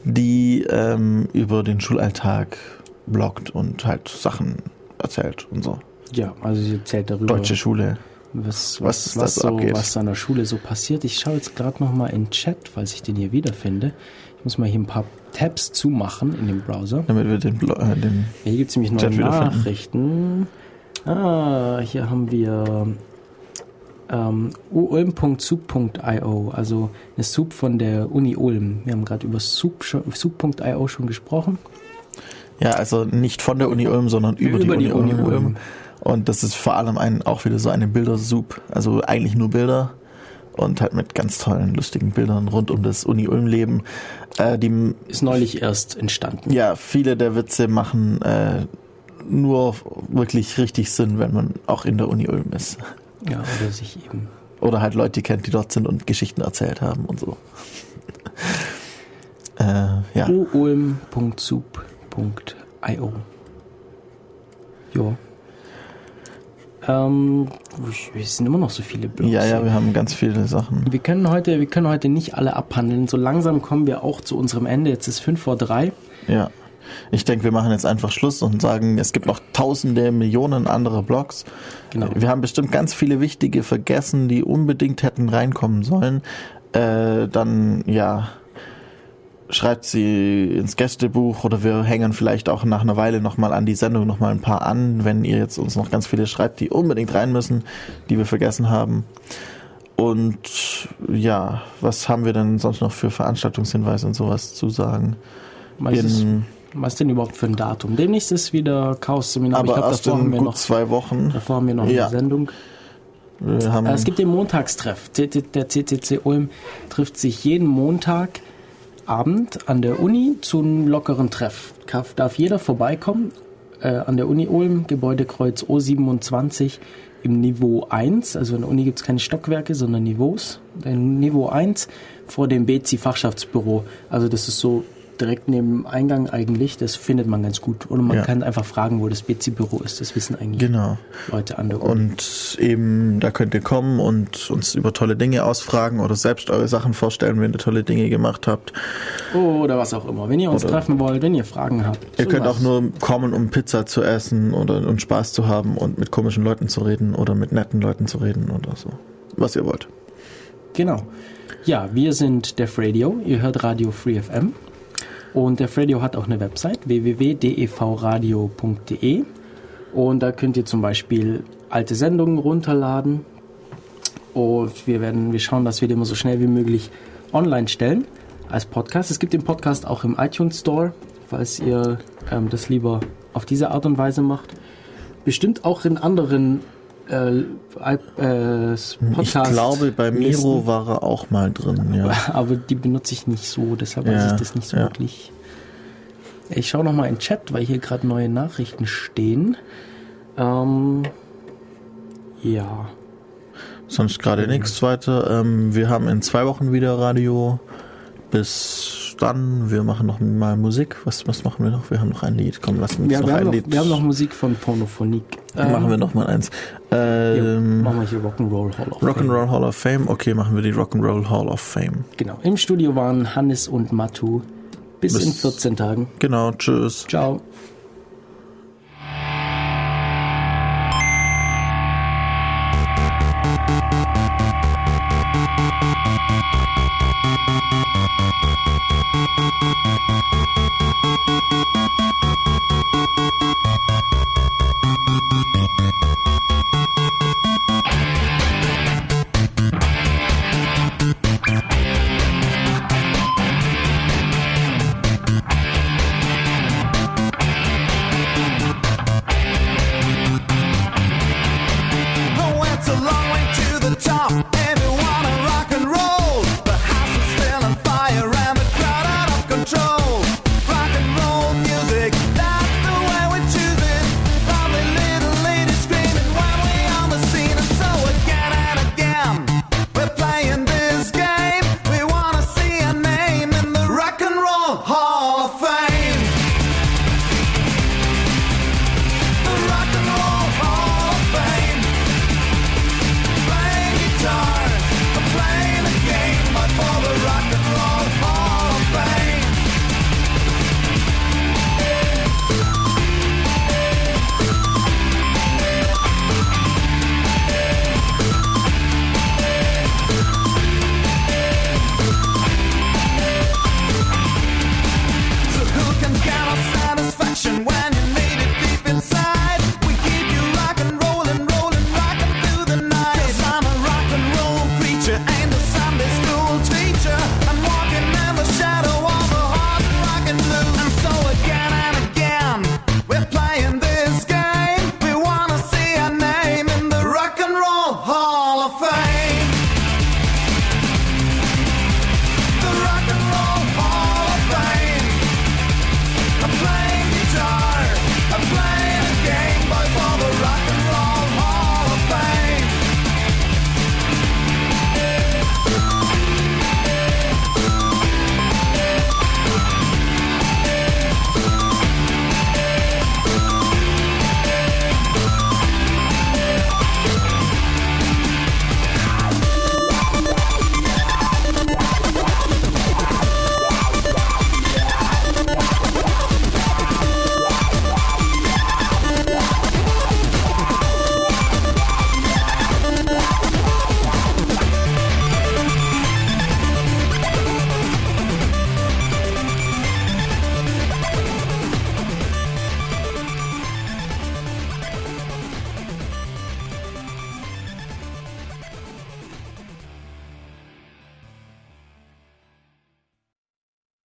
die ähm, über den Schulalltag bloggt und halt Sachen erzählt und so. Ja, also sie erzählt darüber. Deutsche Schule. Was, was, was, was, so, abgeht. was an der Schule so passiert. Ich schaue jetzt gerade nochmal in den Chat, falls ich den hier wiederfinde. Ich muss mal hier ein paar Tabs zumachen in dem Browser. Damit wir den, Blo äh, den Hier gibt es nämlich neue Nachrichten. Ah, hier haben wir ähm, ulm.soup.io, also eine Soup von der Uni Ulm. Wir haben gerade über soup.io schon gesprochen. Ja, also nicht von der Uni Ulm, sondern über, über die, Uni, die Uni Ulm. Ulm. Und das ist vor allem ein, auch wieder so eine Bildersoup. Also eigentlich nur Bilder und halt mit ganz tollen, lustigen Bildern rund um das Uni Ulm-Leben. Äh, die ist neulich erst entstanden. Ja, viele der Witze machen äh, nur wirklich richtig Sinn, wenn man auch in der Uni Ulm ist. Ja, oder sich eben. Oder halt Leute kennt, die dort sind und Geschichten erzählt haben und so. äh, ja. ulm.soup.io Jo. Ähm, es sind immer noch so viele Blogs. Ja, ja, wir haben ganz viele Sachen. Wir können heute, wir können heute nicht alle abhandeln. So langsam kommen wir auch zu unserem Ende. Jetzt ist fünf vor drei. Ja. Ich denke, wir machen jetzt einfach Schluss und sagen, es gibt noch tausende, Millionen andere Blogs. Genau. Wir haben bestimmt ganz viele wichtige vergessen, die unbedingt hätten reinkommen sollen. Äh, dann, ja, schreibt sie ins Gästebuch oder wir hängen vielleicht auch nach einer Weile nochmal an die Sendung nochmal ein paar an, wenn ihr jetzt uns noch ganz viele schreibt, die unbedingt rein müssen, die wir vergessen haben. Und ja, was haben wir denn sonst noch für Veranstaltungshinweise und sowas zu sagen? Ist, was ist denn überhaupt für ein Datum? Demnächst ist wieder Chaos-Seminar. Aber, aber erst davor in haben wir noch, zwei Wochen. Davor haben wir noch ja. eine Sendung. es gibt den Montagstreff. Der CCC Ulm trifft sich jeden Montag Abend an der Uni zum lockeren Treff. Darf jeder vorbeikommen äh, an der Uni Ulm, Gebäudekreuz O27 im Niveau 1. Also an der Uni gibt es keine Stockwerke, sondern Niveaus. Niveau 1 vor dem BC Fachschaftsbüro. Also das ist so direkt neben dem Eingang eigentlich. Das findet man ganz gut. Oder man ja. kann einfach fragen, wo das BC-Büro ist. Das wissen eigentlich genau. Leute an der Uni. Und eben, da könnt ihr kommen und uns über tolle Dinge ausfragen oder selbst eure Sachen vorstellen, wenn ihr tolle Dinge gemacht habt. Oder was auch immer. Wenn ihr uns oder treffen wollt, wenn ihr Fragen habt. Ihr sowas. könnt auch nur kommen, um Pizza zu essen oder und Spaß zu haben und mit komischen Leuten zu reden oder mit netten Leuten zu reden oder so. Was ihr wollt. Genau. Ja, wir sind Def Radio. Ihr hört Radio Free FM. Und der Radio hat auch eine Website www.devradio.de und da könnt ihr zum Beispiel alte Sendungen runterladen Und wir werden, wir schauen, dass wir den immer so schnell wie möglich online stellen als Podcast. Es gibt den Podcast auch im iTunes Store, falls ihr ähm, das lieber auf diese Art und Weise macht. Bestimmt auch in anderen äh, äh, Ich Podcast glaube, bei Miro Listen. war er auch mal drin, ja. aber die benutze ich nicht so, deshalb weiß Ja, ich das nicht so ja. wirklich. Ich schaue nochmal in den Chat, weil hier gerade neue Nachrichten stehen. Ähm, ja. Sonst gerade nichts weiter. Ähm, wir haben in zwei Wochen wieder Radio. Bis dann, wir machen noch mal Musik. Was, was machen wir noch? Wir haben noch ein Lied. Komm, lass uns Wir, noch ein noch, Lied. wir haben noch Musik von Pornophonik. machen wir noch mal eins. Jo, Ähm, machen wir hier Rock'n'Roll Hall of Fame. Rock'n'Roll Hall of Fame. Okay, machen wir die Rock'n'Roll Hall of Fame. Genau. Im Studio waren Hannes und Matu. Bis, Bis- in 14 Tagen. Genau, tschüss. Ciao.